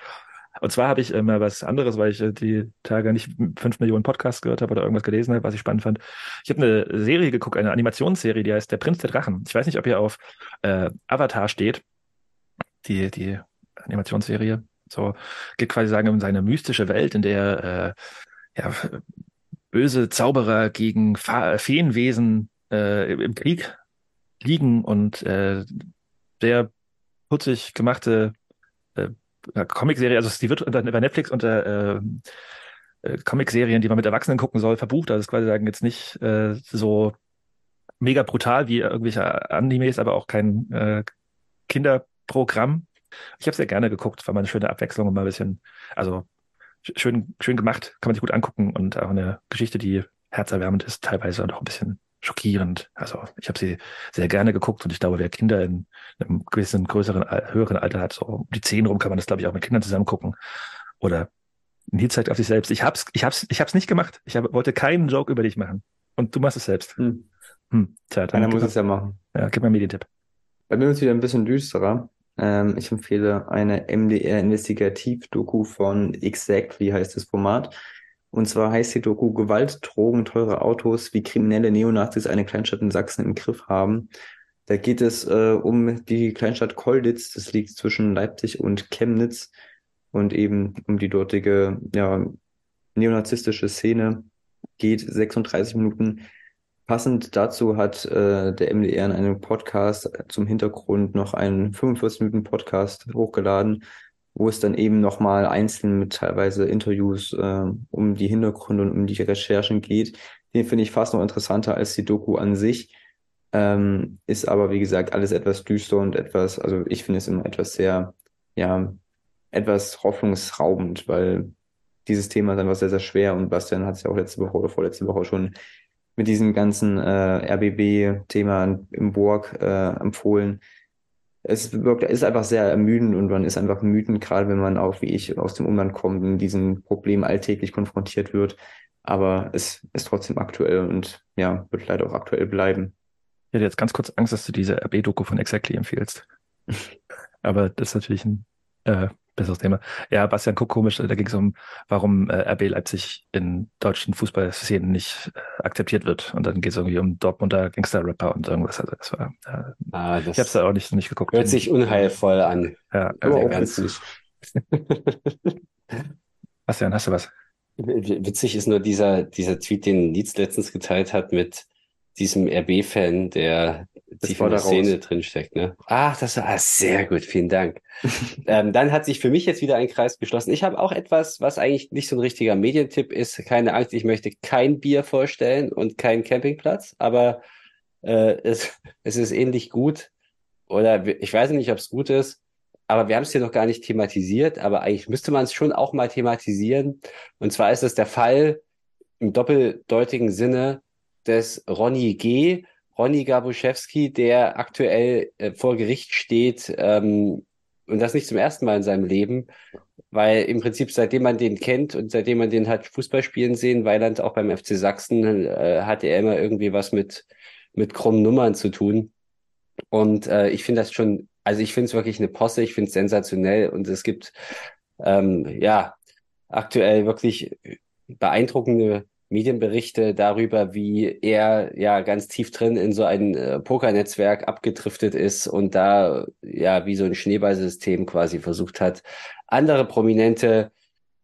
Und zwar habe ich äh, mal was anderes, weil ich äh, die Tage nicht fünf Millionen Podcasts gehört habe oder irgendwas gelesen habe, was ich spannend fand. Ich habe eine Serie geguckt, eine Animationsserie, die heißt Der Prinz der Drachen. Ich weiß nicht, ob ihr auf äh, Avatar steht, die, die Animationsserie. So geht quasi sagen um seine mystische Welt, in der äh, ja, böse Zauberer gegen Fa Feenwesen äh, im Krieg liegen und äh, sehr putzig gemachte äh, Comicserie, also die wird unter, bei Netflix unter äh, äh, Comicserien, die man mit Erwachsenen gucken soll, verbucht. Also ist quasi sagen jetzt nicht äh, so mega brutal wie irgendwelche Animes, aber auch kein äh, Kinderprogramm. Ich habe sehr gerne geguckt, war mal eine schöne Abwechslung und mal ein bisschen, also schön, schön gemacht, kann man sich gut angucken und auch eine Geschichte, die herzerwärmend ist, teilweise und auch ein bisschen schockierend. Also ich habe sie sehr gerne geguckt und ich glaube, wer Kinder in einem gewissen größeren, höheren Alter hat, so um die zehn rum, kann man das, glaube ich, auch mit Kindern zusammen gucken. Oder Nils zeigt auf sich selbst. Ich hab's, ich hab's, ich hab's nicht gemacht. Ich hab, wollte keinen Joke über dich machen. Und du machst es selbst. Hm. Hm. Tja, dann Einer muss es ja machen. Ja, gib mal einen Medientipp. Bei mir ist es wieder ein bisschen düsterer. Ähm, ich empfehle eine MDR-Investigativ-Doku von Exactly, heißt das Format. Und zwar heißt die Doku Gewalt, Drogen, teure Autos, wie kriminelle Neonazis eine Kleinstadt in Sachsen im Griff haben. Da geht es äh, um die Kleinstadt Kolditz, das liegt zwischen Leipzig und Chemnitz und eben um die dortige ja, neonazistische Szene. Geht 36 Minuten. Passend dazu hat äh, der MDR in einem Podcast zum Hintergrund noch einen 45 Minuten Podcast hochgeladen, wo es dann eben nochmal einzeln mit teilweise Interviews äh, um die Hintergründe und um die Recherchen geht. Den finde ich fast noch interessanter als die Doku an sich. Ähm, ist aber, wie gesagt, alles etwas düster und etwas, also ich finde es immer etwas sehr, ja, etwas hoffnungsraubend, weil dieses Thema dann war sehr, sehr schwer und Bastian hat es ja auch letzte Woche oder vorletzte Woche schon mit diesem ganzen äh, RBB-Thema im Burg äh, empfohlen es wirkt, ist einfach sehr ermüdend und man ist einfach müdend, gerade wenn man auch, wie ich, aus dem Umland kommt und diesem Problem alltäglich konfrontiert wird. Aber es ist trotzdem aktuell und ja, wird leider auch aktuell bleiben. Ich hätte jetzt ganz kurz Angst, dass du diese RB-Doku von Exactly empfiehlst. Aber das ist natürlich ein äh, besseres Thema. Ja, Bastian, guck komisch, da ging es um, warum äh, RB Leipzig in deutschen Fußballszenen nicht äh, akzeptiert wird. Und dann geht es irgendwie um Dortmunder Gangster-Rapper und irgendwas. Also das war, äh, ah, das ich habe da auch nicht, nicht geguckt. Hört sich unheilvoll an. Ja, also ganz nicht. Bastian, hast du was? Witzig ist nur dieser, dieser Tweet, den Nietz letztens geteilt hat mit diesem RB-Fan, der das tief in der Szene drinsteckt. Ne? Ach, das war ah, sehr gut, vielen Dank. ähm, dann hat sich für mich jetzt wieder ein Kreis geschlossen. Ich habe auch etwas, was eigentlich nicht so ein richtiger Medientipp ist. Keine Angst, ich möchte kein Bier vorstellen und keinen Campingplatz, aber äh, es, es ist ähnlich gut. Oder ich weiß nicht, ob es gut ist, aber wir haben es hier noch gar nicht thematisiert, aber eigentlich müsste man es schon auch mal thematisieren. Und zwar ist es der Fall im doppeldeutigen Sinne des Ronny G., Ronny Gabuszewski, der aktuell äh, vor Gericht steht ähm, und das nicht zum ersten Mal in seinem Leben, weil im Prinzip seitdem man den kennt und seitdem man den hat Fußball spielen sehen, Weiland auch beim FC Sachsen, äh, hatte er immer irgendwie was mit mit krummen Nummern zu tun. Und äh, ich finde das schon, also ich finde es wirklich eine Posse, ich finde es sensationell und es gibt ähm, ja aktuell wirklich beeindruckende Medienberichte darüber, wie er ja ganz tief drin in so ein äh, Pokernetzwerk abgedriftet ist und da ja wie so ein Schneeballsystem quasi versucht hat, andere prominente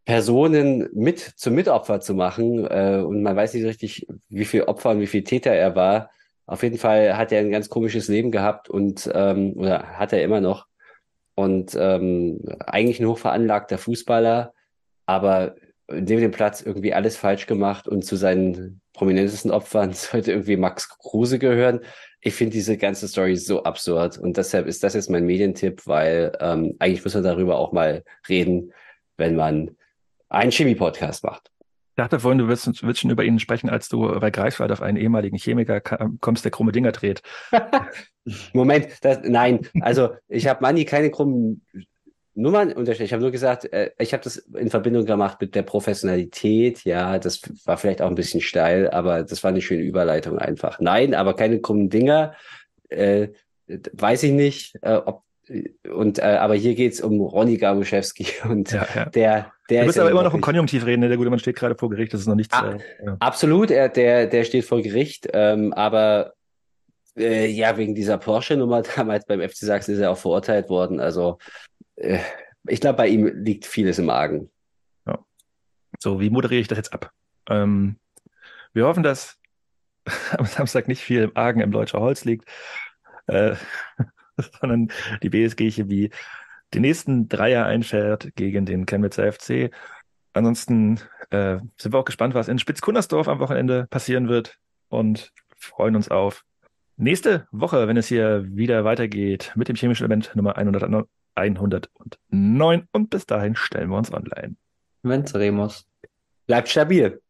Personen mit zum Mitopfer zu machen. Äh, und man weiß nicht richtig, wie viel Opfer und wie viel Täter er war. Auf jeden Fall hat er ein ganz komisches Leben gehabt und ähm, oder hat er immer noch. Und ähm, eigentlich ein hochveranlagter Fußballer, aber neben dem Platz irgendwie alles falsch gemacht und zu seinen prominentesten Opfern sollte irgendwie Max Kruse gehören. Ich finde diese ganze Story so absurd und deshalb ist das jetzt mein Medientipp, weil ähm, eigentlich muss man darüber auch mal reden, wenn man einen Chemie-Podcast macht. Ich dachte vorhin, du willst, willst schon über ihn sprechen, als du bei Greifswald auf einen ehemaligen Chemiker kommst, der krumme Dinger dreht. Moment, das, nein, also ich habe Manni keine krummen Nummernunterschied. Ich habe nur gesagt, äh, ich habe das in Verbindung gemacht mit der Professionalität. Ja, das war vielleicht auch ein bisschen steil, aber das war eine schöne Überleitung einfach. Nein, aber keine krummen Dinger. Äh, weiß ich nicht, äh, ob und äh, aber hier geht's um Ronny Gabuschewski und Ja, ja. der, der Du ist musst ja aber immer noch im Konjunktiv reden, ne? der gute Mann steht gerade vor Gericht, das ist noch nichts. Ah, äh, ja. Absolut, er, der, der steht vor Gericht, ähm, aber äh, ja, wegen dieser Porsche-Nummer damals beim FC Sachsen ist er auch verurteilt worden. Also ich glaube, bei ihm liegt vieles im Argen. So, wie moderiere ich das jetzt ab? Ähm, wir hoffen, dass am Samstag nicht viel im Argen im Deutscher Holz liegt, äh, sondern die BSG Chemie die nächsten Dreier einfährt gegen den Chemnitzer FC. Ansonsten äh, sind wir auch gespannt, was in Spitzkunnersdorf am Wochenende passieren wird und freuen uns auf nächste Woche, wenn es hier wieder weitergeht mit dem chemischen Element Nummer 100, 109. Und bis dahin stellen wir uns online. Venceremos. Bleibt stabil.